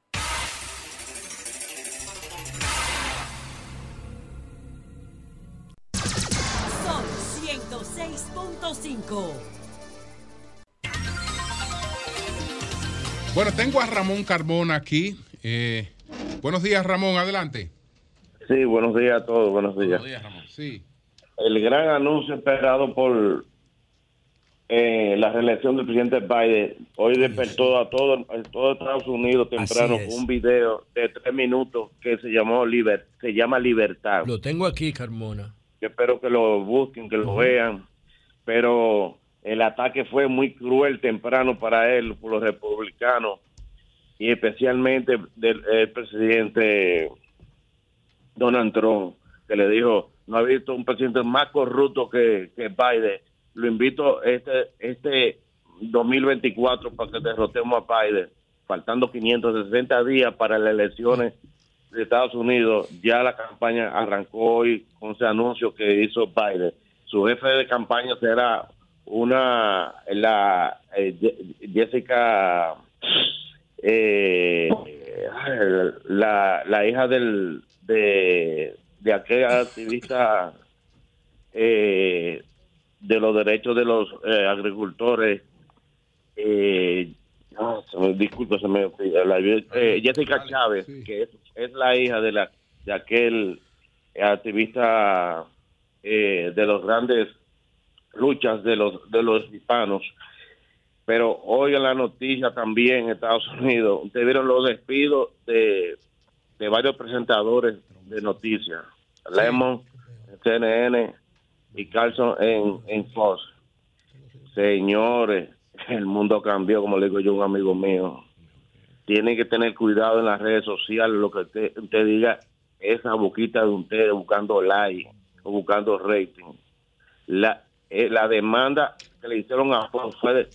106.5. Bueno, tengo a Ramón Carbona aquí. Eh, buenos días, Ramón, adelante. Sí, buenos días a todos, buenos días. Sí. El gran anuncio esperado por eh, la reelección del presidente Biden hoy despertó a todo, a todo Estados Unidos temprano es. un video de tres minutos que se llamó Liber, se llama Libertad. Lo tengo aquí, Carmona. Yo espero que lo busquen, que lo vean, pero el ataque fue muy cruel temprano para él, por los republicanos, y especialmente del el presidente Donald Trump, que le dijo, no ha visto un presidente más corrupto que, que Biden. Lo invito este, este 2024 para que derrotemos a Biden, faltando 560 días para las elecciones de Estados Unidos, ya la campaña arrancó hoy con ese anuncio que hizo Biden. Su jefe de campaña será una, la eh, Jessica, eh, la, la hija del, de, de aquel activista eh, de los derechos de los eh, agricultores. Eh, me- disculpe, se me la- eh, Jessica Chávez, que es, es la hija de la de aquel activista eh, de los grandes luchas de los de los hispanos. Pero hoy en la noticia también en Estados Unidos, ustedes vieron los despidos de, de varios presentadores de noticias, Lemon, CNN y Carlson en, en Fox. Señores, el mundo cambió, como le digo yo a un amigo mío. Tienen que tener cuidado en las redes sociales, lo que usted, usted diga, esa boquita de ustedes buscando like buscando rating. La, eh, la demanda que le hicieron a Fox fue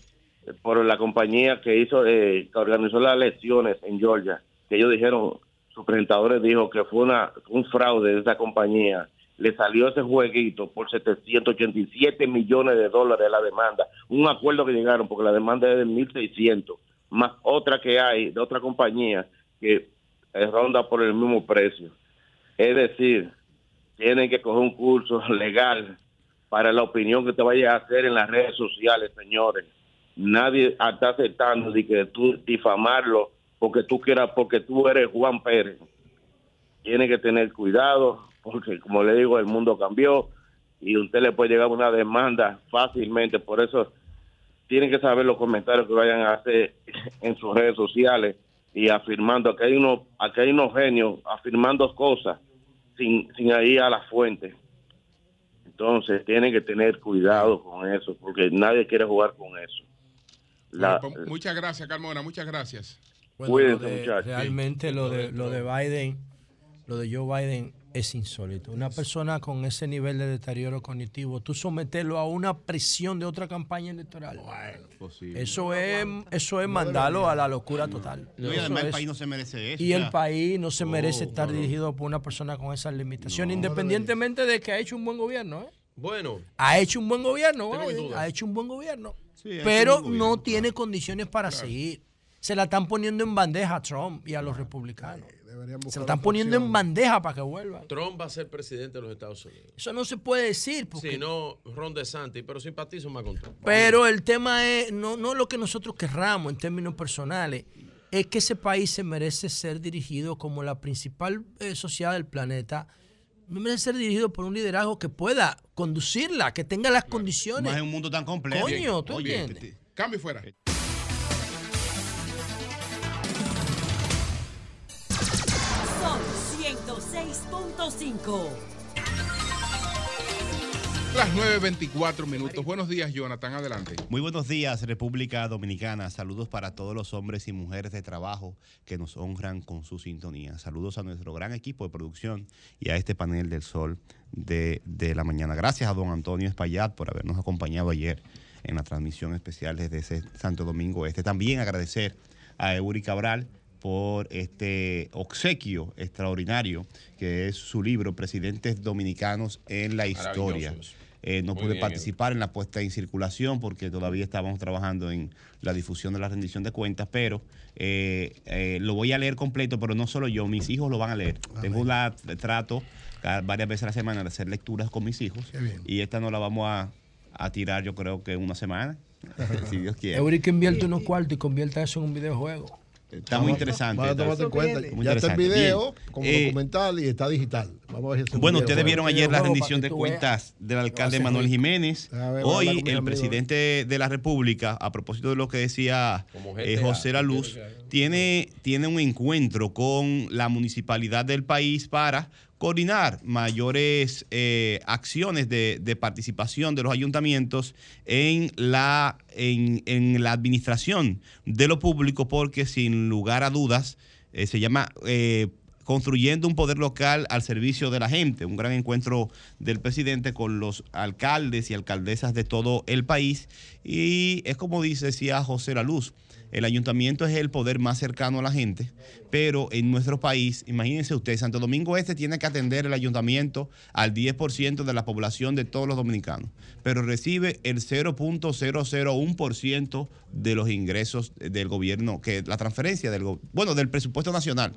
por la compañía que hizo, eh, que organizó las elecciones en Georgia, que ellos dijeron, sus presentadores dijo que fue una, un fraude de esa compañía. Le salió ese jueguito por 787 millones de dólares la demanda. Un acuerdo que llegaron, porque la demanda es de 1.600, más otra que hay de otra compañía que eh, ronda por el mismo precio. Es decir, tienen que coger un curso (laughs) legal para la opinión que te vayas a hacer en las redes sociales, señores. Nadie está aceptando de que tú difamarlo porque tú quieras, porque tú eres Juan Pérez. Tiene que tener cuidado porque, como le digo, el mundo cambió y usted le puede llegar una demanda fácilmente. Por eso tienen que saber los comentarios que vayan a hacer (laughs) en sus redes sociales y afirmando que hay unos, aquí hay unos genios afirmando cosas sin, sin ir a la fuente. Entonces tienen que tener cuidado con eso, porque nadie quiere jugar con eso. La- Bueno, pues, muchas gracias, Carmona, muchas gracias. Bueno, Cuídense, lo de- muchachos. Realmente lo de, lo de Biden, lo de Joe Biden es insólito. Una persona con ese nivel de deterioro cognitivo, tú someterlo a una presión de otra campaña electoral. Eso es, eso es mandarlo a la locura total. No, y además el país no se merece eso. Y el país no se merece No, estar dirigido por una persona con esas limitaciones, independientemente de que ha hecho un buen gobierno. ¿eh? Bueno. Ha hecho un buen gobierno, Biden, ha hecho un buen gobierno. Sí, pero no tiene condiciones para seguir. Se la están poniendo en bandeja a Trump y a los republicanos. Se lo están poniendo en bandeja para que vuelvan. Trump va a ser presidente de los Estados Unidos. Eso no se puede decir. Porque... Si no, Ron DeSantis, pero simpatizo más con Trump. Pero el tema es no, no lo que nosotros querramos en términos personales, es que ese país se merece ser dirigido como la principal eh, sociedad del planeta. Merece ser dirigido por un liderazgo que pueda conducirla, que tenga las condiciones. Más en un mundo tan complejo. Coño, ¿tú Oye, entiendes? Cambio fuera. 106.5. Las 9.24 minutos. Buenos días, Jonathan. Adelante. Muy buenos días, República Dominicana. Saludos para todos los hombres y mujeres de trabajo que nos honran con su sintonía. Saludos a nuestro gran equipo de producción y a este panel del sol de, de la mañana. Gracias a don Antonio Espaillat por habernos acompañado ayer en la transmisión especial desde ese Santo Domingo Este. También agradecer a Eury Cabral por este obsequio extraordinario que es su libro Presidentes Dominicanos en la Historia. Eh, no Muy pude bien, participar en la puesta en circulación porque todavía estábamos trabajando en la difusión de la rendición de cuentas, pero eh, eh, lo voy a leer completo, pero no solo yo, mis hijos lo van a leer. Tengo un la- trato cada- varias veces a la semana de hacer lecturas con mis hijos y esta no la vamos a, a tirar yo creo que una semana, (laughs) si Dios quiere. Que invierte unos cuartos y convierta eso en un videojuego. Está muy interesante. Vamos a tomarte en cuenta. Muy Ya está el video Bien. como Eh, documental y está digital. Vamos a ver Bueno, video ustedes vieron ayer la rendición de cuentas del alcalde Manuel rico. Jiménez. Ver, Hoy el amigo. presidente de la República, a propósito de lo que decía eh, José La Luz, tiene, tiene un encuentro con la municipalidad del país para coordinar mayores eh, acciones de, participación de los ayuntamientos en la, en, en la administración de lo público, porque sin lugar a dudas eh, se llama eh, construyendo un poder local al servicio de la gente, un gran encuentro del presidente con los alcaldes y alcaldesas de todo el país. Y es como dice, decía José La Luz, el ayuntamiento es el poder más cercano a la gente, pero en nuestro país, imagínense ustedes, Santo Domingo Este tiene que atender el ayuntamiento al 10% de la población de todos los dominicanos, pero recibe el 0.001% de los ingresos del gobierno, que la transferencia del, bueno, del presupuesto nacional.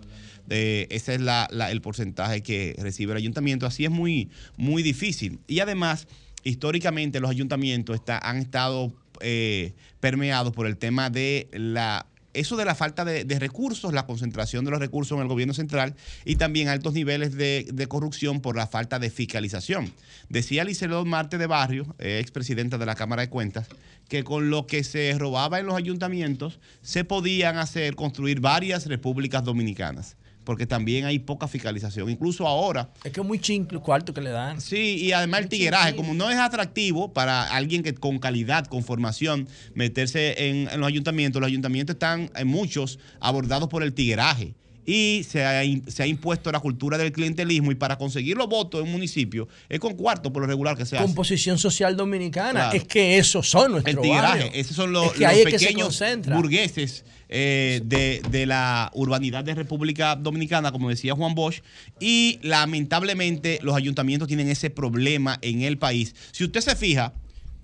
Eh, ese es la- el porcentaje que recibe el ayuntamiento. Así es muy, muy difícil. Y además, históricamente los ayuntamientos han estado eh, permeados por el tema de la eso de la falta de, recursos, la concentración de los recursos en el gobierno central y también altos niveles de, de corrupción por la falta de fiscalización. Decía Licelot Marte de Barrio, eh, expresidenta de la Cámara de Cuentas, que con lo que se robaba en los ayuntamientos se podían hacer, construir varias repúblicas dominicanas. Porque también hay poca fiscalización. Incluso ahora. Es que es muy chincle el cuarto que le dan. Sí, y además el tigueraje, como no es atractivo para alguien que con calidad, con formación, meterse en, en los ayuntamientos, los ayuntamientos están en muchos abordados por el tigueraje. Y se ha, se ha impuesto la cultura del clientelismo y para conseguir los votos en un municipio es con cuarto por lo regular que se hace. Composición social dominicana. Claro. Es que esos son nuestros El barrios. esos son los, Es que los pequeños burgueses eh, de, de la urbanidad de República Dominicana, como decía Juan Bosch, y lamentablemente los ayuntamientos tienen ese problema en el país. Si usted se fija,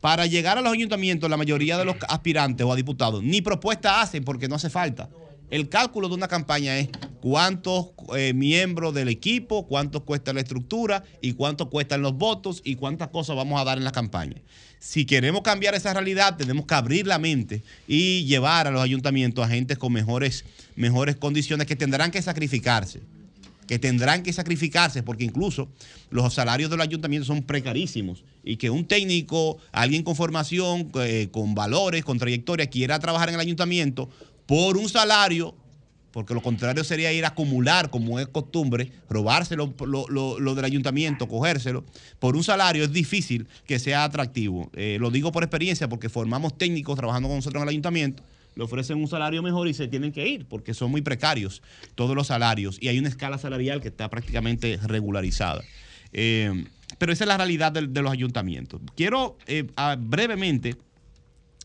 para llegar a los ayuntamientos, la mayoría de los aspirantes o a diputados ni propuesta hacen porque no hace falta. El cálculo de una campaña es cuántos eh, miembros del equipo, cuánto cuesta la estructura y cuánto cuestan los votos y cuántas cosas vamos a dar en la campaña. Si queremos cambiar esa realidad, tenemos que abrir la mente y llevar a los ayuntamientos a gente con mejores, mejores condiciones que tendrán que sacrificarse que tendrán que sacrificarse porque incluso los salarios de los ayuntamientos son precarísimos y que un técnico, alguien con formación, eh, con valores, con trayectoria, quiera trabajar en el ayuntamiento por un salario, porque lo contrario sería ir a acumular, como es costumbre, robárselo lo, lo- lo del ayuntamiento, cogérselo, por un salario es difícil que sea atractivo. Eh, lo digo por experiencia porque formamos técnicos trabajando con nosotros en el ayuntamiento le ofrecen un salario mejor y se tienen que ir porque son muy precarios todos los salarios y hay una escala salarial que está prácticamente regularizada. Eh, pero esa es la realidad de, los ayuntamientos. Quiero eh, brevemente,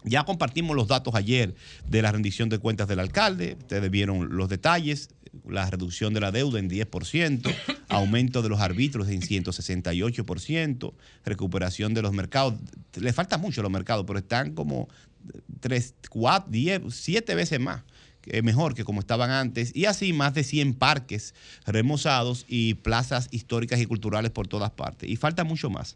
ya compartimos los datos ayer de la rendición de cuentas del alcalde, ustedes vieron los detalles, la reducción de la deuda en 10%, (coughs) aumento de los árbitros en 168%, recuperación de los mercados. Le falta mucho a los mercados, pero están como 3, 4, 10, 7 veces más eh, mejor que como estaban antes, y así más de 100 parques remozados y plazas históricas y culturales por todas partes. Y falta mucho más.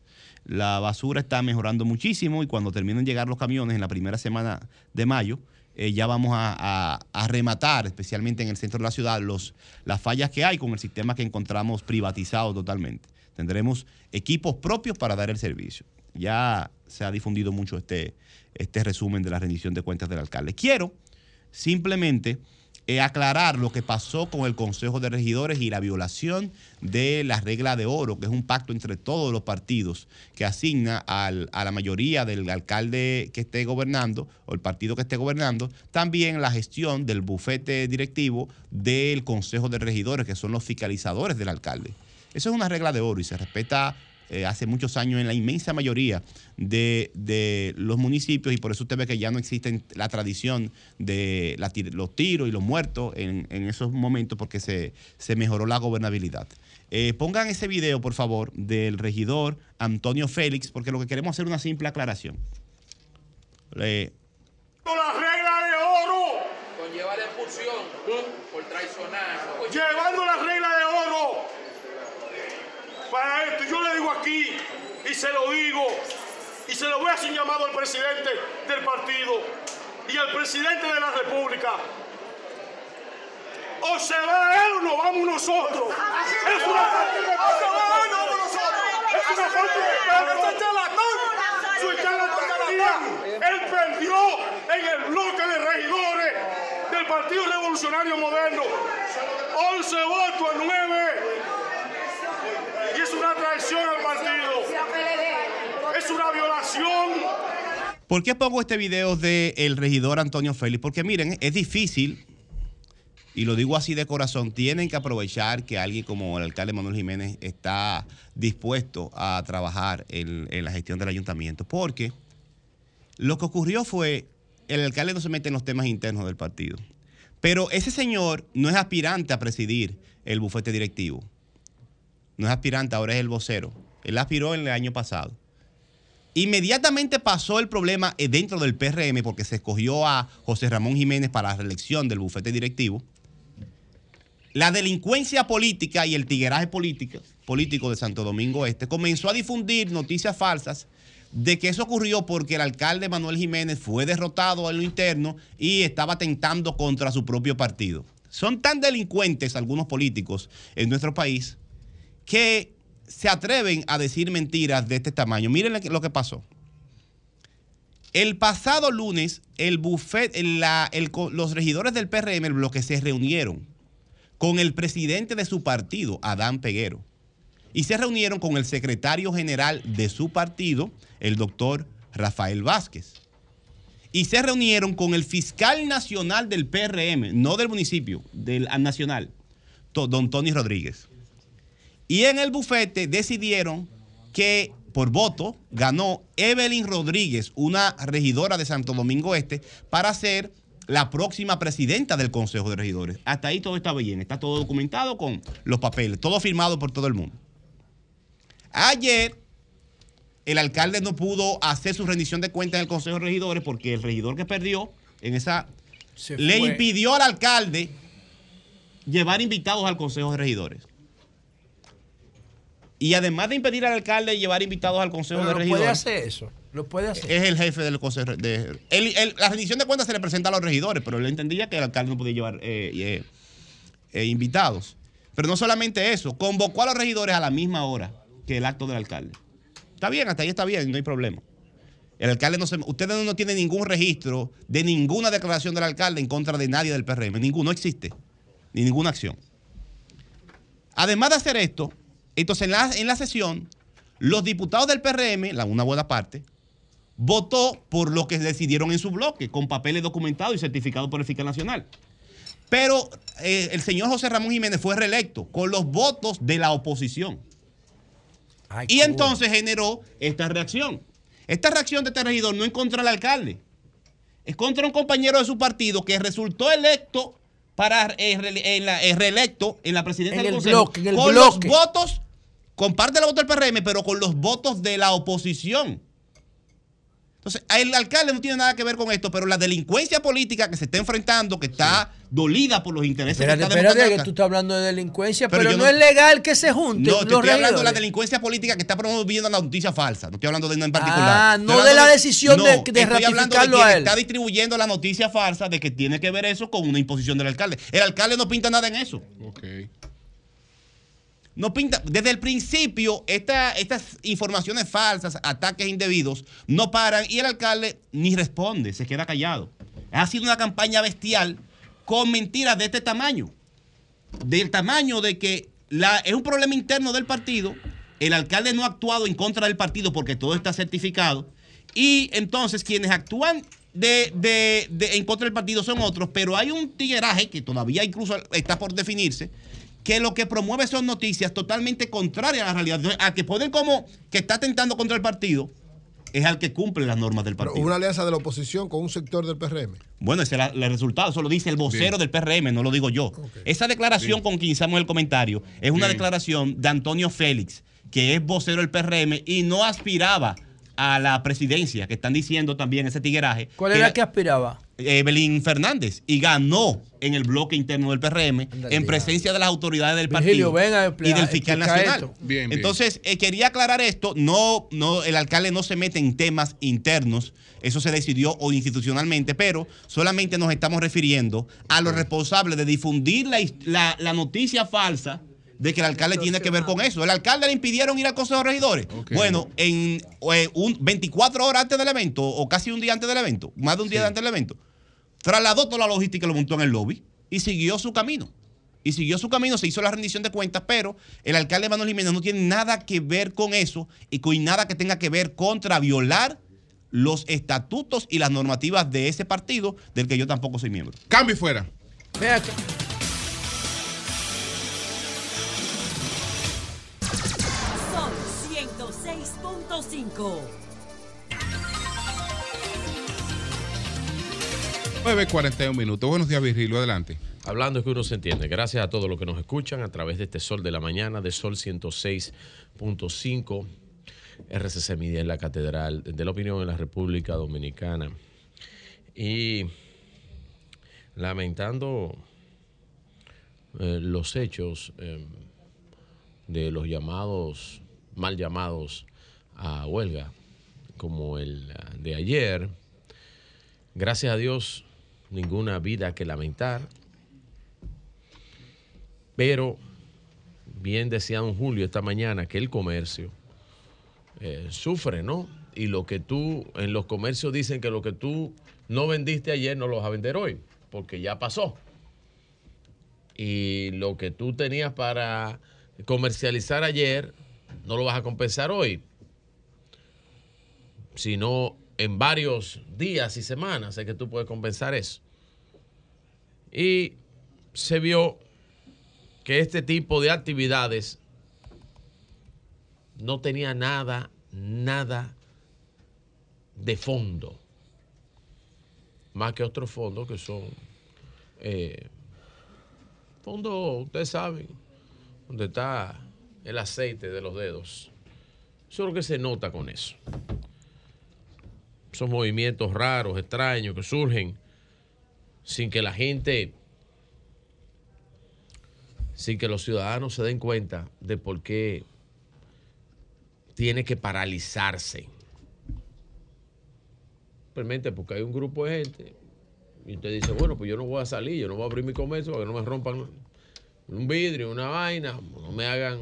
La basura está mejorando muchísimo y cuando terminen de llegar los camiones en la primera semana de mayo, eh, ya vamos a, a- a rematar, especialmente en el centro de la ciudad, los, las fallas que hay con el sistema que encontramos privatizado totalmente. Tendremos equipos propios para dar el servicio. Ya se ha difundido mucho este, este resumen de la rendición de cuentas del alcalde. Quiero simplemente eh, aclarar lo que pasó con el Consejo de Regidores y la violación de la regla de oro, que es un pacto entre todos los partidos que asigna al- a la mayoría del alcalde que esté gobernando o el partido que esté gobernando, también la gestión del bufete directivo del Consejo de Regidores, que son los fiscalizadores del alcalde. Eso es una regla de oro y se respeta eh, hace muchos años en la inmensa mayoría de, de los municipios y por eso usted ve que ya no existe la tradición de la los tiros y los muertos en, en esos momentos porque se, se mejoró la gobernabilidad. Eh, pongan ese video, por favor, del regidor Antonio Félix, porque lo que queremos hacer es una simple aclaración. Eh, la regla de oro. Conlleva la expulsión por traicionar. Llevando la regla de oro. Para esto, yo le digo aquí, y se lo digo, y se lo voy a hacer llamado al presidente del partido y al presidente de la República. O se va él o nos vamos nosotros. Es una falta de respeto. Es una falta de respeto. Su charlatanería. Él perdió en el bloque de regidores del Partido Revolucionario Moderno. 11 votos a 9. Y es una traición al partido. Es una violación. ¿Por qué pongo este video del regidor Antonio Félix? Porque miren, es difícil, y lo digo así de corazón, tienen que aprovechar que alguien como el alcalde Manuel Jiménez está dispuesto a trabajar en, en la gestión del ayuntamiento. Porque lo que ocurrió fue, el alcalde no se mete en los temas internos del partido. Pero ese señor no es aspirante a presidir el bufete directivo. No es aspirante, ahora es el vocero. Él aspiró en el año pasado. Inmediatamente pasó el problema eh, dentro del PRM porque se escogió a José Ramón Jiménez para la reelección del bufete directivo. La delincuencia política y el tigueraje político, político de Santo Domingo Este comenzó a difundir noticias falsas de que eso ocurrió porque el alcalde Manuel Jiménez fue derrotado en lo interno y estaba tentando contra su propio partido. Son tan delincuentes algunos políticos en nuestro país que se atreven a decir mentiras de este tamaño. Miren lo que- pasó. El pasado lunes, el buffet, los regidores del PRM, el bloque, se reunieron con el presidente de su partido, Adán Peguero, y se reunieron con el secretario general de su partido, el doctor Rafael Vázquez. Y se reunieron con el fiscal nacional del PRM, no del municipio, del nacional, don Tony Rodríguez. Y en el bufete decidieron que por voto ganó Evelyn Rodríguez, una regidora de Santo Domingo Este, para ser la próxima presidenta del Consejo de Regidores. Hasta ahí todo estaba bien, está todo documentado con los papeles, todo firmado por todo el mundo. Ayer el alcalde no pudo hacer su rendición de cuentas en el Consejo de Regidores porque el regidor que perdió en esa le impidió al alcalde llevar invitados al Consejo de Regidores. Y además de impedir al alcalde llevar invitados al Consejo Pero de Regidores. puede hacer eso. Lo puede hacer. Es el jefe del Consejo de él- La rendición de cuentas se le presenta a los regidores, pero él entendía que el alcalde no podía llevar eh, eh, eh, invitados. Pero no solamente eso, convocó a los regidores a la misma hora que el acto del alcalde. Está bien, hasta ahí está bien, no hay problema. El alcalde no se. Ustedes no tienen ningún registro de ninguna declaración del alcalde en contra de nadie del PRM. Ninguno, no existe. Ni ninguna acción. Además de hacer esto, entonces en la, en la sesión, los diputados del PRM, la, una buena parte, votó por lo que decidieron en su bloque, con papeles documentados y certificados por el fiscal nacional. Pero eh, el señor José Ramón Jiménez fue reelecto con los votos de la oposición. y entonces generó esta reacción. Esta reacción de este regidor no es contra el alcalde, es contra un compañero de su partido que resultó electo para eh, en la- eh, reelecto en la presidencia En del el Consejo bloque, en el con bloque. los votos, con parte de los votos del PRM, pero con los votos de la oposición. Entonces, el alcalde no tiene nada que ver con esto, pero la delincuencia política que se está enfrentando, que está dolida por los intereses Espérate, que está espérate, que tú estás hablando de delincuencia, Pero pero, no, no- es legal que se junten No, te estoy hablando de la regidores. delincuencia política que está promoviendo la noticia falsa. No estoy hablando de una en particular. Ah, no de la decisión de- de estoy hablando de quien a él. está distribuyendo la noticia falsa de que tiene que ver eso con una imposición del alcalde. El alcalde no pinta nada en eso. No pinta. Desde el principio, esta- estas informaciones falsas, ataques indebidos, no paran y el alcalde ni responde, se queda callado. Ha sido una campaña bestial con mentiras de este tamaño. Del tamaño de que la, es un problema interno del partido. El alcalde no ha actuado en contra del partido porque todo está certificado. Y entonces quienes actúan de, de- de- en contra del partido son otros, pero hay un tigueraje que todavía incluso está por definirse, que lo que promueve son noticias totalmente contrarias a la realidad. Entonces, A que ponen como que está atentando contra el partido, es al que cumple las normas del partido. una alianza de la oposición con un sector del PRM. Bueno, ese es el resultado, eso lo dice el vocero del PRM, no lo digo yo. Esa declaración con quien hicimos el comentario es una Bien. declaración de Antonio Félix, que es vocero del PRM y no aspiraba a la presidencia, que están diciendo también ese tigueraje. ¿Cuál era que aspiraba? Evelyn Fernández y ganó en el bloque interno del PRM en presencia de las autoridades del Virgilio, partido ven a y del fiscal nacional. Bien, bien. Entonces, eh, quería aclarar esto, no, no, el alcalde no se mete en temas internos, eso se decidió o institucionalmente, pero solamente nos estamos refiriendo a los responsables de difundir la- la noticia falsa de que el alcalde tiene que ver con eso. El alcalde le impidieron ir al Consejo de Regidores. Bueno, en eh, un 24 horas antes del evento, o casi un día antes del evento, más de un día antes del evento, trasladó toda la logística y lo montó en el lobby y siguió su camino. Y siguió su camino, se hizo la rendición de cuentas, pero el alcalde Manuel Jiménez no tiene nada que ver con eso y con nada que tenga que ver contra violar los estatutos y las normativas de ese partido del que yo tampoco soy miembro. Cambio y fuera. Ve acá. Sol 106.5. 9.41 minutos. Buenos días, Virgilio. Adelante. Hablando es que uno se entiende. Gracias a todos los que nos escuchan a través de este Sol de la Mañana, de Sol 106.5, RCC Media en la Catedral de la Opinión en la República Dominicana. Y lamentando eh, los hechos eh, de los llamados, mal llamados a huelga, como el ah, de ayer, gracias a Dios, ninguna vida que lamentar. Pero bien decía don Julio esta mañana que el comercio eh, sufre, ¿no? Y lo que tú, en los comercios dicen que lo que tú no vendiste ayer no lo vas a vender hoy, porque ya pasó. Y lo que tú tenías para comercializar ayer no lo vas a compensar hoy, sino en varios días y semanas es que tú puedes compensar eso. Y se vio que este tipo de actividades no tenía nada, nada de fondo. Más que otros fondos que son eh, fondos, ustedes saben, donde está el aceite de los dedos. Eso es lo que se nota con eso. Esos movimientos raros, extraños que surgen sin que la gente sin que los ciudadanos se den cuenta de por qué tiene que paralizarse. Simplemente porque hay un grupo de gente y usted dice, bueno, pues yo no voy a salir, yo no voy a abrir mi comercio para que no me rompan un vidrio, una vaina, no me hagan,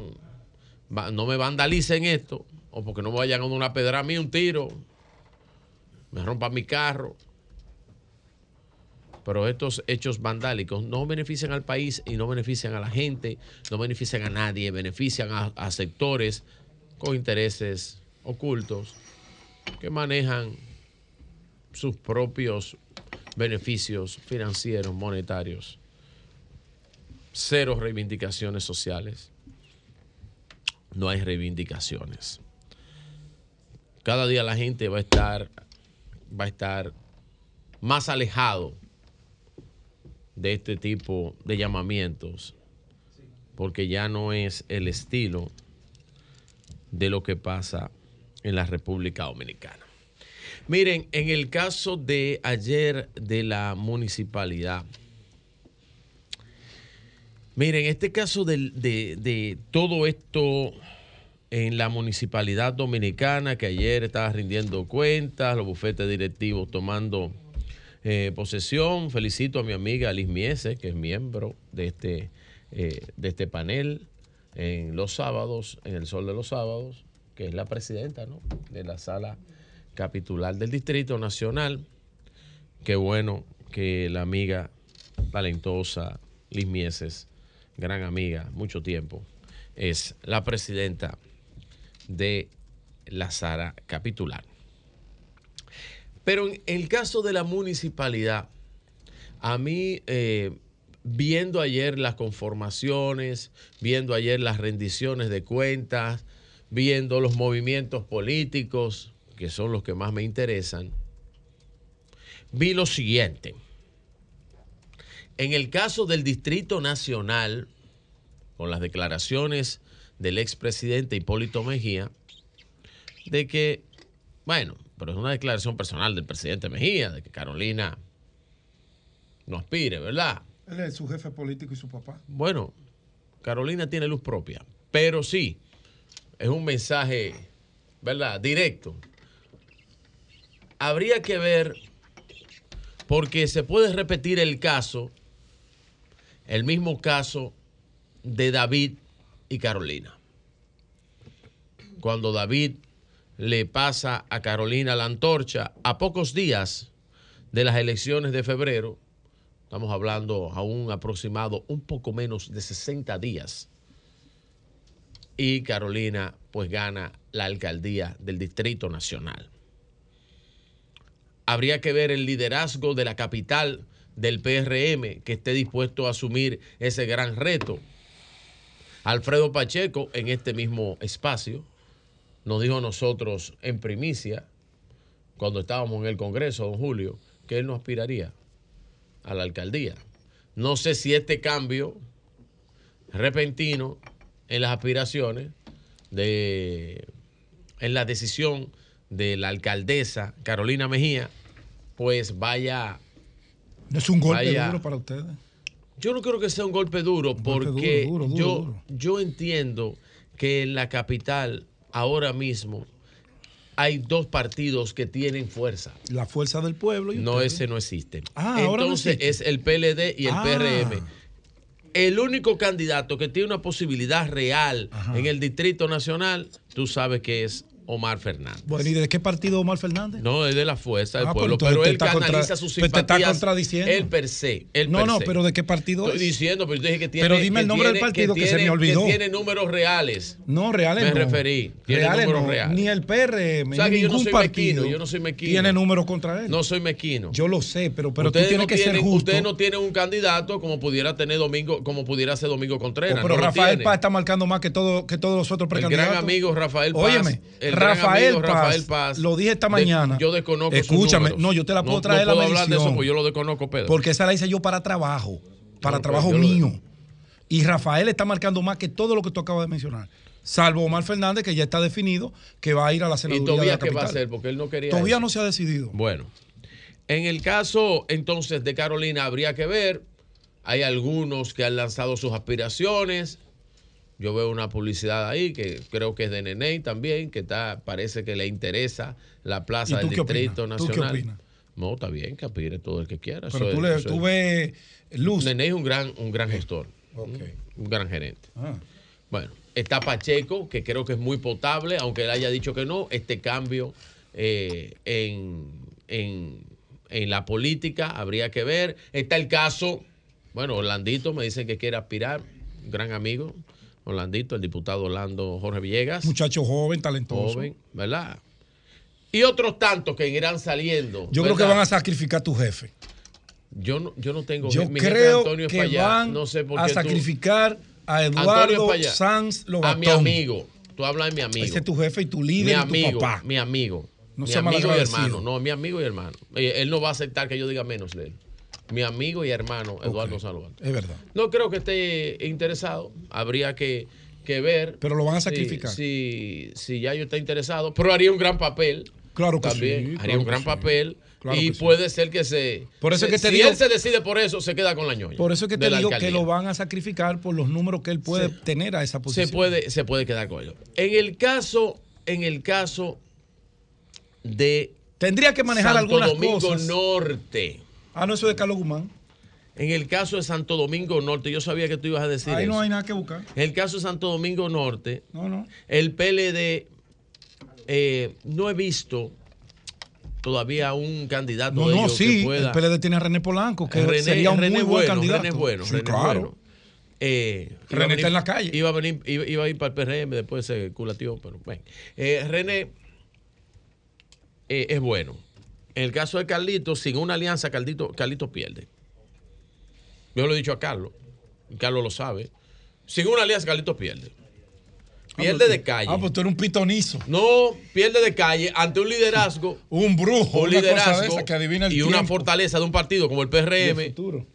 no me vandalicen esto, o porque no me vayan a una pedra a mí, un tiro, me rompan mi carro. Pero estos hechos vandálicos no benefician al país y no benefician a la gente, no benefician a nadie, benefician a, sectores con intereses ocultos que manejan sus propios beneficios financieros, monetarios. Cero reivindicaciones sociales. No hay reivindicaciones. Cada día la gente va a estar, va a estar más alejado de este tipo de llamamientos, porque ya no es el estilo de lo que pasa en la República Dominicana. Miren, en el caso de ayer de la municipalidad, miren, este caso del- de, de todo esto en la municipalidad dominicana, que ayer estaba rindiendo cuentas, los bufetes directivos tomando eh, posesión. Felicito a mi amiga Liz Mieses, que es miembro de este, eh, de este panel en los sábados, en el sol de los sábados, que es la presidenta ¿no? de la sala capitular del Distrito Nacional. Qué bueno que la amiga talentosa Liz Mieses, gran amiga, mucho tiempo, es la presidenta de la sala capitular. Pero en el caso de la municipalidad, a mí, eh, viendo ayer las conformaciones, viendo ayer las rendiciones de cuentas, viendo los movimientos políticos, que son los que más me interesan, vi lo siguiente. En el caso del Distrito Nacional, con las declaraciones del expresidente Hipólito Mejía, de que, bueno, pero es una declaración personal del presidente Mejía, de que Carolina no aspire, ¿verdad? Él es su jefe político y su papá. Bueno, Carolina tiene luz propia, pero sí, es un mensaje, ¿verdad? Directo. Habría que ver, porque se puede repetir el caso, el mismo caso de David y Carolina. Cuando David le pasa a Carolina la antorcha a pocos días de las elecciones de febrero, estamos hablando a un aproximado un poco menos de 60 días, y Carolina pues gana la alcaldía del Distrito Nacional. Habría que ver el liderazgo de la capital del PRM que esté dispuesto a asumir ese gran reto. Alfredo Pacheco en este mismo espacio nos dijo a nosotros en primicia, cuando estábamos en el Congreso, don Julio, que él no aspiraría a la alcaldía. No sé si este cambio repentino en las aspiraciones de en la decisión de la alcaldesa Carolina Mejía, pues vaya No es un golpe Vaya. duro para ustedes. Yo no creo que sea un golpe duro porque duro, duro, yo, duro. yo entiendo que en la capital ahora mismo hay dos partidos que tienen fuerza. La fuerza del pueblo. Y No, ese no existe. Ah, ahora no Entonces existe. es el PLD y el Ah. PRM. El único candidato que tiene una posibilidad real en el Distrito Nacional, tú sabes que es Omar Fernández. Bueno, ¿y de qué partido Omar Fernández? No, es de la fuerza del Ah, pueblo, pero él canaliza sus pero te está simpatías. contradiciendo. Él per se. él No, per no, se. pero ¿de qué partido Estoy es? diciendo, pero yo dije que tiene. Pero dime el nombre del tiene- partido que se me tiene- olvidó. Que tiene números reales. No, reales Me no. referí. Tiene reales números no. reales. Ni el PRM, O sea, ni que yo no ningún soy partido mequino, yo no soy mequino. tiene números contra él. No soy mequino. Yo lo sé, pero, pero tú Ustedes tienes no que ser tienen- justo. Ustedes no tienen un candidato como pudiera tener Domingo, como pudiera ser Domingo Contreras. Oh, pero Rafael tiene. Paz está marcando más que, todo, que todos los otros El precandidatos. gran amigo Rafael Paz. Óyeme, el Rafael, amigo Paz, Rafael Paz. lo dije esta De- mañana. yo desconozco Escúchame, no, yo te la puedo No- traer no la puedo hablar de eso porque yo lo desconozco, Pedro. Porque esa la hice yo para trabajo, para No, trabajo mío. Y Rafael está marcando más que todo lo que tú acabas de mencionar. Salvo Omar Fernández, que ya está definido que va a ir a la ¿Y senaduría de todavía la qué va a hacer? Porque él no quería Todavía eso. no se ha decidido. Bueno, en el caso entonces de Carolina habría que ver. Hay algunos que han lanzado sus aspiraciones. Yo veo una publicidad ahí que creo que es de Neney también, que está, parece que le interesa la plaza ¿Y tú del opinas? Distrito ¿Tú qué Nacional. opinas? No, está bien, que aspire todo el que quiera. Pero tú, le, tú es- ves luz. Neney es un gran, un gran gestor, un gran gerente. Ah. Bueno, está Pacheco, que creo que es muy potable, aunque él haya dicho que no, este cambio eh, en, en- en la política habría que ver. Está el caso, bueno, Orlandito me dicen que quiere aspirar, gran amigo, Orlandito, el diputado Orlando Jorge Villegas. Muchacho joven, talentoso. Joven, ¿verdad? Y otros tantos que irán saliendo. Yo creo que van a sacrificar a tu jefe. Yo no, yo no tengo Yo mi jefe creo Antonio que van no sé por a qué tú- sacrificar a Eduardo allá. Sanz Lobatón. A mi amigo. Tú hablas de mi amigo. Ese es tu jefe y tu mi líder y amigo, tu papá. mi amigo. No mi sea amigo y hermano. No, mi amigo y hermano. Eh, Él no va a aceptar que yo diga menos de él. Mi amigo y hermano, Eduardo Salvador. Es verdad. No creo que esté interesado. Habría que, que ver. Pero lo van a sacrificar. Si, si, ya yo está interesado. Pero haría un gran papel. Claro que también sí, haría claro un gran sí. papel. Claro y sí. puede ser que se. Por eso se- que te si digo- él se decide por eso, se queda con la ñoña. Por eso es que te digo que lo van a sacrificar por los números que él puede tener a esa posición. se puede, se puede quedar con ello. En el caso, en el caso de Tendría que manejar Santo algunas Domingo cosas. Norte. Ah, no, eso de Carlos Guzmán. En el caso de Santo Domingo Norte, yo sabía que tú ibas a decir Ahí eso. no hay nada que buscar. En el caso de Santo Domingo Norte, No, no. el PLD eh, no he visto todavía un candidato No, de no, sí. que pueda. El PLD tiene a René Polanco, que René- sería un René muy buen bueno, candidato. René es bueno, Sí, René es claro. bueno. Eh, René venir- está en la calle. Iba a, venir, iba, iba a ir para el PRM, después se culateó, pero bueno. Eh, René eh, es bueno. En el caso de Carlito, sin una alianza, Carlito, Carlito pierde. Yo lo he dicho a Carlos, y Carlos lo sabe. Sin una alianza, Carlito pierde. Pierde pues de tú- calle. Ah, pues tú eres un pitonizo. No, pierde de calle ante un liderazgo. (laughs) un brujo. Un liderazgo que adivina el y una fortaleza de un partido como el el PRM. futuro.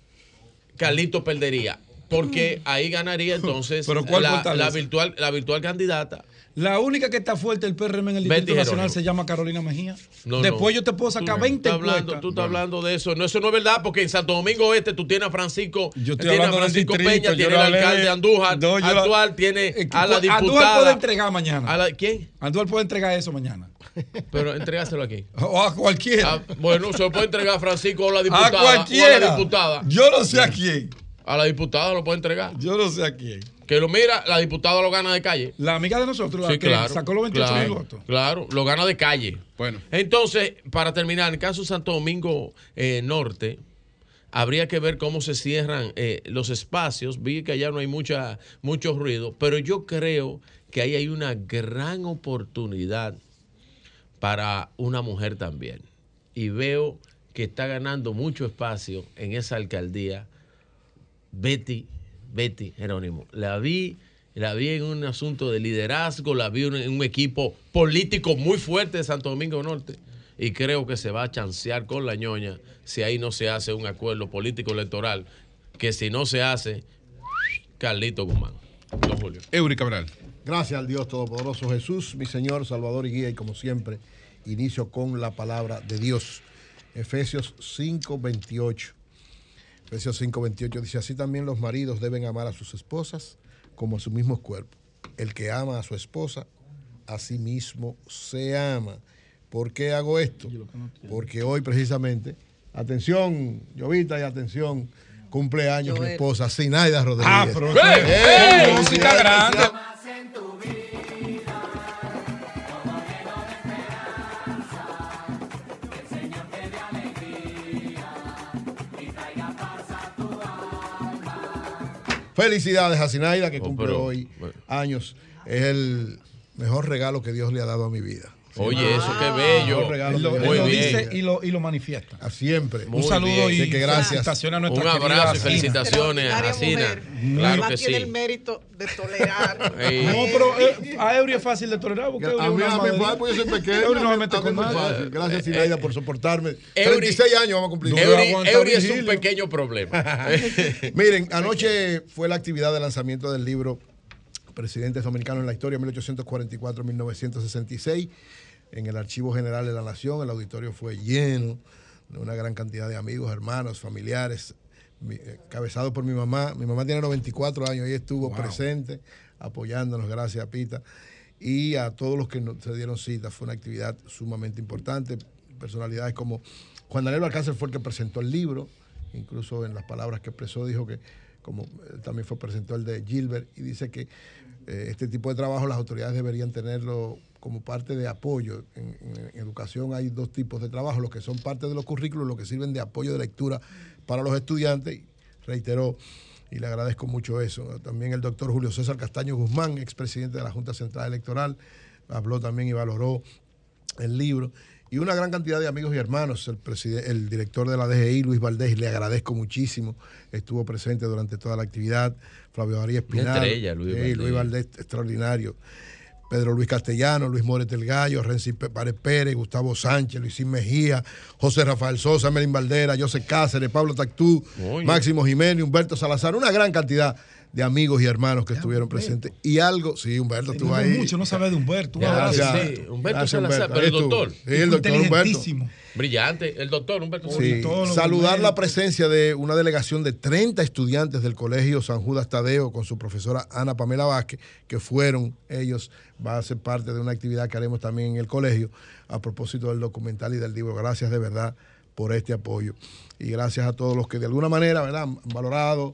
Carlito perdería. Porque ahí ganaría (laughs) entonces ¿Pero cuál la, fortaleza? la virtual, la virtual candidata. La única que está fuerte el PRM en el Distrito Nacional se llama Carolina Mejía. No, Después no. yo te puedo sacar Tú 20 estás hablando, encuestas. Tú estás hablando de eso. No, eso no es verdad, porque en Santo Domingo Este tú tienes a Francisco, Yo estoy tienes a Francisco distrito, Peña, yo tiene no el hablé de- alcalde Andújar, No, actual, tiene Eh, a la Andújar diputada. puede entregar mañana. ¿A la, ¿Quién? Andújar puede entregar eso mañana. (laughs) Pero entregárselo aquí. (laughs) O a cualquiera. Ah, bueno, se lo puede entregar a Francisco o a la diputada. a cualquiera. O a la diputada. Yo no sé a quién. A la diputada lo puede entregar. Yo no sé a quién. Que lo mira, la diputada lo gana de calle. La amiga de nosotros, la Sí, que claro. sacó los 28 claro, mil votos. Claro, lo gana de calle. Bueno. Entonces, para terminar, en el caso de Santo Domingo eh, Norte, habría que ver cómo se cierran eh, los espacios. Vi que allá no hay mucha, mucho ruido, pero yo creo que ahí hay una gran oportunidad para una mujer también. Y veo que está ganando mucho espacio en esa alcaldía Betty, Betty Jerónimo. La vi, la vi en un asunto de liderazgo, la vi en un equipo político muy fuerte de Santo Domingo Norte. Y creo que se va a chancear con la ñoña si ahí no se hace un acuerdo político electoral. Que si no se hace, Carlito Guzmán. Don Julio. Eury Cabral. Gracias al Dios Todopoderoso Jesús, mi Señor, Salvador y Guía, y como siempre, inicio con la palabra de Dios. Efesios 5:28. Efesios 5:28 dice, así también los maridos deben amar a sus esposas como a su mismo cuerpo. El que ama a su esposa, a sí mismo se ama. ¿Por qué hago esto? Porque hoy precisamente, atención, Llovita, y atención, cumpleaños mi esposa, Sinaida Rodríguez. Ah, pero ¡Eh! ¡Eh! ¡Eh! música grande. Felicidades a Sinaida que Oh, cumple pero- hoy años. Es el mejor regalo que Dios le ha dado a mi vida. Oye, eso qué bello. Regalo lo, ha dado. dice y lo, y lo manifiesta. A Siempre. Un saludo y Así que gracias. felicitaciones a nuestra Un abrazo y felicitaciones a Sina. Claro Además que tiene el mérito de tolerar. (laughs) No, pero eh, a Eury es fácil de tolerar porque Eury A mí, a mí, pues yo soy pequeño. Eury no me mete con muy fácil. Gracias, Sinaida, por soportarme. Eury- 36 años vamos a cumplir. Eury, es un pequeño problema. (laughs) (laughs) Miren, anoche fue la actividad de lanzamiento del libro Presidentes Dominicanos en la Historia, 1844-1966, en el Archivo General de la Nación. El auditorio fue lleno de una gran cantidad de amigos, hermanos, familiares, mi- eh, cabezado por mi mamá. Mi mamá tiene 94 años y estuvo presente apoyándonos, gracias a Pita. Y a todos los que nos- se dieron cita, fue una actividad sumamente importante. Personalidades como Juan Daniel Alcácer fue el que presentó el libro, incluso en las palabras que expresó dijo que como él también fue presentó el de Gilbert y dice que eh, este tipo de trabajo las autoridades deberían tenerlo como parte de apoyo. En, educación hay dos tipos de trabajo, los que son parte de los currículos, los que sirven de apoyo de lectura para los estudiantes. Reiteró, y le agradezco mucho eso. También el doctor Julio César Castaño Guzmán, expresidente de la Junta Central Electoral, habló también y valoró el libro. Y una gran cantidad de amigos y hermanos. El, el director de la DGI, Luis Valdés, le agradezco muchísimo. Estuvo presente durante toda la actividad. Flavio María Espinal. estrella, Luis Valdés. Luis Valdés, extraordinario. Pedro Luis Castellano, Luis Mórez del Gallo, Renzi Párez Pérez, Gustavo Sánchez, Luisín Mejía, José Rafael Sosa, Melín Valdera, José Cáceres, Pablo Tactú, Oye. Máximo Jiménez, Humberto Salazar, una gran cantidad de amigos y hermanos que estuvieron presentes. Y algo, sí, Humberto estuvo No ahí. mucho, no sabe de Humberto. Un Ya, Humberto Gracias, Salazar, pero el doctor. Sí, el doctor Humberto. Brillante, el doctor Humberto Sí, saludar la presencia de una delegación de 30 estudiantes del Colegio San Judas Tadeo con su profesora Ana Pamela Vázquez, que fueron ellos, va a ser parte de una actividad que haremos también en el colegio a propósito del documental y del libro. Gracias de verdad por este apoyo y gracias a todos los que de alguna manera ¿verdad? han valorado,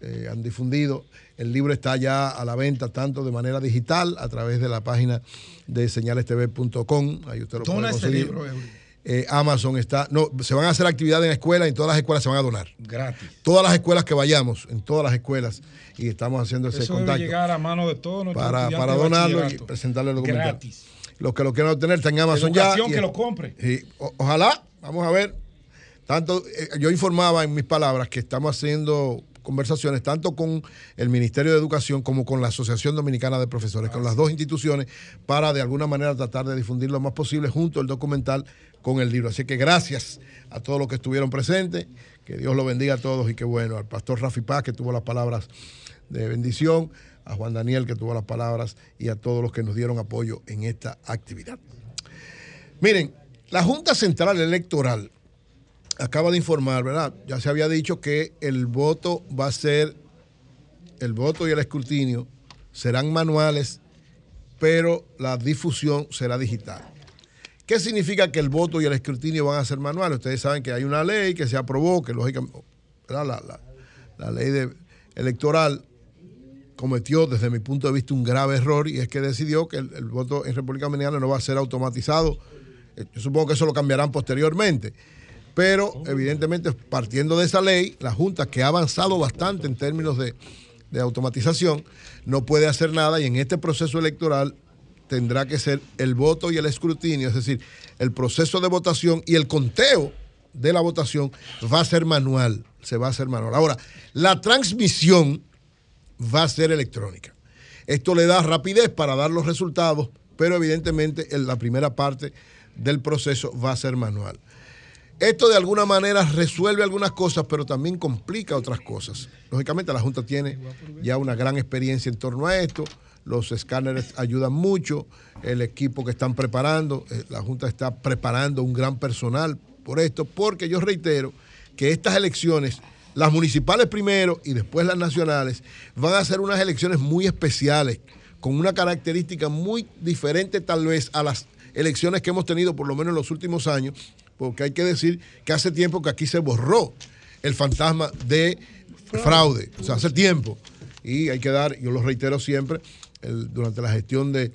eh, han difundido. El libro está ya a la venta tanto de manera digital a través de la página de señalestv.com. Ahí usted lo puede ese conseguir. libro, Eury. Eh, Amazon está. No, se van a hacer actividades en escuelas y en todas las escuelas se van a donar. Gratis. Todas las escuelas que vayamos, en todas las escuelas, y estamos haciendo ese Eso debe contacto llegar a mano de todos para, para donarlo y presentarle el documental. Gratis. Los que lo quieran obtener está en Amazon Educación ya. y- que lo compre. O- ojalá, vamos a ver. Tanto, eh, yo informaba en mis palabras que estamos haciendo conversaciones tanto con el Ministerio de Educación como con la Asociación Dominicana de Profesores, con las dos instituciones, para de alguna manera tratar de difundir lo más posible junto el documental con el libro. Así que gracias a todos los que estuvieron presentes, que Dios lo bendiga a todos y que bueno, al pastor Rafi Paz que tuvo las palabras de bendición, a Juan Daniel que tuvo las palabras y a todos los que nos dieron apoyo en esta actividad. Miren, la Junta Central Electoral acaba de informar, ¿verdad? Ya se había dicho que el voto va a ser, el voto y el escrutinio serán manuales, pero la difusión será digital. ¿Qué significa que el voto y el escrutinio van a ser manuales? Ustedes saben que hay una ley que se aprobó, que lógicamente. La, la- la ley de- electoral cometió desde mi punto de vista un grave error y es que decidió que el, el voto en República Dominicana no va a ser automatizado. Eh, Yo supongo que eso lo cambiarán posteriormente. Pero evidentemente partiendo de esa ley, la Junta que ha avanzado bastante en términos de, de automatización, no puede hacer nada y en este proceso electoral tendrá que ser el voto y el escrutinio, es decir, el proceso de votación y el conteo de la votación va a ser manual, se va a hacer manual. Ahora, la transmisión va a ser electrónica. Esto le da rapidez para dar los resultados, pero evidentemente en la primera parte del proceso va a ser manual. Esto de alguna manera resuelve algunas cosas, pero también complica otras cosas. Lógicamente la Junta tiene ya una gran experiencia en torno a esto, los escáneres ayudan mucho, el equipo que están preparando, eh, la Junta está preparando un gran personal por esto, porque yo reitero que estas elecciones, las municipales primero y después las nacionales, van a ser unas elecciones muy especiales, con una característica muy diferente tal vez a las elecciones que hemos tenido por lo menos en los últimos años, porque hay que decir que hace tiempo que aquí se borró el fantasma de fraude, o sea, hace tiempo. Y hay que dar, yo lo reitero siempre, durante la gestión de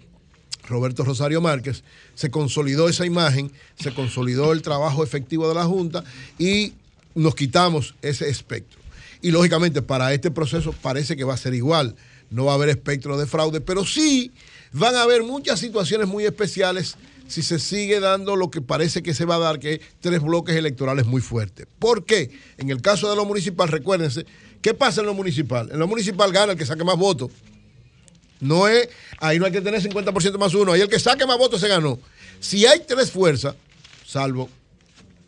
Roberto Rosario Márquez, se consolidó esa imagen, se consolidó el trabajo efectivo de la Junta y nos quitamos ese espectro. Y lógicamente para este proceso parece que va a ser igual, no va a haber espectro de fraude, pero sí van a haber muchas situaciones muy especiales si se sigue dando lo que parece que se va a dar, que es tres bloques electorales muy fuertes. ¿Por qué? En el caso de lo municipal, recuérdense, ¿qué pasa en lo municipal? En lo municipal gana el que saque más votos. No es, ahí no hay que tener 50% más uno, ahí el que saque más votos se ganó. Si hay tres fuerzas, salvo,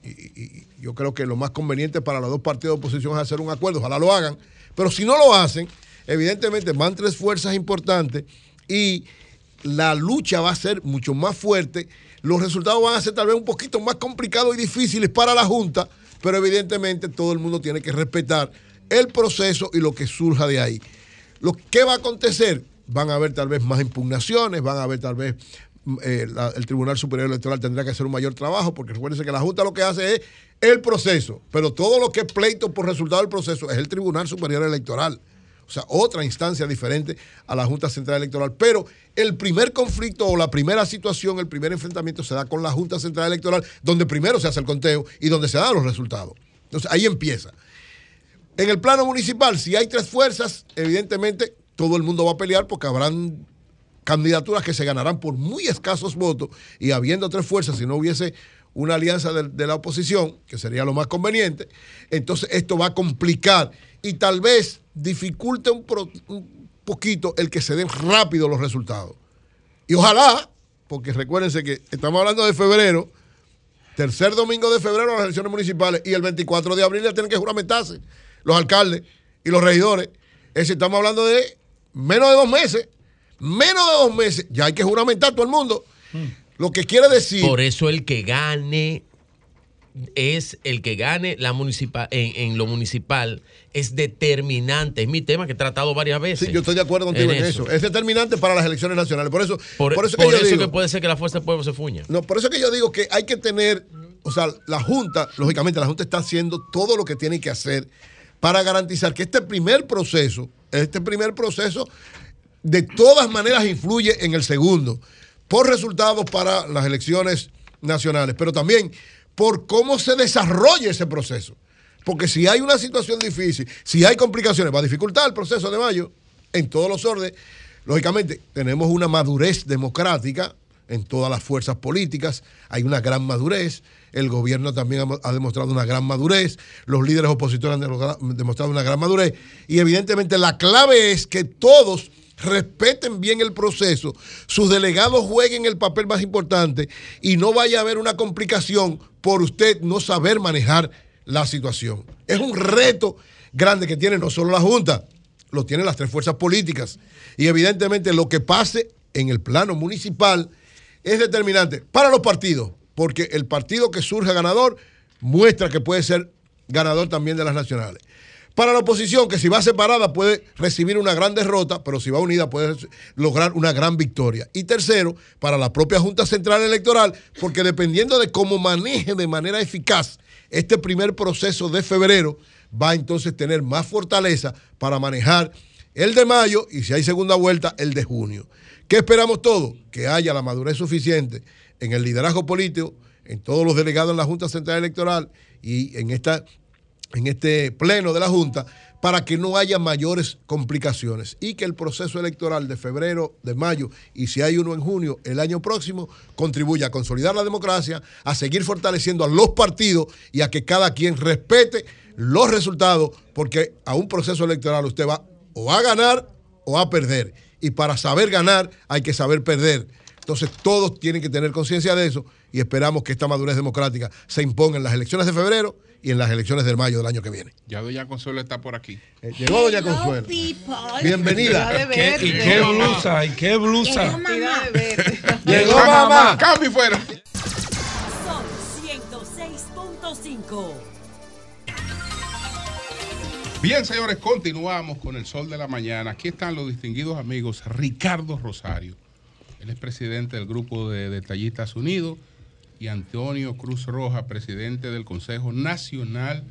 y, y- yo creo que lo más conveniente para los dos partidos de oposición es hacer un acuerdo, ojalá lo hagan, pero si no lo hacen, evidentemente van tres fuerzas importantes y la lucha va a ser mucho más fuerte, los resultados van a ser tal vez un poquito más complicados y difíciles para la Junta, pero evidentemente todo el mundo tiene que respetar el proceso y lo que surja de ahí. Lo que va a acontecer, van a haber tal vez más impugnaciones, van a haber tal vez mm, eh, el Tribunal Superior Electoral tendrá que hacer un mayor trabajo, porque recuérdense que la Junta lo que hace es el proceso, pero todo lo que es pleito por resultado del proceso es el Tribunal Superior Electoral. O sea, otra instancia diferente a la Junta Central Electoral. Pero el primer conflicto o la primera situación, el primer enfrentamiento se da con la Junta Central Electoral, donde primero se hace el conteo y donde se dan los resultados. Entonces ahí empieza. En el plano municipal, si hay tres fuerzas, evidentemente todo el mundo va a pelear porque habrán candidaturas que se ganarán por muy escasos votos y habiendo tres fuerzas, si no hubiese una alianza de, la oposición, que sería lo más conveniente, entonces esto va a complicar y tal vez dificulte un, poquito el que se den rápido los resultados. Y ojalá, porque recuérdense que estamos hablando de febrero, tercer domingo de febrero las elecciones municipales y el 24 de abril ya tienen que juramentarse los alcaldes y los regidores. Es estamos hablando de menos de dos meses. Menos de dos meses. Ya hay que juramentar todo el mundo. Lo que quiere decir. Por eso el que gane es el que gane la municipal en, en lo municipal es determinante. Es mi tema que he tratado varias veces. Sí, yo estoy de acuerdo contigo en, eso. Es determinante para las elecciones nacionales. Por eso, Por, por eso, por que, yo eso digo, que puede ser que la fuerza del pueblo se fuña. No, por eso que yo digo que hay que tener, o sea, la Junta, lógicamente la Junta está haciendo todo lo que tiene que hacer para garantizar que este primer proceso, este primer proceso, de todas maneras influye en el segundo, por resultados para las elecciones nacionales, pero también por cómo se desarrolla ese proceso. Porque si hay una situación difícil, si hay complicaciones, va a dificultar el proceso de mayo en todos los órdenes. Lógicamente, tenemos una madurez democrática en todas las fuerzas políticas, hay una gran madurez, el gobierno también ha, demostrado una gran madurez, los líderes opositores han demostrado una gran madurez, y evidentemente la clave es que todos respeten bien el proceso, sus delegados jueguen el papel más importante y no vaya a haber una complicación por usted no saber manejar la situación. Es un reto grande que tiene no solo la Junta, lo tienen las tres fuerzas políticas. Y evidentemente lo que pase en el plano municipal es determinante para los partidos, porque el partido que surja ganador muestra que puede ser ganador también de las nacionales. Para la oposición, que si va separada puede recibir una gran derrota, pero si va unida puede lograr una gran victoria. Y tercero, para la propia Junta Central Electoral, porque dependiendo de cómo maneje de manera eficaz este primer proceso de febrero, va a entonces tener más fortaleza para manejar el de mayo y si hay segunda vuelta, el de junio. ¿Qué esperamos todos? Que haya la madurez suficiente en el liderazgo político, en todos los delegados en la Junta Central Electoral y en esta en este pleno de la Junta para que no haya mayores complicaciones y que el proceso electoral de febrero, de mayo y si hay uno en junio el año próximo contribuya a consolidar la democracia, a seguir fortaleciendo a los partidos y a que cada quien respete los resultados porque a un proceso electoral usted va o a ganar o a perder y para saber ganar hay que saber perder. Entonces todos tienen que tener conciencia de eso y esperamos que esta madurez democrática se imponga en las elecciones de febrero y en las elecciones del mayo del año que viene. Ya Doña Consuelo está por aquí. Eh, llegó Doña Consuelo. Bienvenida. ¿Y qué, y qué blusa? ¿Y qué blusa? Llegó mamá. Cambio fuera. Son 106.5. Bien, señores, continuamos con el sol de la mañana. Aquí están los distinguidos amigos Ricardo Rosario. Él es presidente del Grupo de Detallistas Unidos y Antonio Cruz Roja, presidente del Consejo Nacional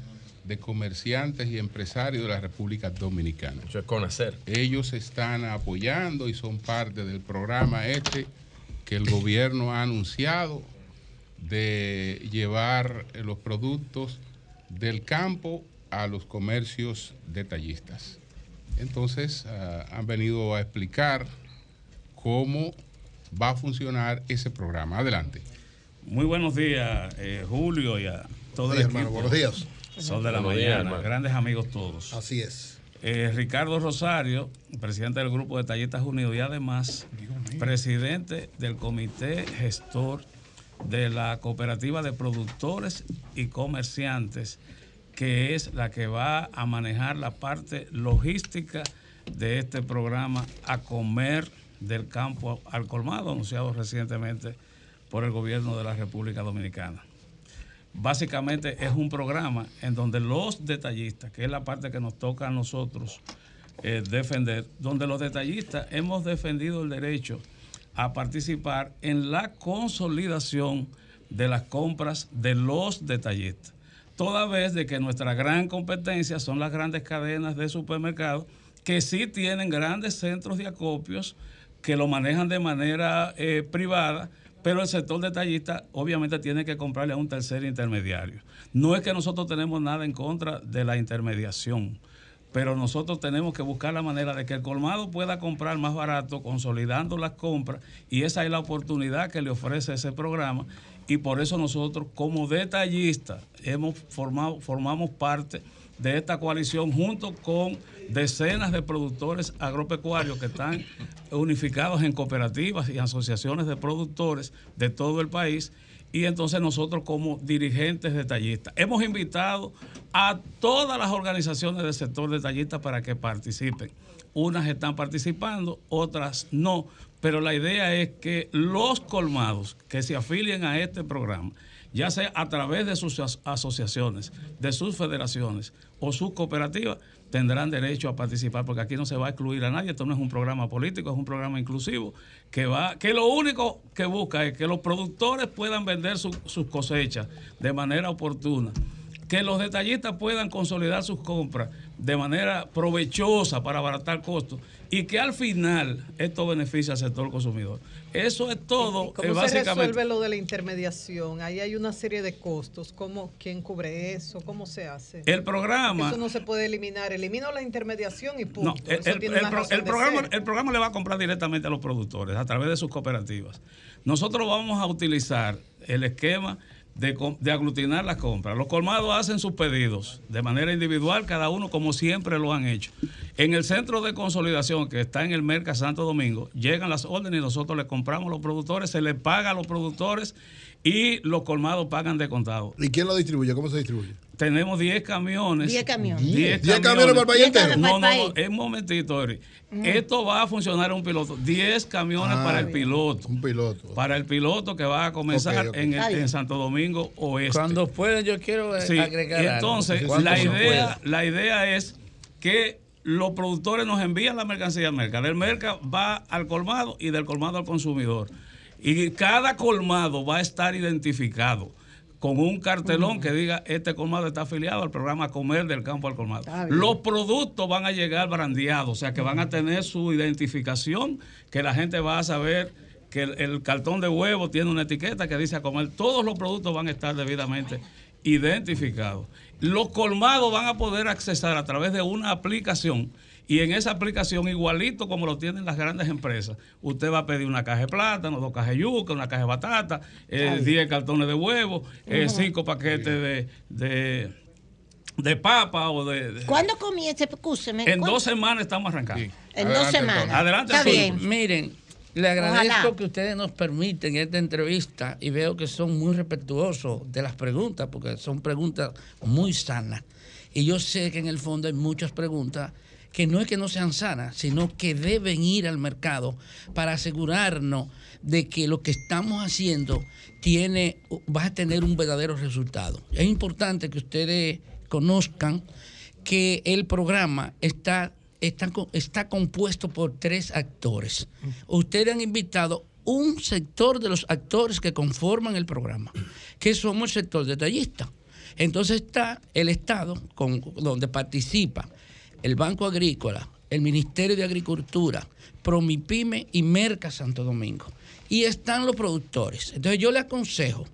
de Comerciantes y Empresarios de la República Dominicana. Eso es conocer. Ellos están apoyando y son parte del programa este que el gobierno ha anunciado de llevar los productos del campo a los comercios detallistas. Entonces, ah, han venido a explicar cómo va a funcionar ese programa. Adelante. Muy buenos días, eh, Julio, y a todo el Sí, equipo. hermano, buenos días. Sol de la Buenos mañana, hermano. grandes amigos todos. Así es. Eh, Ricardo Rosario, presidente del Grupo de Tallistas Unidos y además presidente del Comité Gestor de la Cooperativa de Productores y Comerciantes, que es la que va a manejar la parte logística de este programa a comer del campo al colmado, anunciado recientemente por el gobierno de la República Dominicana. Básicamente es un programa en donde los detallistas, que es la parte que nos toca a nosotros eh, defender, donde los detallistas hemos defendido el derecho a participar en la consolidación de las compras de los detallistas. Toda vez de que nuestra gran competencia son las grandes cadenas de supermercados que sí tienen grandes centros de acopios que lo manejan de manera eh, privada, pero el sector detallista obviamente tiene que comprarle a un tercer intermediario. No es que nosotros tenemos nada en contra de la intermediación, pero nosotros tenemos que buscar la manera de que el colmado pueda comprar más barato, consolidando las compras, y esa es la oportunidad que le ofrece ese programa, y por eso nosotros como detallistas hemos formado, formamos parte de esta coalición junto con decenas de productores agropecuarios que están unificados en cooperativas y asociaciones de productores de todo el país. Y entonces nosotros como dirigentes detallistas hemos invitado a todas las organizaciones del sector detallista para que participen. Unas están participando, otras no, pero la idea es que los colmados que se afilien a este programa, ya sea a través de sus as- asociaciones, de sus federaciones o sus cooperativas, tendrán derecho a participar, porque aquí no se va a excluir a nadie. Esto no es un programa político, es un programa inclusivo que va, que lo único que busca es que los productores puedan vender su- sus cosechas de manera oportuna, que los detallistas puedan consolidar sus compras de manera provechosa para abaratar costos y que al final esto beneficie al sector consumidor. Eso es todo, ¿Cómo eh, se básicamente. resuelve lo de la intermediación? Ahí hay una serie de costos. ¿Cómo, ¿Quién cubre eso? ¿Cómo se hace? El programa- Eso no se puede eliminar. Elimino la intermediación y punto. No, el, pro- programa, ser. el programa le va a comprar directamente a los productores a través de sus cooperativas. Nosotros vamos a utilizar el esquema de, de aglutinar las compras. Los colmados hacen sus pedidos de manera individual, cada uno como siempre lo han hecho. En el centro de consolidación que está en el Merca Santo Domingo, llegan las órdenes y nosotros le compramos a los productores, se les paga a los productores y los colmados pagan de contado. ¿Y quién lo distribuye? ¿Cómo se distribuye? Tenemos 10 camiones. 10 camiones. 10 10 camiones para el país entero. No, no, no, el es un momentito, Eri. Esto va a funcionar un piloto. 10 camiones Ah, para el piloto. Un piloto. Para el piloto que va a comenzar. En, el- en Santo Domingo Oeste. Cuando pueden, yo quiero eh, Sí, agregar y algo. entonces Cuando la idea, pueda. la idea es que los productores nos envían la mercancía al mercado. Del mercado va al colmado y del colmado al consumidor. Y cada colmado va a estar identificado con un cartelón que diga este colmado está afiliado al programa Comer del Campo al Colmado. Los productos van a llegar brandeados, o sea que van a tener su identificación, que la gente va a saber que el, el cartón de huevo tiene una etiqueta que dice a comer. Todos los productos van a estar debidamente identificados. Los colmados van a poder accesar a través de una aplicación y en esa aplicación, igualito como lo tienen las grandes empresas, usted va a pedir una caja de plátano, dos cajas de yuca, una caja de batata, eh, Ay. 10 cartones de huevo, eh, Ujú. cinco paquetes de, de, de papa o de... de- ¿Cuándo comienza? Escúcheme. en ¿cuándo? dos semanas estamos arrancando. En dos semanas. entonces. Adelante, Está bien. Miren, le agradezco Ojalá. que ustedes nos permiten esta entrevista y veo que son muy respetuosos de las preguntas, porque son preguntas muy sanas. Y yo sé que en el fondo hay muchas preguntas que no es que no sean sanas, sino que deben ir al mercado para asegurarnos de que lo que estamos haciendo tiene, va a tener un verdadero resultado. Es importante que ustedes conozcan que el programa está, está, está compuesto por tres actores. Ustedes han invitado un sector de los actores que conforman el programa, que somos el sector detallista. Entonces está el Estado, con, donde participa el Banco Agrícola, el Ministerio de Agricultura, Promipyme y Merca Santo Domingo. Y están los productores. Entonces yo le aconsejo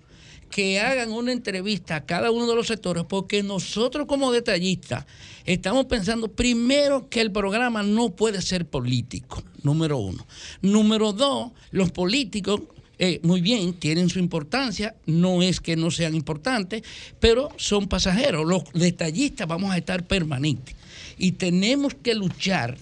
que hagan una entrevista a cada uno de los sectores, porque nosotros como detallistas estamos pensando primero que el programa no puede ser político, número uno. Número dos, los políticos, eh, muy bien, tienen su importancia, no es que no sean importantes, pero son pasajeros. Los detallistas vamos a estar permanentes y tenemos que luchar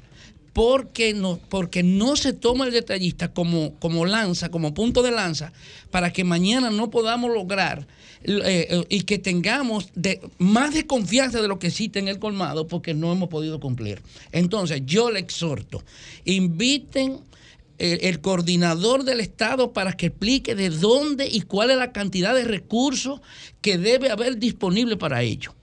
porque no, porque no se toma el detallista como, como lanza, como punto de lanza, para que mañana no podamos lograr eh, eh, y que tengamos más de confianza de lo que existe en el colmado porque no hemos podido cumplir. Entonces, yo le exhorto, inviten el, el coordinador del Estado para que explique de dónde y cuál es la cantidad de recursos que debe haber disponible para ello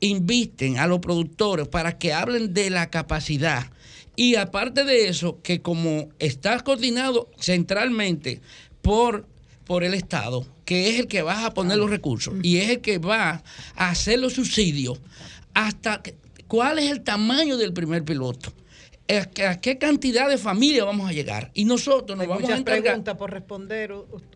invisten a los productores para que hablen de la capacidad. Y aparte de eso, que como está coordinado centralmente por, por el Estado, que es el que va a poner los recursos y es el que va a hacer los subsidios, hasta cuál es el tamaño del primer piloto. ¿A qué- a cantidad de familias vamos a llegar? Y nosotros nos Hay vamos a muchas encargar. preguntas por responder.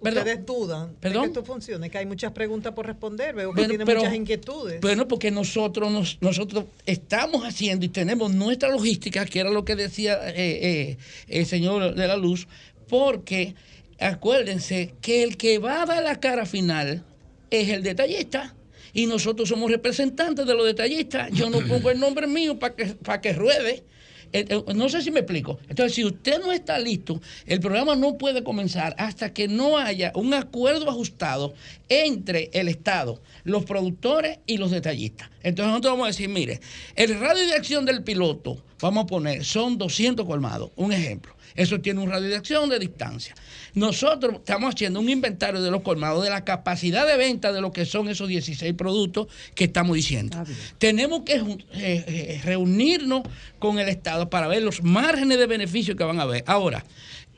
Perdón. Ustedes dudan Perdón. de que esto funcione, que hay muchas preguntas por responder. Veo que Bueno, tienen pero- muchas inquietudes. Bueno, porque nosotros nos, nosotros estamos haciendo y tenemos nuestra logística, que era lo que decía eh, eh, el señor de la luz, porque acuérdense que el que va a dar la cara final es el detallista. y nosotros somos representantes de los detallistas. Yo no pongo el nombre mío para que, para que ruede. Eh, eh, No sé si me explico. Entonces, si usted no está listo, el programa no puede comenzar hasta que no haya un acuerdo ajustado entre el Estado, los productores y los detallistas. Entonces, nosotros vamos a decir, mire, el radio de acción del piloto, vamos a poner, son 200 colmados, un ejemplo. Eso tiene un radio de acción de distancia. Nosotros estamos haciendo un inventario de los colmados, de la capacidad de venta de lo que son esos 16 productos que estamos diciendo. Tenemos que eh, eh, reunirnos con el Estado para ver los márgenes de beneficio que van a haber. Ahora,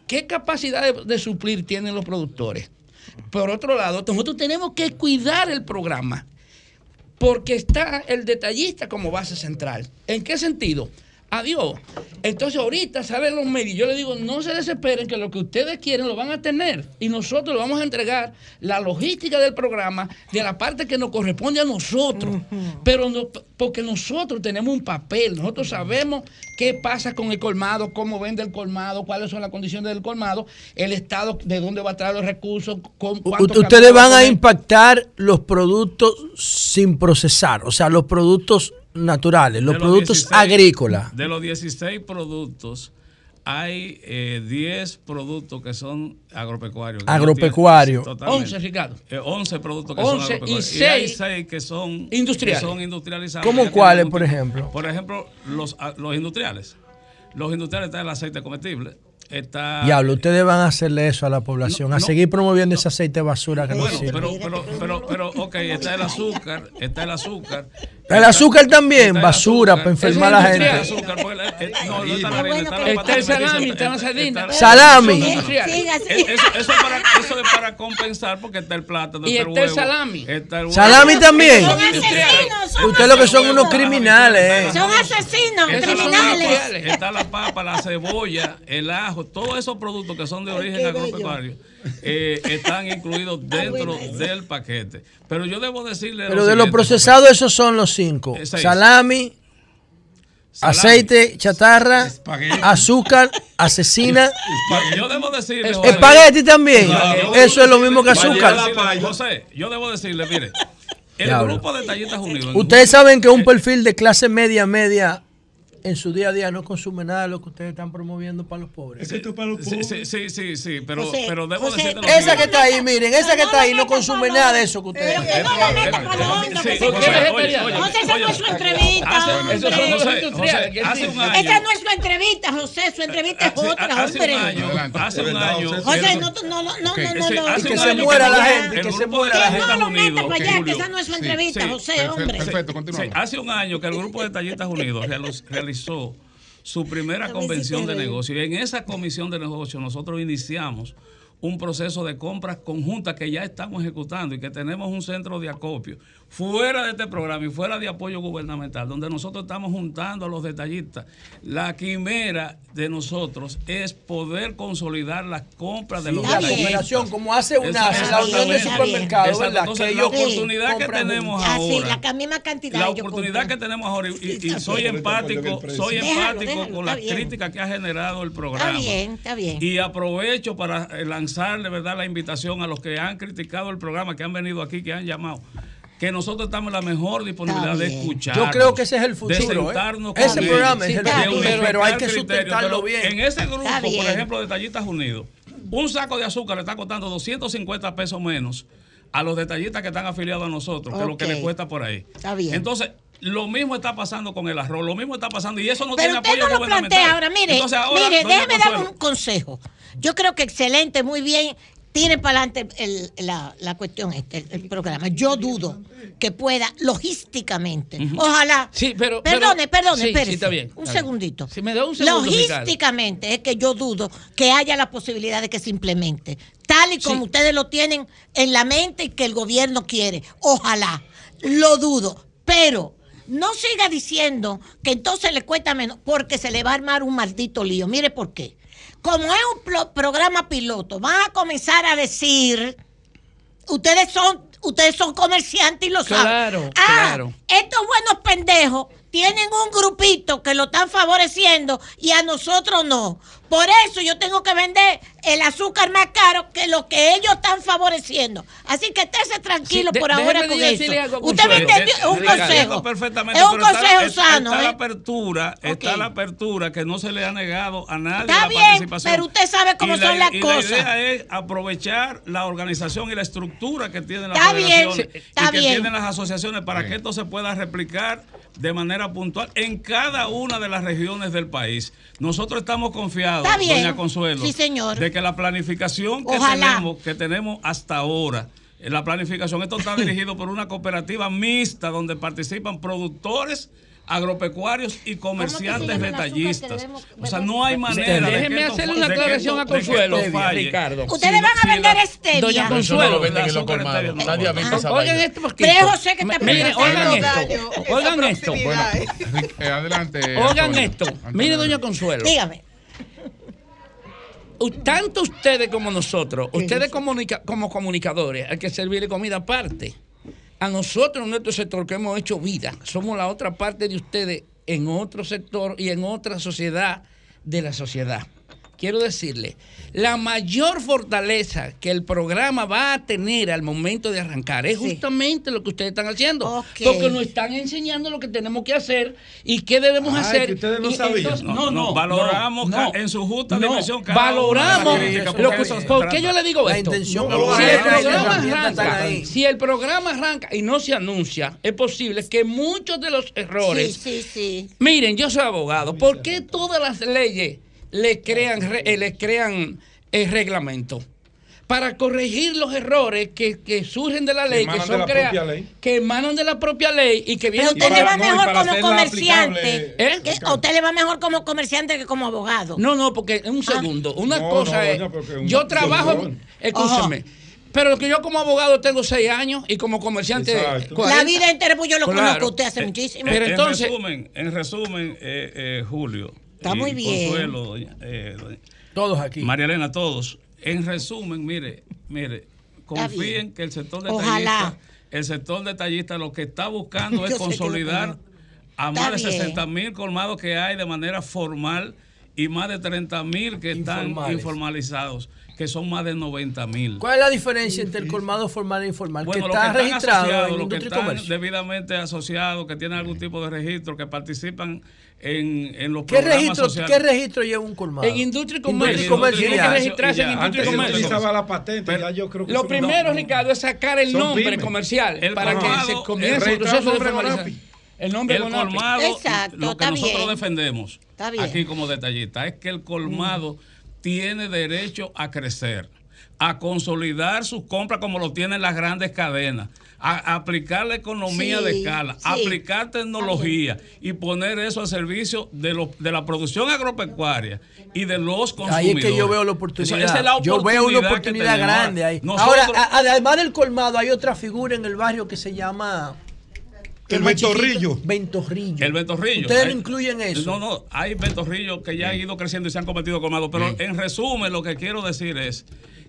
¿qué capacidad de, de suplir tienen los productores? Por otro lado, nosotros tenemos que cuidar el programa porque está el detallista como base central. ¿En qué sentido? Adiós. Entonces ahorita salen los medios. Yo le digo, no se desesperen que lo que ustedes quieren lo van a tener. Y nosotros le vamos a entregar la logística del programa de la parte que nos corresponde a nosotros. Pero no, porque nosotros tenemos un papel. Nosotros sabemos qué pasa con el colmado, cómo vende el colmado, cuáles son las condiciones del colmado, el Estado, de dónde va a traer los recursos, con, Ustedes van a impactar los productos sin procesar, o sea, los productos naturales, los De productos 16 agrícolas. De los 16 productos, hay eh, 10 productos que son agropecuarios. que no Agropecuario. tienen- sí, totalmente. 11, Ricardo. Eh, 11 productos que 11 son y agropecuarios. Y, seis hay 6 que son industriales. que son industrializados. ¿Cómo cuáles, por ejemplo? Por ejemplo, los, a- los industriales. Los industriales está el aceite comestible. Está Diablo, ustedes van a hacerle eso a la población, a seguir promoviendo ese aceite de basura que no Bueno, sirve. pero, pero, pero, pero, ok, está el azúcar, está el azúcar. El azúcar también, basura azúcar. para enfermar a la gente. azúcar, porque la- no, no está el salami, está la sardina. Salami. Eso, es para, compensar porque está el plátano, Y está el huevo. salami. está el huevo. Salami también. Son Ustedes lo que son unos criminales. eh. Son asesinos, criminales. está la papa, la cebolla, el ajo, todos esos productos que son de origen agropecuario eh, están incluidos (laughs) dentro del paquete. Pero yo debo decirle. Pero lo de los siguiente, procesados esos son los cinco. Eh. Salami, aceite, chatarra, azúcar, (laughs) asesina. Yo debo decirle. Espagueti también. Claro. Eso es lo mismo que azúcar. decirle, José, yo debo decirle, mire, el Diablo. grupo de Tallistas Unidos. Ustedes saben que un perfil de clase media, media, en su día a día no consume nada de lo que ustedes están promoviendo para los pobres. Sí, sí, sí, sí, sí, pero, José, pero debo José, decirte lo esa que está ahí, miren, esa que está ahí no consume nada de eso que ustedes. Sí, ¿Por qué José, esa no es su entrevista, los. Esa no es su entrevista, José. Su entrevista es otra, hace un hombre. año, hace un año. José, no, no, no, no, no, que se muera la gente, que se muera la gente. No lo meta Unidos, para allá, que esa no es su entrevista, José, hombre. perfecto, continuamos. Sí, hace un año que el grupo de Tallistas Unidos realiz- realizó su primera convención de negocios. Y en esa comisión de negocios nosotros iniciamos un proceso de compras conjuntas que ya estamos ejecutando y que tenemos un centro de acopio fuera de este programa y fuera de apoyo gubernamental, donde nosotros estamos juntando a los detallistas. La quimera de nosotros es poder consolidar las compras de Sí, los la detallistas. cooperación, como hace una- la unión de supermercados. ¿verdad? Entonces, Que la oportunidad que tenemos Ah, sí, ahora la misma cantidad. la oportunidad que tenemos ahora y, y- y está soy empático, soy Déjalo, empático déjalo, con las bien. críticas que ha generado el programa. Está bien, está bien. Y aprovecho para lanzarle verdad la invitación a los que han criticado el programa, que han venido aquí, que han llamado. Que nosotros estamos en la mejor disponibilidad de escuchar. Yo creo que ese es el futuro, De ¿eh? Ese programa es el de futuro, pero hay que sustentarlo bien. En ese grupo, por ejemplo, de Tallistas Unidos, un saco de azúcar le está costando 250 pesos menos a los detallistas que están afiliados a nosotros que lo que les cuesta por ahí. Está bien. Entonces, lo mismo está pasando con el arroz, lo mismo está pasando y eso no Pero tiene usted apoyo no lo gubernamental. plantea ahora. Mire, Entonces, ahora, mire, déjeme Consuelo, un consejo. Yo creo que excelente, muy bien. Tire para adelante el- la, la cuestión, este, el, el programa. Yo dudo que pueda logísticamente. Ojalá. Sí, pero. pero- Perdone, perdone, sí, sí, espérese. está bien. Un bien. segundito. Si me da un segundo, Ricardo. Logísticamente es que yo dudo que haya la posibilidad de que se implemente. Tal y como ustedes lo tienen en la mente y que el gobierno quiere. Ojalá. Lo dudo. Pero no siga diciendo que entonces le cuesta menos, porque se le va a armar un maldito lío. Mire por qué. Como es un pro- programa piloto, van a comenzar a decir, ustedes son, ustedes son comerciantes y lo saben. Claro, Ah, claro. estos buenos pendejos tienen un grupito que lo están favoreciendo y a nosotros no. Por eso yo tengo que vender el azúcar más caro que lo que ellos están favoreciendo. Así que estése tranquilo Sí, de- por ahora con eso. Usted me entendió, es un consejo. perfectamente, Es un consejo está- sano. Está la ¿eh? apertura, está la apertura que no se le ha negado a nadie Está la bien, participación. pero usted sabe cómo Y la- son las y cosas. La idea es aprovechar la organización y la estructura que tienen las Está bien, federaciones sí, y está que bien. tienen las asociaciones para que esto se pueda replicar de manera puntual en cada una de las regiones del país. Nosotros estamos confiados, bien. doña Consuelo, Sí, señor. de que la planificación que Ojalá. tenemos, que tenemos hasta ahora, eh, la planificación, esto está (laughs) dirigido por una cooperativa mixta donde participan productores agropecuarios y comerciantes detallistas. debemos O sea, no hay manera de Déjeme hacerle una aclaración a Consuelo. Ricardo. Ustedes van a vender stevia. Doña Consuelo. lo venden en los colmados. Nadie ha visto esa Oigan vaina. esto José que está pensando. oigan esto. Oigan esto. (laughs) adelante. Oigan esto. Mire, doña Consuelo. Dígame. Tanto ustedes como nosotros, ustedes comunica- como comunicadores, hay que servirle comida aparte. A nosotros, en nuestro sector, que hemos hecho vida, somos la otra parte de ustedes en otro sector y en otra sociedad de la sociedad. Quiero decirle, la mayor fortaleza que el programa va a tener al momento de arrancar es justamente lo que ustedes están haciendo. Porque nos están enseñando lo que tenemos que hacer y qué debemos Ay, hacer. que ustedes no Y sabían. entonces- No, no, no, no, valoramos no, ca- no. en su justa No, dimensión valoramos lo porque que- ¿Por qué yo le digo La esto? intención Si el programa arranca, si el programa arranca y no se anuncia, es posible que muchos de los errores Sí, sí, sí. Miren, yo soy abogado. ¿Por qué todas las leyes le crean, re- eh, le crean el reglamento? Para corregir los errores que, que surgen de la ley, que, emanan son de la crea- propia ley. que emanan de la propia ley y que Pero vienen a usted le va mejor como comerciante. ¿Eh? que- a usted le va mejor como comerciante que como abogado. No, no, porque un segundo. Una No, cosa no, es. un yo trabajo. doctor. Escúcheme. Pero que yo como abogado tengo seis años y como comerciante. La 40. vida entera, pues yo lo Claro. conozco a usted hace Eh, muchísimo. en- en resumen, en resumen eh, eh, Julio. Está muy bien. Consuelo, doña- eh, doña- Todos aquí. María Elena, todos. En resumen, mire, mire, confíen que el sector Ojalá. detallista, el sector detallista lo que está buscando (laughs) es consolidar a Está más de bien. 60 mil colmados que hay de manera formal y más de 30 mil que están informalizados, que son más de 90 mil. ¿Cuál es la diferencia entre el colmado formal e informal? Bueno, que los está que están registrado en los que están comercio. debidamente asociados, que tienen algún tipo de registro, que participan en, en los ¿Qué programas registro, sociales. ¿Qué registro lleva un colmado? En industria y y comercio. Tiene que registrarse en industria y Antes se comercio. utilizaba la patente, ya yo creo que Lo eso no- primero, Ricardo, es sacar el nombre pymes. comercial El para que colmado, se el comience el proceso de formalización. El nombre el colmado, Exacto, lo que está nosotros bien. defendemos Está bien. aquí como detallista es que el colmado tiene derecho a crecer, a consolidar sus compras como lo tienen las grandes cadenas, a, aplicar la economía Sí, de escala, sí. aplicar tecnología y poner eso al servicio de, lo- de la producción agropecuaria y de los consumidores. Ahí es que yo veo la oportunidad. esa es la yo veo una oportunidad grande ahí. Nosotros- Ahora, además del colmado, hay otra figura en el barrio que se llama. Que El ventorrillo. Ventorrillo. El ventorrillo. Ustedes Hay- no incluyen eso. No, no, hay ventorrillos que ya han ido creciendo y se han convertido colmados. Pero en resumen, lo que quiero decir es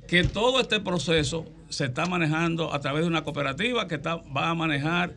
que todo este proceso se está manejando a través de una cooperativa que está, va a manejar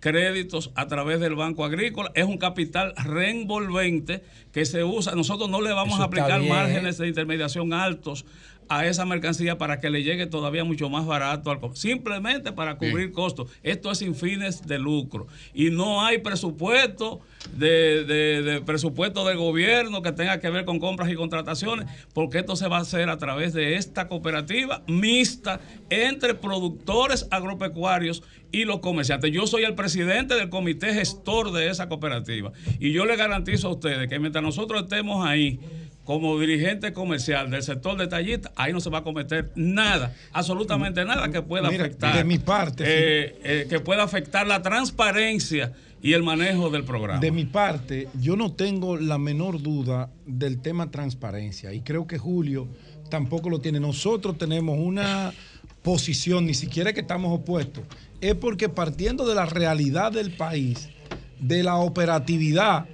créditos a través del Banco Agrícola. Es un capital reenvolvente que se usa. Nosotros no le vamos Eso a aplicar márgenes de intermediación altos a esa mercancía para que le llegue todavía mucho más barato al simplemente para cubrir costos. Esto es sin fines de lucro y no hay presupuesto de, de- de presupuesto del gobierno que tenga que ver con compras y contrataciones, porque esto se va a hacer a través de esta cooperativa mixta entre productores agropecuarios y los comerciantes. Yo soy el presidente del comité gestor de esa cooperativa y yo le garantizo a ustedes que mientras nosotros estemos ahí como dirigente comercial del sector detallista, ahí no se va a cometer nada, absolutamente nada que pueda Mira, afectar. de mi parte, eh, eh, que pueda afectar la transparencia y el manejo del programa. De mi parte, yo no tengo la menor duda del tema transparencia y creo que Julio tampoco lo tiene. Nosotros tenemos una posición, ni siquiera que estamos opuestos, es porque partiendo de la realidad del país, de la operatividad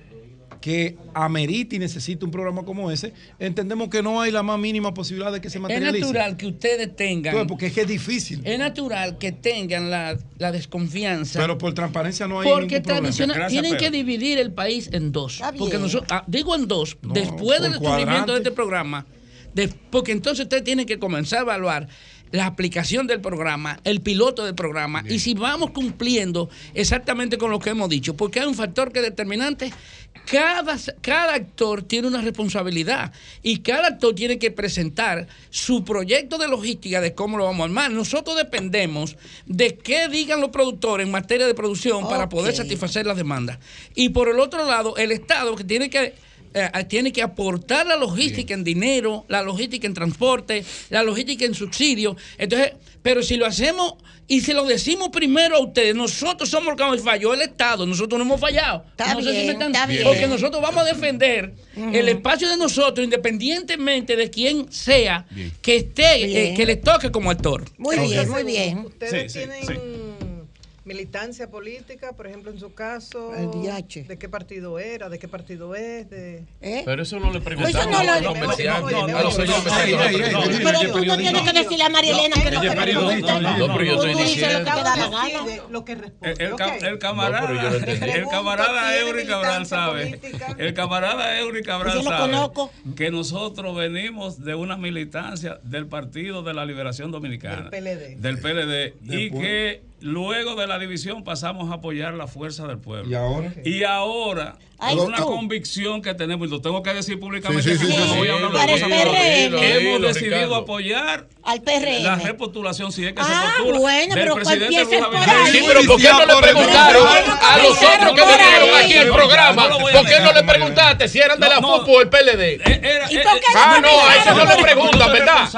que amerita y necesita un programa como ese, entendemos que no hay la más mínima posibilidad de que se materialice. Es natural que ustedes tengan. Entonces, porque es que es difícil. Es natural que tengan la, la desconfianza. Pero por transparencia no hay Porque ningún problema. Tienen que dividir el país en dos. Porque nosotros, ah, digo en dos, después del descubrimiento de este programa, porque entonces ustedes tienen que comenzar a evaluar la aplicación del programa, el piloto del programa, y si vamos cumpliendo exactamente con lo que hemos dicho, porque hay un factor que es determinante, cada, cada actor tiene una responsabilidad y cada actor tiene que presentar su proyecto de logística de cómo lo vamos a armar. Nosotros dependemos de qué digan los productores en materia de producción para poder satisfacer las demandas. Y por el otro lado, el Estado que tiene que eh, eh, tiene que aportar la logística en dinero, la logística en transporte, la logística en subsidio. Entonces, pero si lo hacemos y se lo decimos primero a ustedes, nosotros somos los que falló el Estado, nosotros no hemos fallado. Está bien. Porque nosotros vamos a defender el espacio de nosotros, independientemente de quién sea que esté, eh, que le toque como actor. Muy bien, muy bien. Ustedes tienen. Sí, sí. Militancia política, por ejemplo, en su caso. El DH. ¿De qué partido era? ¿De qué partido es? De... ¿Eh? Pero eso no le preguntamos. Pues no, no, Pero tú no tienes que decirle a María Elena que no. Lo que responde. El camarada. (laughs) El camarada Eury Cabral sabe. El camarada Eury Cabral sabe. Que nosotros venimos de una militancia del Partido de la Liberación Dominicana. Del PLD. Del PLD. Y que Luego de la división pasamos a apoyar la fuerza del pueblo. Y ahora. Y ahora es una convicción que tenemos, y lo tengo que decir públicamente. Sí, sí, voy a hablar. Hemos decidido apoyar al PRM. la repostulación, si es que ah, se postula. Bueno, pero presidente por ahí. Sí, pero ¿por qué no le preguntaron a los otros que vinieron aquí el programa? ¿Por qué no le preguntaste si eran de la no, FUPO o el PLD? Eh, eh, eh, ah, ah, no, a eso no le preguntan, ¿verdad?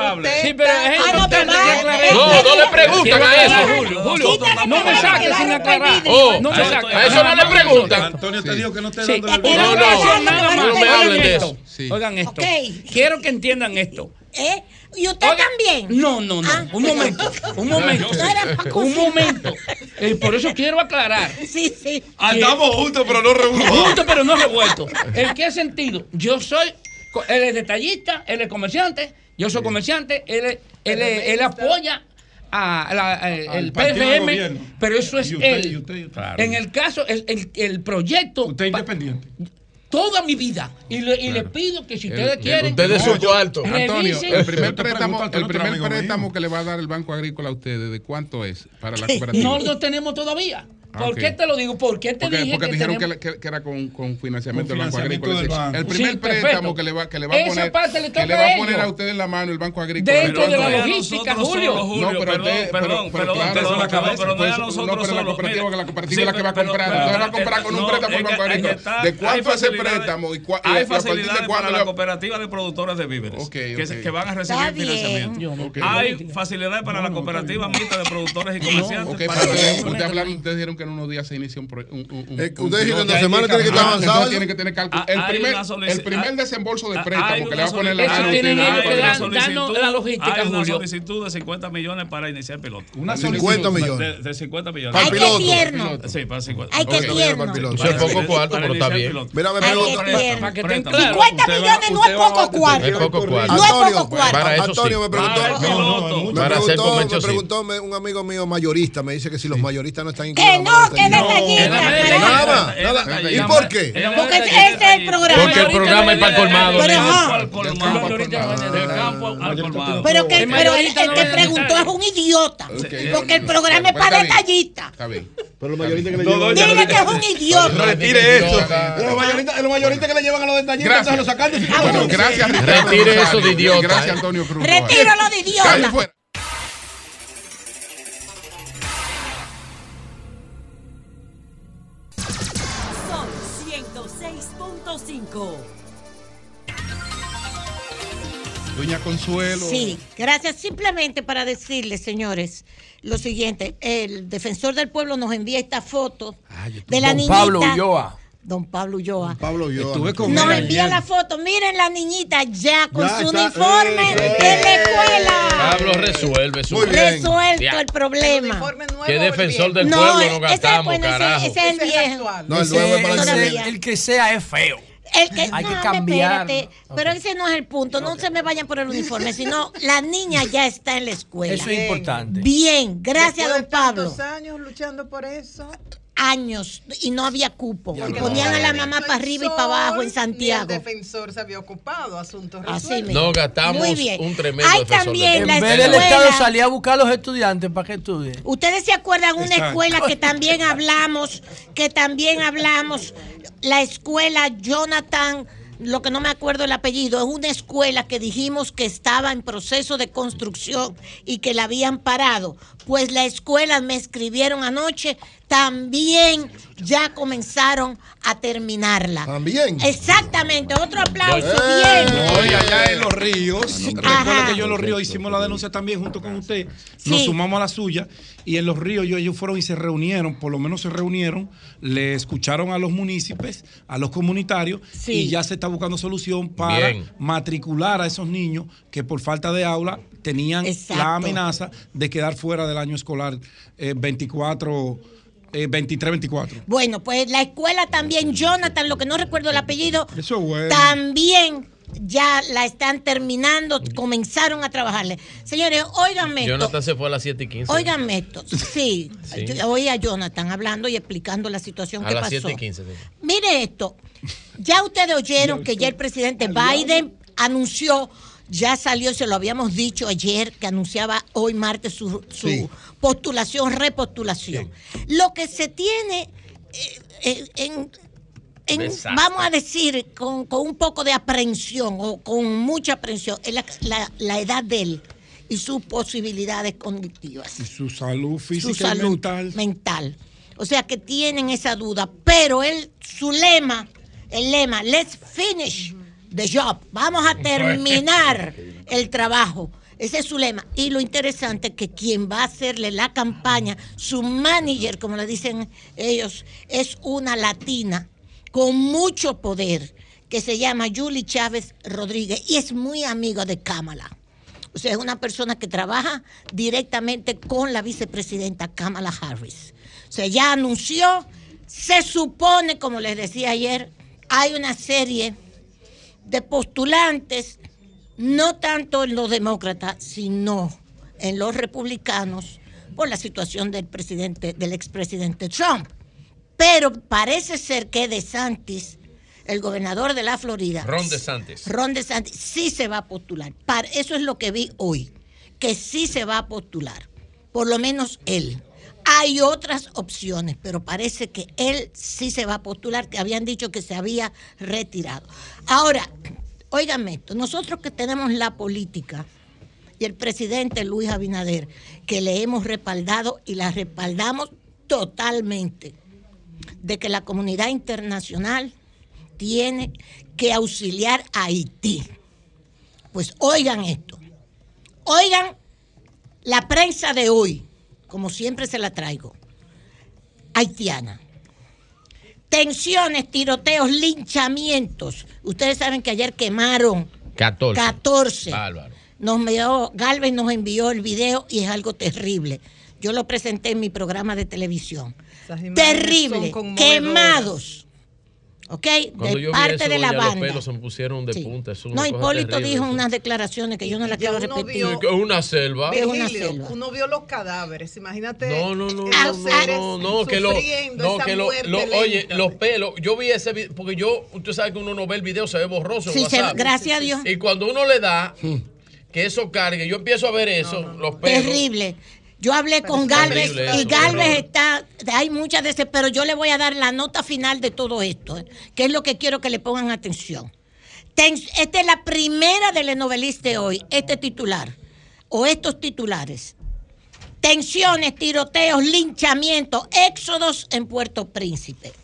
Sí, pero es No, no le preguntan a eso. Julio, Julio no me saques sin aclarar. Oh, no me saques. Eso no le preguntan. Antonio te dijo que no esté dando el No, no, no me hablen de eso. Oigan esto. Quiero que entiendan esto. ¿Eh? ¿Y usted también? No, no, no. Ah. Un momento. Un momento. Un momento. Eh, por eso quiero aclarar. Sí, sí. Andamos juntos, pero no revueltos. Juntos, pero no revueltos. ¿En qué sentido? Yo soy. Él es detallista, él es comerciante. Yo soy comerciante. Él, él, él apoya a la, el PFM, pero eso es usted, claro. En el caso, el, el, proyecto. Usted independiente toda mi vida. Y le, y claro. le pido que si ustedes quieren. Ustedes son cuarto. Antonio, el primer préstamo, el primer préstamo que le va a dar el Banco Agrícola a ustedes, ¿de cuánto es para la (laughs) cooperativa? No lo tenemos todavía. Ah, ¿Por qué te lo digo? ¿Por qué te porque, dije porque dijeron que, que, era con, con financiamiento, del Banco Agrícola. El primer préstamo que le va, que le va a poner, que le va a, poner a usted en la mano el Banco Agrícola. Dentro de la logística, Julio. Julio. No, pero usted, perdón, pero, perdón, pero no pues, nosotros pero la cooperativa, que la cooperativa es la que va a comprar. Entonces va a eh, comprar con un préstamo del Banco Agrícola. ¿De cuánto es el préstamo? Y hay facilidades para la cooperativa de productores de víveres que van a recibir financiamiento. Hay facilidades para la cooperativa mixta de productores y comerciantes. Ustedes dijeron que que en unos días se inicia un proyecto. Eh, Ustedes dicen que en dos semanas tiene que estar avanzado. Tiene que tener cálculo. El primer, el primer desembolso de préstamo que le va a poner la mano. que la logística, Hay una solicitud de 50 millones para iniciar piloto. Una 50 millones. De 50 millones. Hay que tierno. Sí, para 50. Hay que tierno. Eso es poco cuarto, pero está bien. Mira, me pregunto. 50 millones no es poco cuarto. Es poco cuarto. No es poco cuarto. Antonio me preguntó. Me preguntó un amigo mío mayorista. Me dice que si los mayoristas no están incluidos. No, detallista. Nada, ¿Y por qué? Porque este es el programa. Porque el programa es para el colmado. Pero el que preguntó es un idiota. Porque el programa es para detallistas. Está bien. Pero los mayoristas que le llevan. Dile que es un idiota. Retire eso. Los mayoristas que le llevan a los detallistas, se lo sacan de Gracias, ah, Retire eso de idiota. Gracias, eh. Antonio Cruz. Retíralo de idiota. Rico. Doña Consuelo. Sí, gracias. Simplemente para decirles, señores, lo siguiente. El defensor del pueblo nos envía esta foto de la don. Pablo Ulloa. Don Pablo Ulloa. Pablo Ulloa. Estuve con nos envía la foto. Miren la niñita ya con su uniforme eh, de la eh, escuela. Eh. Pablo resuelve su Resuelto el problema. El defensor del pueblo no gastamos, ese, bueno, carajo. Ese, ese es el viejo. No, el, nuevo es para el, el que sea es feo. El que, Hay que cambiar. espérate, pero ese no es el punto. No se me vayan por el uniforme, sino la niña ya está en la escuela. Eso es importante. Bien, gracias, Después de don Pablo. tantos años luchando por eso. Años y no había cupo. Porque Ponían no a la mamá para arriba y para abajo en Santiago. Ni el defensor se había ocupado, asuntos Así resueltos. mismo. No gastamos Muy bien. un tremendo Hay también del- la En vez del Estado salía a buscar a los estudiantes para que estudien. Ustedes se acuerdan una Exacto. escuela que también hablamos, que también hablamos, la escuela Jonathan, lo que no me acuerdo el apellido, es una escuela que dijimos que estaba en proceso de construcción y que la habían parado. Pues la escuela me escribieron anoche, también ya comenzaron a terminarla. También. Exactamente, otro aplauso, Eh, bien. Oye, allá en Los Ríos, recuerda Ajá. que yo en Los Ríos hicimos la denuncia también junto con usted, nos Sí. sumamos a la suya y en Los Ríos yo- ellos fueron y se reunieron, por lo menos se reunieron, le escucharon a los municipios, a los comunitarios y ya se está buscando solución para Bien. matricular a esos niños que por falta de aula tenían Exacto. la amenaza de quedar fuera del año escolar eh, 24, eh, 23-24. Bueno, pues la escuela también, Jonathan, lo que no recuerdo el apellido, Eso es bueno. también ya la están terminando, comenzaron a trabajarle. Señores, óiganme esto. Jonathan se fue a las 7 y 15. Óiganme esto. Sí, Sí. yo oí a Jonathan hablando y explicando la situación A que las pasó. 7 y 15. sí. Mire esto. Ya ustedes oyeron que ya el presidente Biden anunció, ya salió, se lo habíamos dicho ayer, que anunciaba hoy martes su, su Sí. postulación, repostulación. Lo que se tiene eh, eh, en, vamos a decir, con, con un poco de aprensión o con mucha aprensión, es la, la- la edad de él y sus posibilidades cognitivas Y su salud física su salud y mental. mental. O sea que tienen esa duda, pero él, su lema, el lema, let's finish the job, vamos a (laughs) terminar el trabajo. Ese es su lema. Y lo interesante es que quien va a hacerle la campaña, su manager, como le dicen ellos, es una latina con mucho poder que se llama Julie Chávez Rodríguez y es muy amiga de Kamala. O sea, es una persona que trabaja directamente con la vicepresidenta Kamala Harris. O sea, ya anunció, se supone, como les decía ayer, hay una serie de postulantes, no tanto en los demócratas, sino en los republicanos, por la situación del presidente, del expresidente Trump. Pero parece ser que DeSantis, el gobernador de la Florida, Ron DeSantis. Ron DeSantis sí se va a postular. Para, eso es lo que vi hoy, que sí se va a postular. Por lo menos él. Hay otras opciones, pero parece que él sí se va a postular, que habían dicho que se había retirado. Ahora, óigame esto, nosotros que tenemos la política y el presidente Luis Abinader, que le hemos respaldado y la respaldamos totalmente, de que la comunidad internacional tiene que auxiliar a Haití. Pues oigan esto. Oigan la prensa de hoy, como siempre se la traigo, haitiana. Tensiones, tiroteos, linchamientos. Ustedes saben que ayer quemaron 14. 14. Bárbaro. Nos envió, Galvez nos envió el video y es algo terrible. Yo lo presenté en mi programa de televisión. Terrible, quemados. ¿Ok? Cuando de yo vi parte eso, de la los banda. pelos se me pusieron de Sí. punta. es una No, cosa Hipólito terrible dijo unas declaraciones que yo no las quiero repetir. vio- Es una selva. Es una selva. uno vio los cadáveres, imagínate. No, no, no, esos no, seres no, no, que lo, no, que lo, lo- oye, los pelos, yo vi ese video, porque yo, usted sabe que uno no ve el video, se ve borroso en Sí, se- gracias a Dios. Y cuando uno le da, que eso cargue, yo empiezo a ver eso, los pelos. Terrible. Yo hablé con Galvez y Galvez está, hay muchas de ese, pero yo le voy a dar la nota final de todo esto, ¿eh? que es lo que quiero que le pongan atención. Ten- esta es la primera de novelista de hoy, este titular, o estos titulares. Tensiones, tiroteos, linchamientos, éxodos en Puerto Príncipe.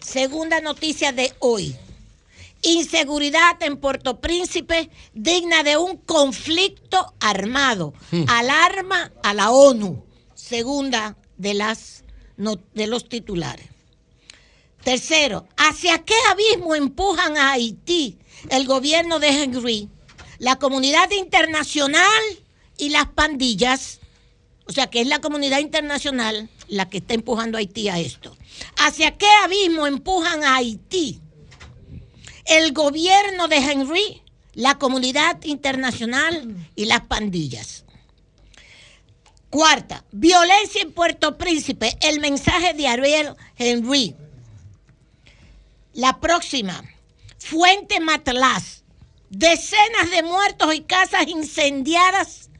Segunda noticia de hoy. Inseguridad en Puerto Príncipe digna de un conflicto armado. Hmm. Alarma a la ONU. Segunda de, las, no- de los titulares. Tercero, ¿hacia qué abismo empujan a Haití el gobierno de Henry, la comunidad internacional y las pandillas? O sea, que es la comunidad internacional la que está empujando a Haití a esto. ¿Hacia qué abismo empujan a Haití? El gobierno de Henry, la comunidad internacional y las pandillas. Cuarta, violencia en Puerto Príncipe, el mensaje de Ariel Henry. La próxima, Fuente Matlás, decenas de muertos y casas incendiadas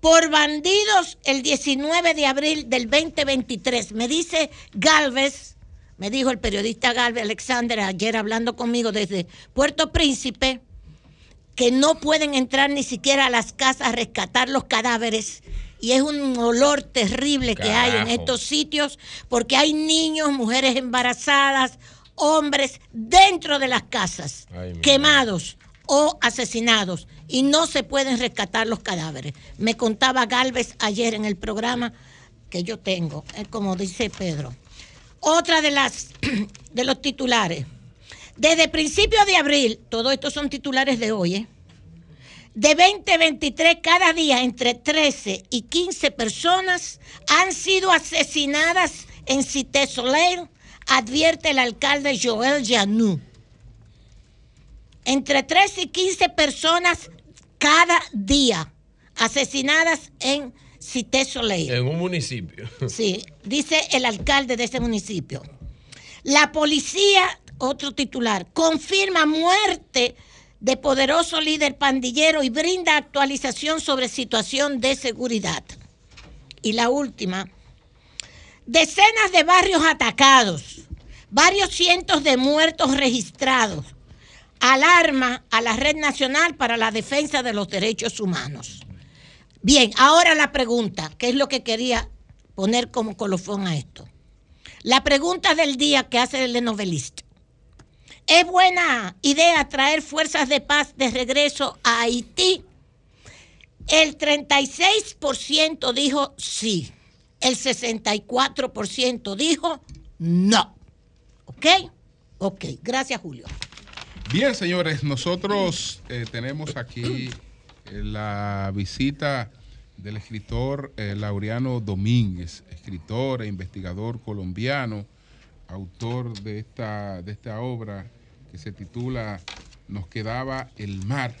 por bandidos el 19 de abril del 2023. Me dice Galvez, me dijo el periodista Galvez Alexander ayer hablando conmigo desde Puerto Príncipe, que no pueden entrar ni siquiera a las casas a rescatar los cadáveres. Y es un olor terrible que hay en estos sitios porque hay niños, mujeres embarazadas, hombres dentro de las casas, Ay, quemados o asesinados y no se pueden rescatar los cadáveres. Me contaba Galvez ayer en el programa que yo tengo, eh, como dice Pedro. Otra de las (clears throat) de los titulares. Desde principios de abril, todos estos son titulares de hoy, ¿eh? de 2023 cada día entre 13 y 15 personas han sido asesinadas en Cité Soleil, advierte el alcalde Joel Janú. Entre 13 y 15 personas cada día asesinadas en Cité Soleil. En un municipio. (laughs) Sí, dice el alcalde de ese municipio. La policía, otro titular, confirma muerte de poderoso líder pandillero y brinda actualización sobre situación de seguridad. Y la última, decenas de barrios atacados, varios cientos de muertos registrados, alarma a la Red Nacional para la Defensa de los Derechos Humanos. Bien, ahora la pregunta, que es lo que quería poner como colofón a esto. La pregunta del día que hace el novelista. ¿Es buena idea traer fuerzas de paz de regreso a Haití? El 36% dijo sí. El 64% dijo no. ¿Ok? Ok. Gracias, Julio. Bien, señores, nosotros eh, tenemos aquí la visita del escritor eh, Laureano Domínguez, escritor e investigador colombiano, autor de esta, de esta obra que se titula Nos quedaba el mar.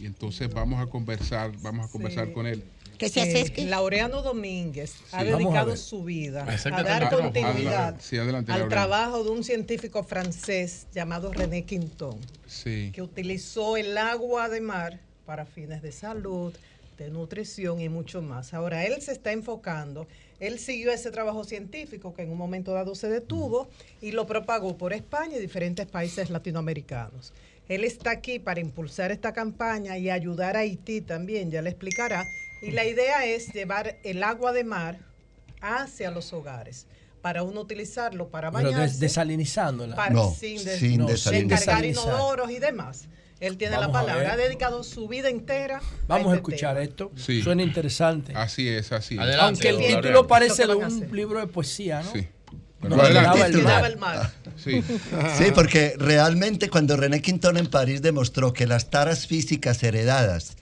Y entonces vamos a conversar, vamos a conversar Sí. con él. Eh, Laureano Domínguez ha Sí. Dedicado su vida a dar continuidad Adelante. Sí, adelante, al trabajo de un científico francés llamado René Quinton, Sí. que utilizó el agua de mar para fines de salud, de nutrición y mucho más. Ahora, él se está enfocando, él siguió ese trabajo científico que en un momento dado se detuvo y lo propagó por España y diferentes países latinoamericanos. Él está aquí para impulsar esta campaña y ayudar a Haití también, ya le explicará. Y la idea es llevar el agua de mar hacia los hogares para uno utilizarlo para Pero bañarse. des- desalinizándola. para- No, sin, des- sin no, desalinizar. inodoros y demás. Él tiene Vamos la palabra. Ha dedicado su vida entera. Vamos a este escuchar tema. esto. Sí. Suena interesante. Así es, así es. Aunque el título parece de un libro de poesía, ¿no? Sí. Adelante. el mar. Sí. Sí, porque realmente cuando René Quintón en París demostró que las taras físicas heredadas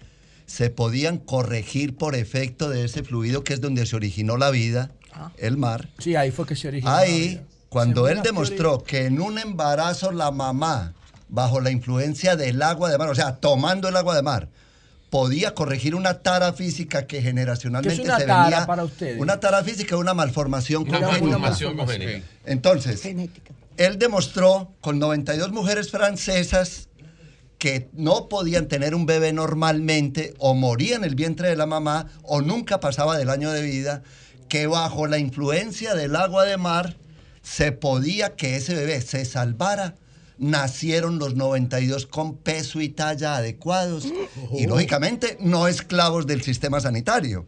se podían corregir por efecto de ese fluido que es donde se originó la vida, el mar. Sí, ahí fue que se originó. la Ahí, vida. cuando Según él demostró que en un embarazo la mamá, bajo la influencia del agua de mar, o sea, tomando el agua de mar, podía corregir una tara física que generacionalmente ¿Qué es una se tara venía. para ustedes? Una tara física es una malformación Una congénita. malformación congénita. Entonces, él demostró con 92 mujeres francesas que no podían tener un bebé normalmente o moría en el vientre de la mamá o nunca pasaba del año de vida, que bajo la influencia del agua de mar se podía que ese bebé se salvara. Nacieron los 92 con peso y talla adecuados y lógicamente no esclavos del sistema sanitario.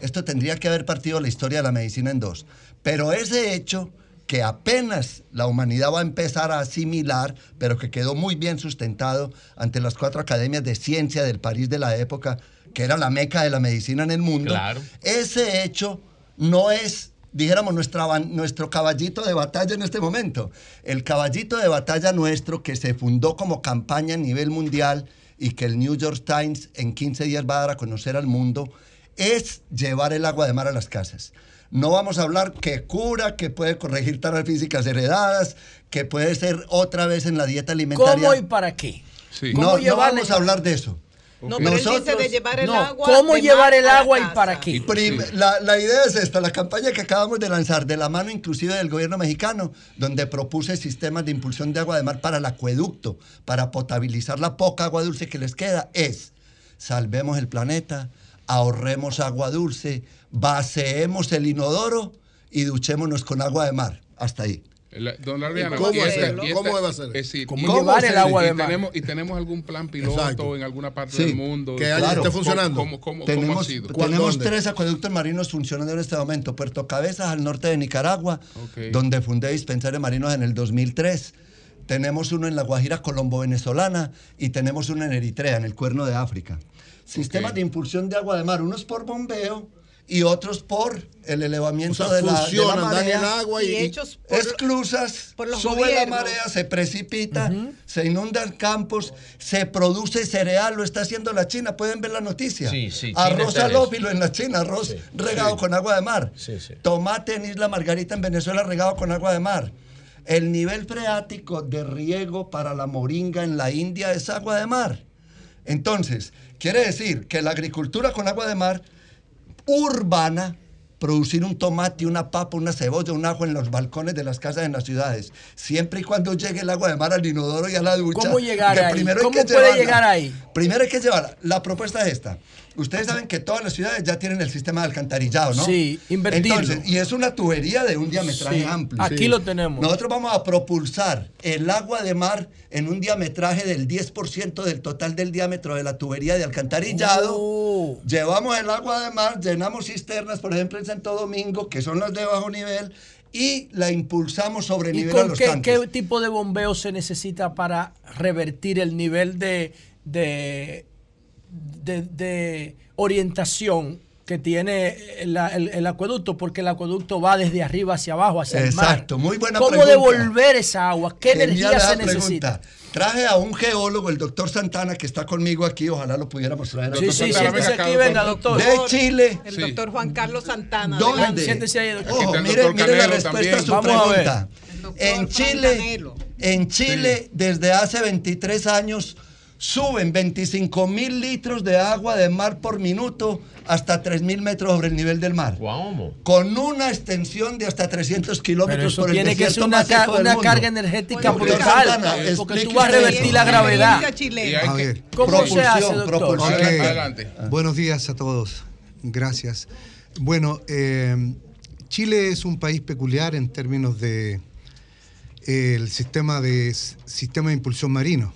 Esto tendría que haber partido la historia de la medicina en dos. Pero ese hecho que apenas la humanidad va a empezar a asimilar, pero que quedó muy bien sustentado ante las cuatro academias de ciencia del París de la época, que era la meca de la medicina en el mundo, Claro. ese hecho no es, dijéramos, nuestra, nuestro caballito de batalla en este momento. El caballito de batalla nuestro que se fundó como campaña a nivel mundial y que el New York Times en 15 días va a dar a conocer al mundo, es llevar el agua de mar a las casas. No vamos a hablar que cura, que puede corregir taras físicas heredadas, que puede ser otra vez en la dieta alimentaria. ¿Cómo y para qué? Sí. ¿Cómo No, no vamos a hablar de eso. No, pero él dice de llevar el No, agua. ¿cómo llevar el agua y para qué? La, la idea es esta, la campaña que acabamos de lanzar, de la mano inclusive del gobierno mexicano, donde propuse sistemas de impulsión de agua de mar para el acueducto, para potabilizar la poca agua dulce que les queda, es salvemos el planeta, ahorremos agua dulce, vaceemos el inodoro y duchémonos con agua de mar. Hasta ahí. La- Don Adriana, cómo hacerlo? y esta- ¿Cómo debe hacer? es decir, ¿Cómo llevar el agua de mar? tenemos, y tenemos algún plan piloto Exacto. en alguna parte Sí, del mundo. que Claro. esté ¿Cómo- funcionando. ¿Cómo, cómo, cómo ha tenemos sido? tenemos tres acueductos marinos funcionando en este momento. Puerto Cabezas al norte de Nicaragua, donde fundé dispensarios marinos en el 2003. Tenemos uno en la Guajira colombo-venezolana y tenemos uno en Eritrea, en el Cuerno de África. Sistemas de impulsión de agua de mar, unos por bombeo y otros por el elevamiento O sea, de, la, de la funcionan, dan marea. el agua y- Y hechos por- Esclusas, por los sube gobiernos. la marea, se precipita, se inundan campos, se produce cereal, lo está haciendo la China, pueden ver la noticia. Sí, sí, arroz alófilo en la China, arroz regado sí. con agua de mar. Sí, sí. Tomate en Isla Margarita en Venezuela regado con agua de mar. El nivel freático de riego para la moringa en la India es agua de mar. Entonces, quiere decir que la agricultura con agua de mar urbana, producir un tomate, una papa, una cebolla, un ajo en los balcones de las casas en las ciudades, siempre y cuando llegue el agua de mar al inodoro y a la ducha. ¿Cómo llegar ahí? primero ¿Cómo puede llevarla. llegar ahí? Primero hay que llevarla. La propuesta es esta. Ustedes saben que todas las ciudades ya tienen el sistema de alcantarillado, ¿no? Sí, invertirlo. Entonces, y es una tubería de un diametraje Sí, amplio. aquí lo tenemos. Nosotros vamos a propulsar el agua de mar en un diametraje del 10% del total del diámetro de la tubería de alcantarillado. Oh. Llevamos el agua de mar, llenamos cisternas, por ejemplo, en Santo Domingo, que son las de bajo nivel, y la impulsamos sobre ¿Y nivel a con los qué, tanques. qué tipo de bombeo se necesita para revertir el nivel de, de, de- de orientación que tiene el, el- el acueducto? Porque el acueducto va desde arriba hacia abajo, hacia el mar. Exacto, muy buena ¿Cómo pregunta. devolver esa agua? ¿Qué Genial energía esa se necesita? pregunta. Traje a un geólogo, el doctor Santana, que está conmigo aquí. Ojalá lo pudiéramos traer. Sí, sí, siéntese aquí, venga, doctor. De Chile. El doctor Juan Carlos Santana. ¿Dónde? adelante. Siéntese ahí, doctor. Ojo, mire, doctor mire la respuesta a su también. Vamos a ver. pregunta. En Chile, en Chile, desde hace 23 años, suben 25 mil litros de agua de mar por minuto hasta 3 mil metros sobre el nivel del mar. ¿Cómo? Con una extensión de hasta 300 Pero kilómetros por el tiene que ser una, ca- una carga energética Doctor brutal. Santana, Porque tú vas a revertir eso. la gravedad. Y A ver, ¿Cómo se hace, Propulsión, doctor? propulsión. Ok. Adelante. Buenos días a todos. Gracias. Bueno, eh, Chile es un país peculiar en términos de eh, el sistema de sistema de impulsión marino.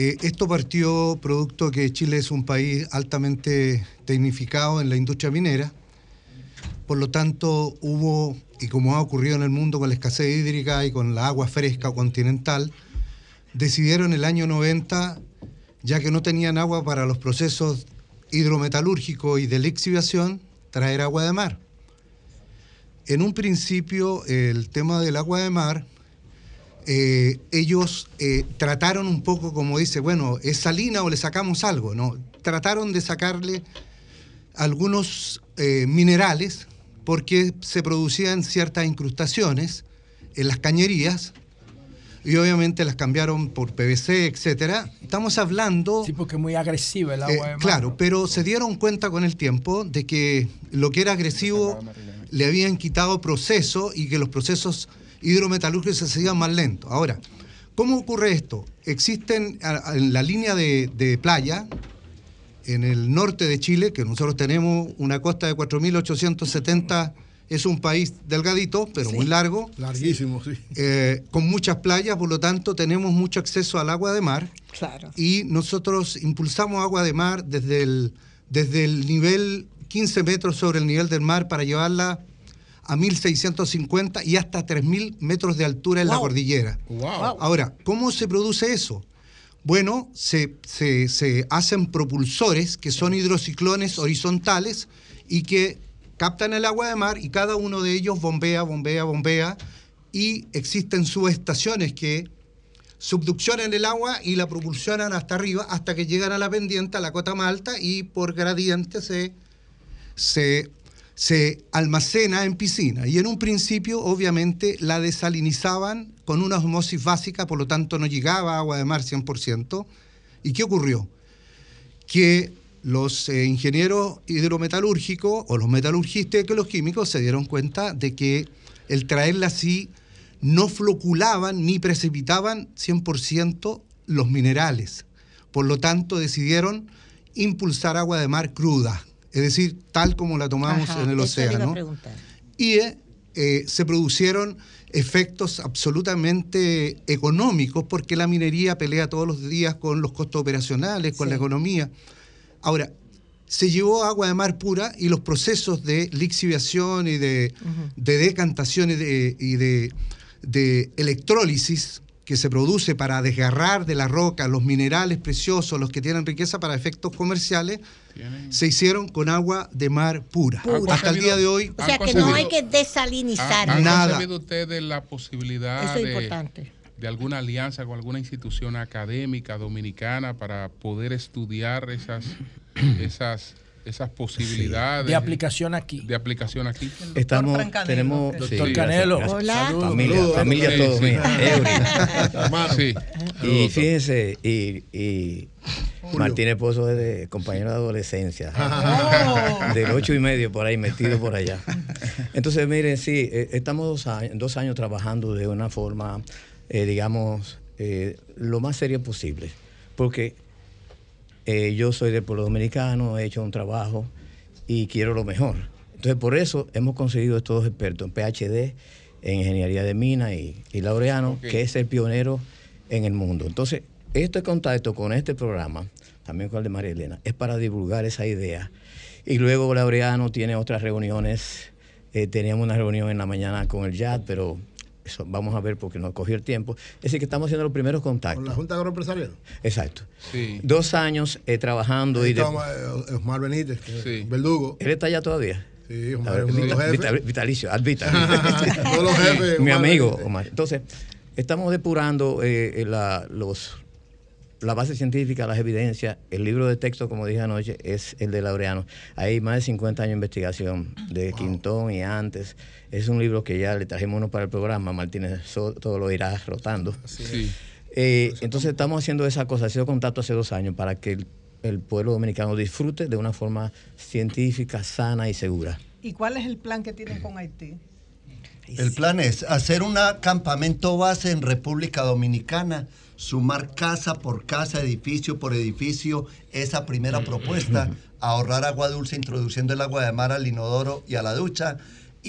Eh, esto partió producto que Chile es un país altamente tecnificado en la industria minera. Por lo tanto, hubo, y como ha ocurrido en el mundo con la escasez hídrica y con la agua fresca continental, decidieron el año 90, ya que no tenían agua para los procesos hidrometalúrgicos y de lixiviación, traer agua de mar. En un principio, el tema del agua de mar, eh, ellos eh, trataron un poco como dice, bueno, ¿es salina o le sacamos algo? No, trataron de sacarle algunos eh, minerales porque se producían ciertas incrustaciones en las cañerías y obviamente las cambiaron por PVC, etcétera. Estamos hablando Sí, porque es muy agresiva el eh, agua de mar. claro, pero se dieron cuenta con el tiempo de que lo que era agresivo le habían quitado proceso y que los procesos hidrometalúrgicos se hacían más lentos. Ahora, ¿cómo ocurre esto? Existen en la línea de, de playa, en el norte de Chile, que nosotros tenemos una costa de 4.870, es un país delgadito, pero muy largo. Larguísimo, sí. eh, con muchas playas, por lo tanto tenemos mucho acceso al agua de mar Claro. y nosotros impulsamos agua de mar desde el, desde el nivel 15 metros sobre el nivel del mar para llevarla a 1650 y hasta 3000 metros de altura en la cordillera. Ahora, ¿cómo se produce eso? Bueno, se, se- se hacen propulsores que son hidrociclones horizontales y que captan el agua de mar y cada uno de ellos bombea, bombea, bombea y existen subestaciones que subduccionan el agua y la propulsionan hasta arriba hasta que llegan a la pendiente, a la cota más alta y por gradiente se, se, se almacena en piscina y en un principio obviamente la desalinizaban con una osmosis básica, por lo tanto no llegaba agua de mar 100%. ¿Y qué ocurrió? Que los eh, ingenieros hidrometalúrgicos o los metalurgistas que los químicos se dieron cuenta de que el traerla así no floculaban ni precipitaban 100% los minerales. Por lo tanto, decidieron impulsar agua de mar cruda, es decir, tal como la tomamos Ajá, en el océano. Y eh, eh, se produjeron efectos absolutamente económicos porque la minería pelea todos los días con los costos operacionales, con la economía. Ahora, se llevó agua de mar pura y los procesos de lixiviación y de, de decantación y de, y de- de electrólisis que se produce para desgarrar de la roca los minerales preciosos, los que tienen riqueza para efectos comerciales, se hicieron con agua de mar pura. Pura. Hasta el día de hoy. O sea que no hay que desalinizar. ¿Han Nada. concebido ustedes la posibilidad Eso es de, importante. de alguna alianza con alguna institución académica dominicana para poder estudiar esas, esas, esas posibilidades De aplicación aquí. de aplicación aquí? Estamos, tenemos Doctor sí, Canelo. gracias, Hola. Familia, Saludos. familia Sí, todo sí. mía. (laughs) Y fíjense, y, y Martínez Pozo es de compañero de adolescencia. Oh. (laughs) Del ocho y medio por ahí, metido por allá. Entonces, miren, sí, eh, estamos dos años, dos años trabajando de una forma, eh, digamos, eh, lo más seria posible. Porque eh, yo soy del pueblo dominicano, he hecho un trabajo y quiero lo mejor. Entonces, por eso hemos conseguido estos dos expertos en PhD, en ingeniería de mina y, y Laureano, que es el pionero en el mundo. Entonces, este contacto con este programa, también con el de María Elena, es para divulgar esa idea. Y luego Laureano tiene otras reuniones. Eh, teníamos una reunión en la mañana con el JAD, pero eso vamos a ver porque no cogió el tiempo. Es decir, que estamos haciendo los primeros contactos. Con la Junta Agroempresarial. Exacto. Sí. Dos años eh, trabajando Ahí y de- eh, Osmar Benítez, es verdugo. ¿Él está allá todavía? Sí, A Omar ver, es uno de los vita- jefes. vita- vitalicio, ad vitam. Uno (laughs) de los jefes, Mi Omar amigo. Omar. Entonces, estamos depurando eh, la, los, la base científica, las evidencias. El libro de texto, como dije anoche, es el de Laureano. Hay más de 50 años de investigación de Quintón y antes. Es un libro que ya le trajimos uno para el programa. Martínez todo lo irá rotando. Sí. Eh, entonces estamos haciendo esa cosa, ha sido contacto hace dos años para que el, el pueblo dominicano disfrute de una forma científica, sana y segura. ¿Y cuál es el plan que tienen con Haití? El plan es hacer un campamento base en República Dominicana, sumar casa por casa, edificio por edificio, esa primera propuesta, (laughs) ahorrar agua dulce introduciendo el agua de mar al inodoro y a la ducha.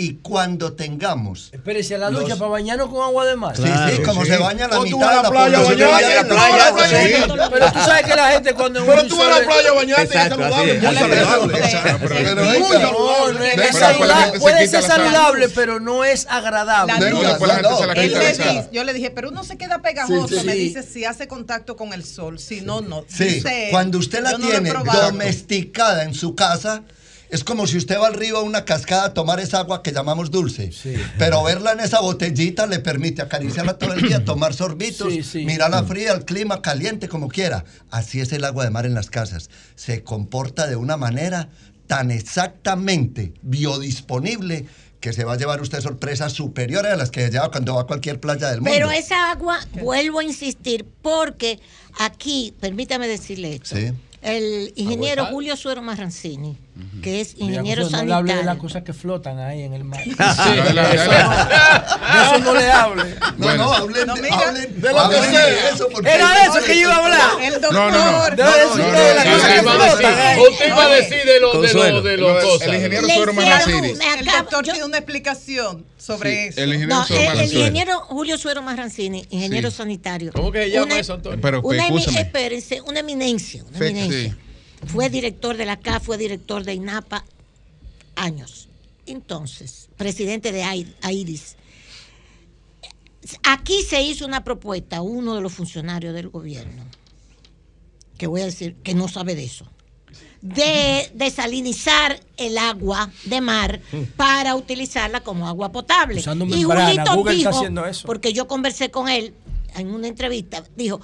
Y cuando tengamos... Espérese, a la Los- ducha para bañarnos con agua de mar. Sí, sí, como se baña la O tú mitad vas de a la playa bañarte. Pero tú sabes que la gente cuando Pero tú vas a la playa a bañarte y es saludable. muy saludable. Puede ser saludable, pero no es agradable. Yo le dije, pero uno se queda pegajoso. Me dice si hace contacto con el sol. Si no, no. Sí, cuando usted la tiene domesticada en su casa, es como si usted va al río a una cascada a tomar esa agua que llamamos dulce. Pero verla en esa botellita le permite acariciarla todo el día, (coughs) tomar sorbitos, Sí, sí. mirarla fría, el clima caliente, como quiera. Así es el agua de mar en las casas. Se comporta de una manera tan exactamente biodisponible que se va a llevar usted sorpresas superiores a las que lleva cuando va a cualquier playa del mundo. Pero esa agua, vuelvo a insistir, porque aquí, permítame decirle esto, Sí. el ingeniero Julio Suero Marrancini, que es Mira, ingeniero José, no le hable de las sanitario. cosas que flotan ahí en el mar. Sí, dale, dale. De eso no le hable. No, no, hablen, No, de- mira, hablen, de lo que sea. eso. Era eso eso que yo iba a hablar. El No, doctor. no, no. Debe No, decir no, de las no, cosas no, que no, flotan no. Usted iba a decir de los de Lo- los el cosas. ingeniero Suero me El doctor tiene una explicación sobre eso. el ingeniero No, Suero el, el ingeniero Julio Suero Marrancini, ingeniero sanitario. ¿Cómo que se llama Una- eso, Antonio? Pero Una, emi- escúchame. espérense, una eminencia, una eminencia. Fue director de la CA, fue director de INAPA años. Entonces, presidente de AI- AIDIS. Aquí se hizo una propuesta, uno de los funcionarios del gobierno, que voy a decir que no sabe de eso, de desalinizar el agua de mar para utilizarla como agua potable. Usando y membrana, Google está dijo, haciendo eso. porque yo conversé con él, en una entrevista, dijo,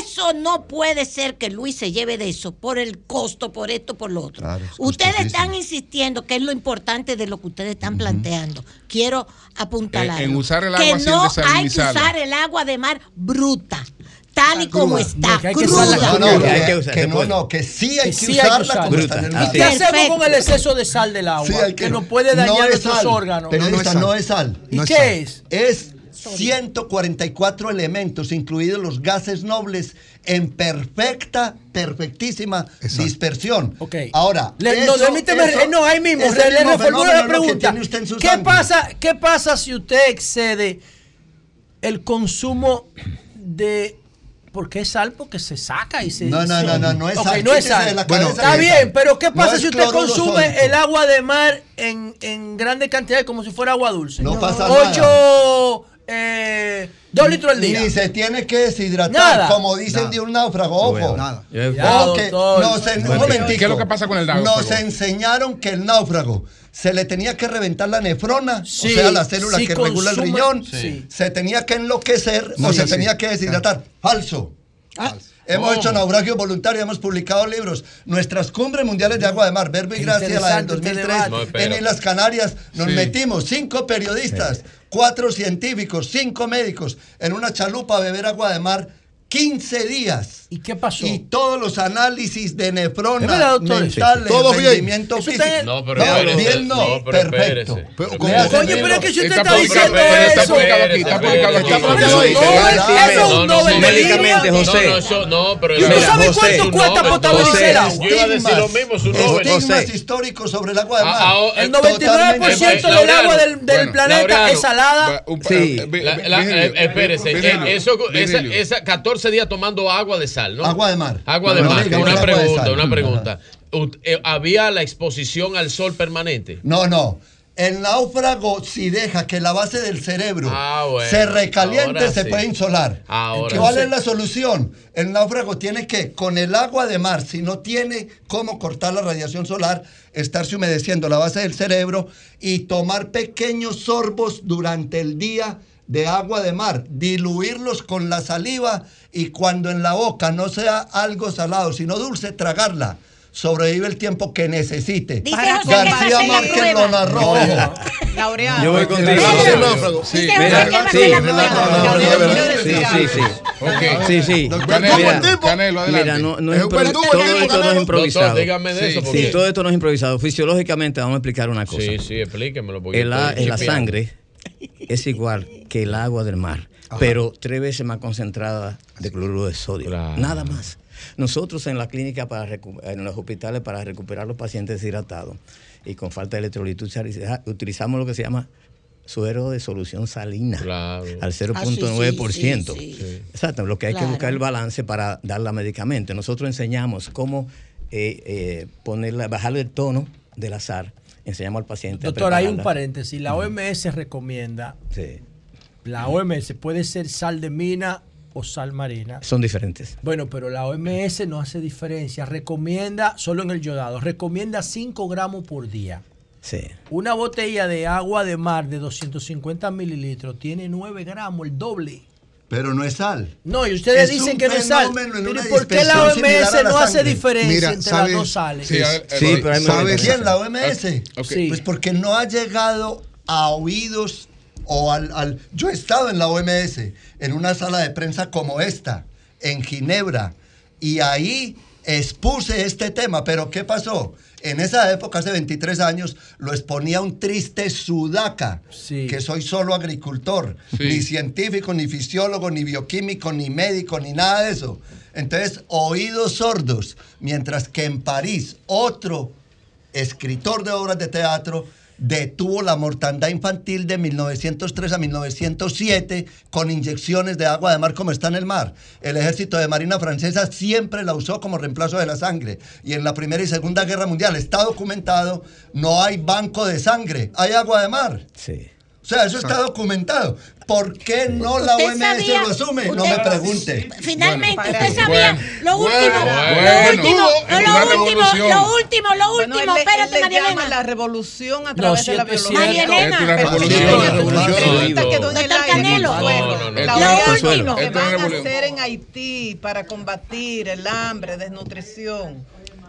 eso no puede ser que Luis se lleve de eso por el costo, por esto, por lo otro. Claro, es ustedes están insistiendo que es lo importante de lo que ustedes están planteando. Quiero apuntalar. En- en usar el que sin no hay que usar el agua de mar bruta, tal y como está, que que cruda. usarla No, no, que, Hay que usar, que se no, que sí hay que sí hay que usarla usarla. como está en el ¿Y mar. qué hacemos con el exceso de sal del agua? Sí, hay que, nos puede dañar es nuestros órganos. Periodista, no es sal. ¿Y qué es? Es 144 elementos, incluidos los gases nobles, en perfecta, perfectísima dispersión. Ahora, Le- no, permíteme, eso- eh, no, ahí mismo, le, reformulo la pregunta. tiene usted en su ¿Qué pasa, ¿Qué pasa si usted excede el consumo de... Porque es sal, porque se saca y se... No, no, no, no, no es Ok, sal. no es sal. de la Bueno, está bien, pero ¿qué No pasa si usted consume el agua de mar en, en grandes cantidades como si fuera agua dulce? No pasa nada. Ocho, eh, dos litros al día. Ni se tiene que deshidratar, Nada. como dicen Nada. de un náufrago, ojo. Nada. Nos en- un momentico. ¿qué es lo que pasa con el náufrago? Nos enseñaron que el náufrago se le tenía que reventar la nefrona, Sí, o sea, la célula sí que regula el riñón, Sí. se tenía que enloquecer o se tenía que deshidratar. Falso. Hemos ¿Cómo? hecho naufragio voluntario, hemos publicado libros. Nuestras cumbres mundiales de agua de mar, Verbo y Gracia, la del interesante este 2003, debate. No, espera. en Islas Canarias, nos Sí. metimos cinco periodistas, cuatro científicos, cinco médicos, en una chalupa a beber agua de mar 15 días. ¿Y qué pasó? Y todos los análisis de nefrona, rendimiento físico. No, no. Oye, pero es que si usted está diciendo eso. Está publicado aquí, Eso es un Médicamente, José. No, pero ¿Tú sabes cuánto cuesta potabilizar? Yo iba a decir lo mismo. Estigmas históricos sobre el agua de ah, mar. Ah, oh, el eh, 99% del agua del planeta es salada. Sí. Espérese, eh, esa 14 14 días tomando agua de sal, ¿no? Agua de mar. Agua de No, mar. Una de pregunta, una pregunta. Eh, ¿Había la exposición al sol permanente? No, no. El náufrago, si deja que la base del cerebro Ah, bueno. se recaliente, se sí. puede insolar. Ahora ¿Cuál sí. es la solución? El náufrago tiene que, con el agua de mar, si no tiene cómo cortar la radiación solar, estarse humedeciendo la base del cerebro y tomar pequeños sorbos durante el día de agua de mar, diluirlos con la saliva y cuando en la boca no sea algo salado, sino dulce, tragarla. Sobrevive el tiempo que necesite. Dice José García Márquez lo narró. Laureano. Yo voy contigo. Sí, el. Sí, sí, Sí, sí, sí. Ok. Sí, sí. Canelo, Mira, Canelo, adelante. Mira, no, no es, todo el esto no es improvisado. Doctor, dígame de Sí, eso. sí, Porque... Sí, todo esto no es improvisado. Fisiológicamente vamos a explicar una cosa. Sí, sí, explíquemelo. En la, la sangre es igual que el agua del mar, pero tres veces más concentrada de cloruro de sodio. Claro. Nada más. Nosotros en la clínica, para en los hospitales, para recuperar los pacientes deshidratados y con falta de electrolitos, utilizamos lo que se llama suero de solución salina Claro. al Ah, sí, 0.9%. sí, sí, sí. Exacto, lo que hay Claro. que buscar el balance para dar la medicamento. Nosotros enseñamos cómo eh, eh, ponerla, bajarle el tono del azar. Enseñamos al paciente. a Doctor, hay un paréntesis. La OMS recomienda, Sí, la OMS puede ser sal de mina o sal marina. son diferentes. Bueno, pero la OMS no hace diferencia. Recomienda, solo en el yodado, recomienda 5 gramos por día. Sí. Una botella de agua de mar de 250 mililitros tiene 9 gramos, el doble. Pero no es sal. No, y ustedes Es dicen que no es sal. fenómeno en Pero una ¿y ¿por qué la OMS la no hace diferencia Mira, entre ¿sabes? las dos sales? Sí, ver, Sí, pero hay ¿Sabes? ¿Quién? ¿La OMS? Pues porque no ha llegado a oídos o al, al- Yo he estado en la OMS, en una sala de prensa como esta, en Ginebra, y ahí expuse este tema, pero ¿qué pasó? En esa época, hace 23 años, lo exponía un triste sudaca, Sí. que soy solo agricultor, Sí. ni científico, ni fisiólogo, ni bioquímico, ni médico, ni nada de eso. Entonces, oídos sordos, mientras que en París otro escritor de obras de teatro, detuvo la mortandad infantil de 1903 a 1907 con inyecciones de agua de mar como está en el mar. El ejército de Marina Francesa siempre la usó como reemplazo de la sangre. Y en la Primera y Segunda Guerra Mundial está documentado, no hay banco de sangre, hay agua de mar. Sí. O sea, eso está documentado. ¿Por qué no la OMS sabía, lo asume? Usted, no me pregunte. Finalmente, bueno, usted sabía lo último, lo último, lo último, lo último, lo último, espérate, María Elena. La revolución a través de la violencia. María Elena, la lo último que van a hacer en Haití para combatir el hambre, desnutrición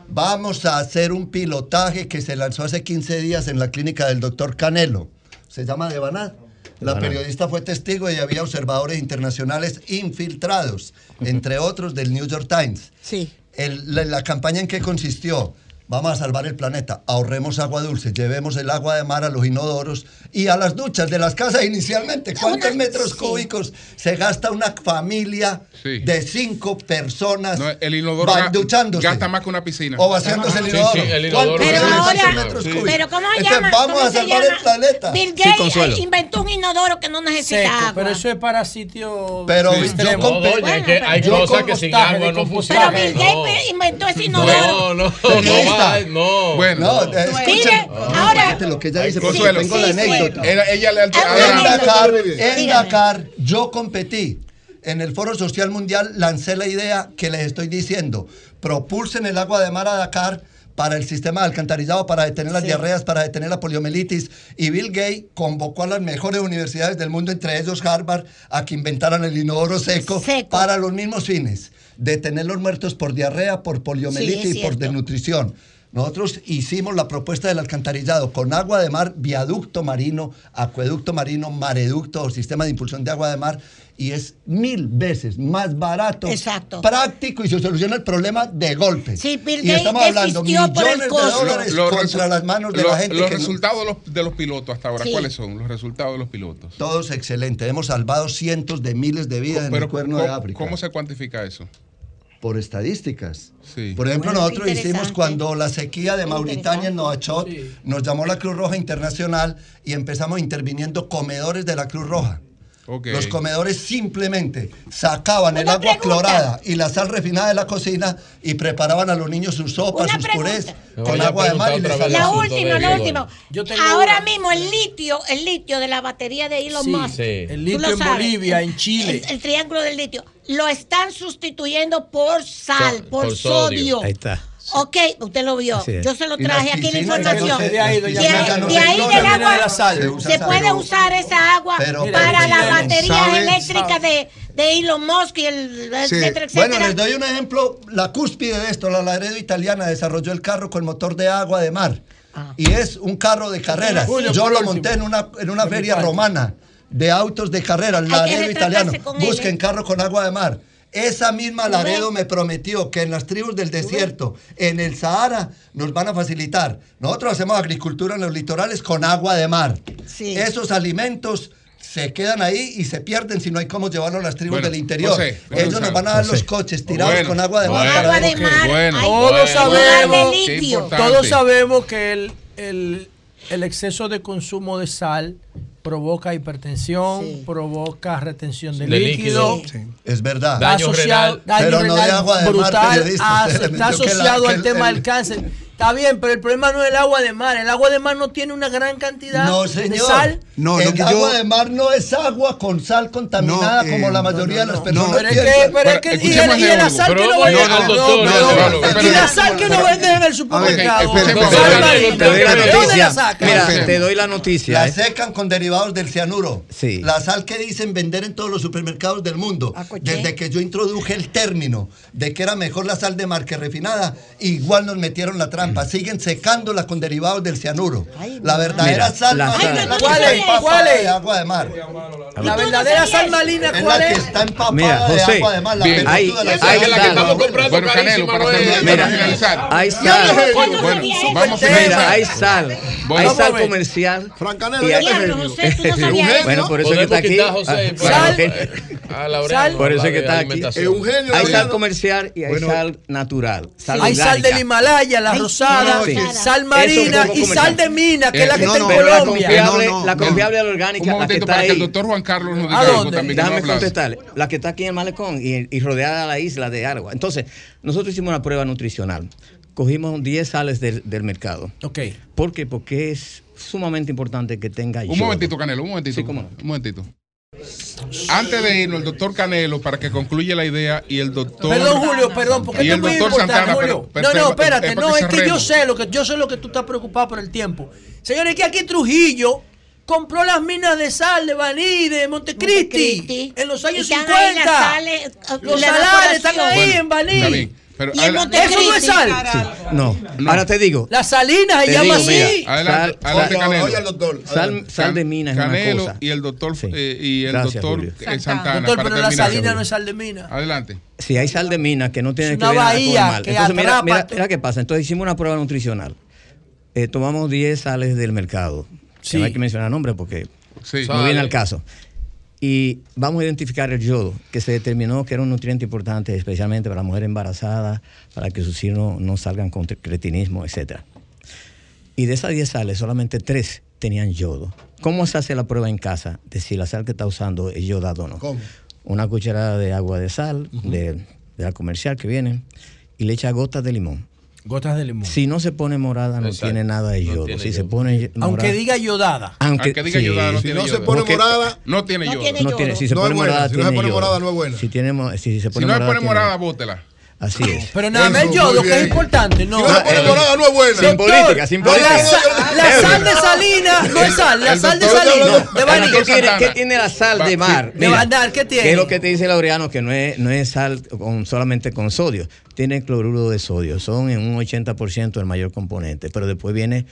vamos a hacer un pilotaje que se lanzó hace 15 días en la clínica del doctor Canelo. Se llama Devanar. La periodista fue testigo y había observadores internacionales infiltrados, entre otros del New York Times. Sí. La, la, campaña en qué consistió? Vamos a salvar el planeta, ahorremos agua dulce, llevemos el agua de mar a los inodoros y a las duchas de las casas inicialmente. (laughs) ¿Cuántos metros cúbicos se gasta una familia sí. de cinco personas no, el inodoro duchándose? Gasta más que una piscina. O vaciándose ah, el inodoro. Sí, sí, el. Pero ahora, metros pero ¿cómo se llama? Vamos a salvar el planeta. Bill Gates eh, inventó un inodoro que no necesita Pero eso es para sitio Pero yo no, oye, que hay cosas que sin agua no funcionan. Pero Bill Gates inventó ese inodoro. No, no. no no, bueno, no, eh, escuchen. ahora, este lo que ella dice, porque tengo la anécdota. ella en Dakar, yo competí. En el Foro Social Mundial lancé la idea que les estoy diciendo. Propulsen el agua de mar a Dakar para el sistema de alcantarillado, para detener las diarreas, para detener la poliomielitis. Y Bill Gates convocó a las mejores universidades del mundo, entre ellos Harvard, a que inventaran el inodoro seco, seco. para los mismos fines de tener los muertos por diarrea, por poliomielitis y por desnutrición. Nosotros hicimos la propuesta del alcantarillado con agua de mar, viaducto marino, acueducto marino, mareducto o sistema de impulsión de agua de mar y es mil veces más barato, práctico y se soluciona el problema de golpe. Sí, Bill y estamos hablando millones de dólares contra las manos de la gente. Los resultados de, los, pilotos hasta ahora, ¿cuáles son los resultados de los pilotos? Todos excelentes. Hemos salvado cientos de miles de vidas en el cuerno de África. ¿Cómo se cuantifica eso? por estadísticas. Por ejemplo, nosotros hicimos cuando la sequía de Mauritania en Noachot, nos llamó la Cruz Roja Internacional y empezamos interviniendo comedores de la Cruz Roja. Los comedores simplemente sacaban el agua clorada y la sal refinada de la cocina y preparaban a los niños sus sopas, sus purés con agua de mar y les La última, la última. Ahora mismo el litio, el litio de la batería de Elon sí, Musk. El litio en? Bolivia, en Chile. El, triángulo del litio. Lo están sustituyendo por sal, por, sodio. sodio. Ahí está. Ok, usted lo vio. Yo se lo traje aquí la información. De ahí del agua se puede usar esa agua para las baterías eléctricas de de Elon Musk y el sí. etcétera, etcétera. Bueno, les doy un ejemplo, la cúspide de esto, la Laredo italiana desarrolló el carro con motor de agua de mar. Ah. Y es un carro de carreras. Yo lo monté en una, en una feria romana de autos de carreras, Laredo italiano. Busquen ¿eh? carro con agua de mar. Esa misma Laredo me prometió que en las tribus del desierto, en el Sahara, nos van a facilitar. Nosotros hacemos agricultura en los litorales con agua de mar. Sí. Esos alimentos se quedan ahí y se pierden si no hay cómo llevarlo a las tribus del interior. Ellos nos van a dar los coches tirados con agua de mar. Agua de mar. todos, sabemos, que el exceso de consumo de sal provoca hipertensión, sí. provoca retención de, de líquido. líquido. Sí. Es verdad. Daño asociado, renal, daño pero renal no de agua de brutal. Mar, a, está asociado la, al el, tema el, del cáncer. Está bien, pero el problema no es el agua de mar. El agua de mar no tiene una gran cantidad de sal. El agua de mar no es agua con sal contaminada como la mayoría de las personas. pero, es que, y, la sal que no venden. Y la sal en el supermercado. ¿Dónde la sacan? Mira, te doy la noticia. La secan con derivados del cianuro. Sí. La sal que dicen vender en todos los supermercados del mundo. Ah, Desde que yo introduje el término de que era mejor la sal de mar que refinada, igual nos metieron la trampa siguen secándolas con derivados del cianuro. La verdadera sal marina. ¿Cuál es? ¿Cuál es? agua de mar. La verdadera sal marina, ¿cuál es? Mira, José, de agua. La bien, hay, de bueno, Canelo, para, Mira. Hay sal. Mira, hay sal. Bueno, hay sal comercial. Francanero. José, tú no sabías Bueno, por eso ah, que está aquí. José, sal. A la sal. Por eso que está aquí. Eugenio, hay sal comercial y hay bueno, sal natural. Sal hay sal del Himalaya, la rosada, sí. sal marina y sal de mina, que es eh, la que está en Colombia. La confiable, la orgánica, la que está ahí. el doctor Juan Carlos nos diga también. Déjame contestarle. La que está aquí en el malecón y rodeada la isla de Aragua. Entonces, nosotros hicimos una prueba nutricional cogimos 10 sales del, del mercado. Ok. ¿Por qué? Porque es sumamente importante que tenga Un yodo. momentito, Canelo, un momentito. Sí, cómo no. Un momentito. Antes de irnos, el doctor Canelo, para que concluya la idea, y el doctor. Perdón, Julio, perdón, porque Y esto el es muy doctor importante, Santana, Julio. pero- pero- no, no, espérate, no, es que yo sé lo que yo sé lo que tú estás preocupado por el tiempo. Señores, que aquí Trujillo compró las minas de sal de Baní, de Montecristi, en los años Y están 50. ahí las sales, eh, los la salares están ahí Bueno, en Baní. Pero y. Eso no es sal. Sí, no. Ahora te digo. Las salinas se llama digo, así. mira, Adelante, sal- adelante, sal- Canelo. oye al doctor, Sal, sal de mina es Canelo una cosa. y el doctor, eh, y el Gracias, doctor eh, Santana. Doctor, para pero la salina no es sal de mina. Adelante. Si hay sal de mina que no tiene Es que ver con mal. que Entonces, mira, atrapa mira, mira qué pasa. Entonces hicimos una prueba nutricional. Eh, tomamos 10 sales del mercado. que Sí. No hay que mencionar nombres porque Sí. no viene al caso. Y vamos a identificar el yodo, que se determinó que era un nutriente importante, especialmente para la mujer embarazada, para que sus hijos no, salgan con cretinismo, etc. Y de esas 10 sales, solamente 3 tenían yodo. ¿Cómo se hace la prueba en casa de si la sal que está usando es yodada o no? ¿Cómo? Una cucharada de agua de sal, de, de la comercial que viene, y le echa gotas de limón. Gotas de limón. Si no se pone morada, no Exacto. tiene nada de No yodo. tiene si yodo. se pone morada, Aunque diga yodada. aunque, Aunque diga sí, yodada, no sí. tiene no se yodo. pone Porque- morada, No tiene No yodo. no tiene, si se No pone es buena, morada, si no se pone yodo. morada, no es buena. Si, tiene, si se Si pone no le morada, pone morada, bótela. Así es. Pero nada más el yodo, que es importante. No, no pone eh, no es buena. Sin política, sin política. La, sa- la (laughs) sal de salina no es sal, la sal de salina, de ¿Qué tiene, Santana. qué tiene la sal de mar? De Bandar, ¿qué tiene? ¿Qué es lo que te dice Laureano? Que no es, no es sal con, solamente con sodio. Tiene cloruro de sodio. Son en un 80% el mayor componente. Pero después viene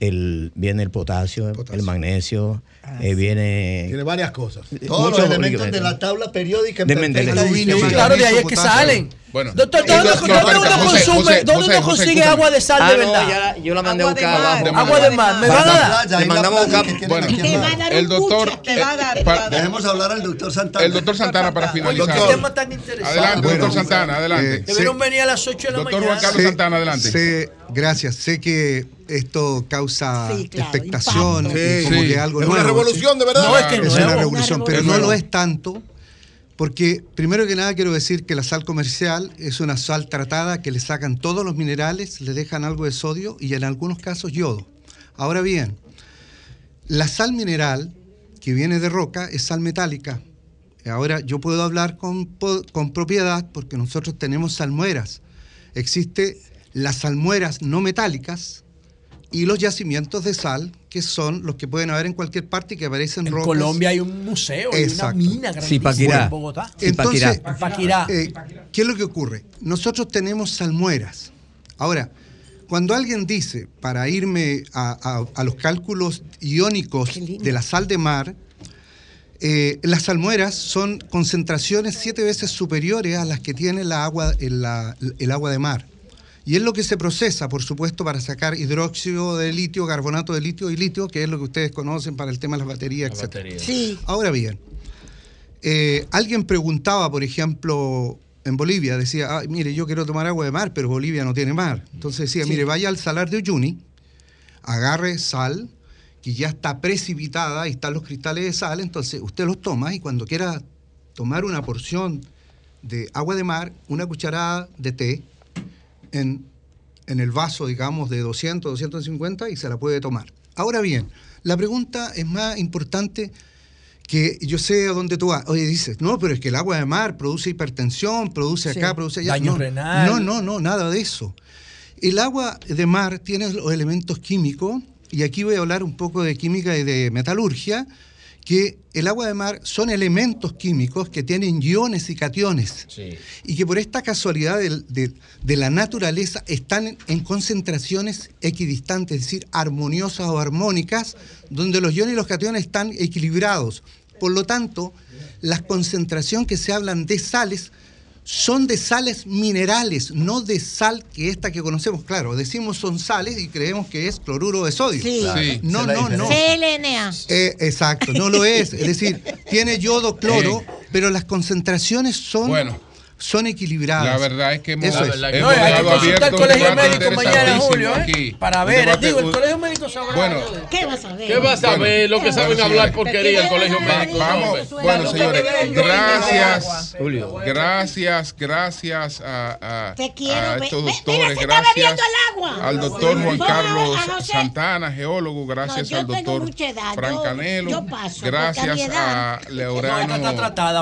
el, viene el potasio, el magnesio, eh, viene... Tiene varias cosas. Todos muchos los elementos de la tabla periódica De Mendeleev. claro, de ahí es que salen. Bueno. Doctor, Eh, ¿dónde, no, uno consume, José, dónde José, uno consigue agua de sal Ah, de no, verdad? ya, yo la mandé a buscar mar. abajo. Agua de mar, ¿me Va van a dar? Le mandamos al lado. el doctor. Te va a dar, eh, te va a pa- dar. Dejemos hablar al doctor Santana. el doctor Santana para finalizar. qué tema tan interesante. Adelante, Bueno, doctor Santana, adelante. eh, Debieron venir a las 8 de la Doctor mañana. Juan Carlos Santana, adelante. Sé- gracias. Sé que esto causa Sí, claro, expectación, y como Sí. que algo Es nuevo. una revolución, de verdad. No, es que Es nuevo. una revolución, pero no lo es tanto, porque primero que nada quiero decir que la sal comercial es una sal tratada que le sacan todos los minerales, le dejan algo de sodio y en algunos casos yodo. Ahora bien, la sal mineral que viene de roca es sal metálica. Ahora yo puedo hablar con, con propiedad porque nosotros tenemos salmueras. Existe las salmueras no metálicas y los yacimientos de sal que son los que pueden haber en cualquier parte y que aparecen En rocas. Colombia hay un museo, hay una mina grandísima en Bogotá. Entonces, Zipaquirá. eh, ¿qué es lo que ocurre? Nosotros tenemos salmueras. Ahora, cuando alguien dice, para irme a, a- a los cálculos iónicos de la sal de mar, eh, las salmueras son concentraciones siete veces superiores a las que tiene la agua, el, la- el agua de mar. Y es lo que se procesa, por supuesto, para sacar hidróxido de litio, carbonato de litio y litio, que es lo que ustedes conocen para el tema de las baterías, La etc. batería. Sí. Ahora bien, eh, alguien preguntaba, por ejemplo, en Bolivia, decía, "Ay, mire, yo quiero tomar agua de mar, pero Bolivia no tiene mar. Entonces decía, Sí. mire, vaya al salar de Uyuni, agarre sal, que ya está precipitada y están los cristales de sal, entonces usted los toma y cuando quiera tomar una porción de agua de mar, una cucharada de té en, en el vaso, digamos, de 200, 250 y se la puede tomar. Ahora bien, la pregunta es más importante que yo sé a dónde tú vas. Oye, dices, no, pero es que el agua de mar produce hipertensión, produce acá, Sí. produce allá. Daño no, renal. No, no, no, nada de eso. El agua de mar tiene los elementos químicos, y aquí voy a hablar un poco de química y de metalurgia, que el agua de mar son elementos químicos que tienen iones y cationes Sí. y que por esta casualidad de, de la naturaleza están en, en concentraciones equidistantes, es decir, armoniosas o armónicas, donde los iones y los cationes están equilibrados. Por lo tanto, la concentración que se hablan de sales son de sales minerales, no de sal que esta que conocemos. Claro, decimos son sales y creemos que es cloruro de sodio. Sí. Sí. No, no, no. CLNA. Eh, exacto, no lo es. Es decir, (laughs) tiene yodo, cloro, pero las concentraciones son Bueno. Son equilibradas. La verdad es que hemos, Eso es. hemos No, hay que dejado consultar abierto el colegio médico mañana, Julio, ¿eh? aquí. Para ver, debate- digo, el colegio médico sabrá. Bueno, ¿Qué vas a ver? ¿Qué vas a ver? Lo que saben bueno, hablar porquería el colegio médico. Vamos, bueno, señores, gracias, gracias, gracias a, estos doctores, gracias bebiendo el agua. al doctor Juan Carlos. Santana, geólogo, gracias al tengo doctor mucha edad, Frank yo- Canelo, gracias a Leorano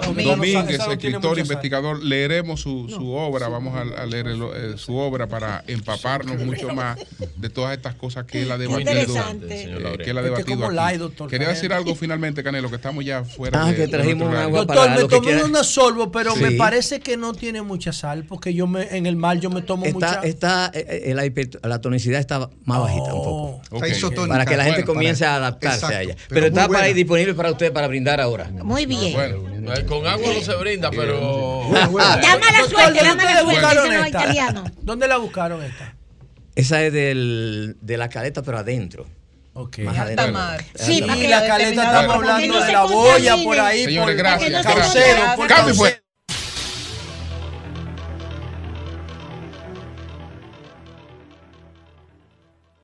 Domínguez, escritor, investigador, leeremos su, su obra, vamos a, a leer el- eh, su obra para empaparnos mucho más de todas estas cosas que él ha debatido, interesante, eh, señor que él ha debatido como aquí. Quería decir algo finalmente, Canelo, que estamos ya fuera Ah, de, que trajimos un agua Doctor, para me tomé una sorbo, pero me parece que no tiene mucha sal, porque yo me en el mar yo me tomo Está, mucha. está, eh, eh, la, la tonicidad está más bajita un poco. Está isotónica. Para que la gente Bueno, comience para- a adaptarse Exacto, a ella. pero está para ahí disponible para usted para brindar ahora. Muy bien. Bueno, con agua no se brinda, pero. Da mala suerte, ¿dónde mala la suerte, buscaron dicen los esta? italianos. ¿Dónde la buscaron esta? Esa es del, de la caleta, pero adentro. Ok. Más alta adentro. mar. Sí, y la caleta estamos hablando de la boya por ahí. Señores, por gracias. por pues.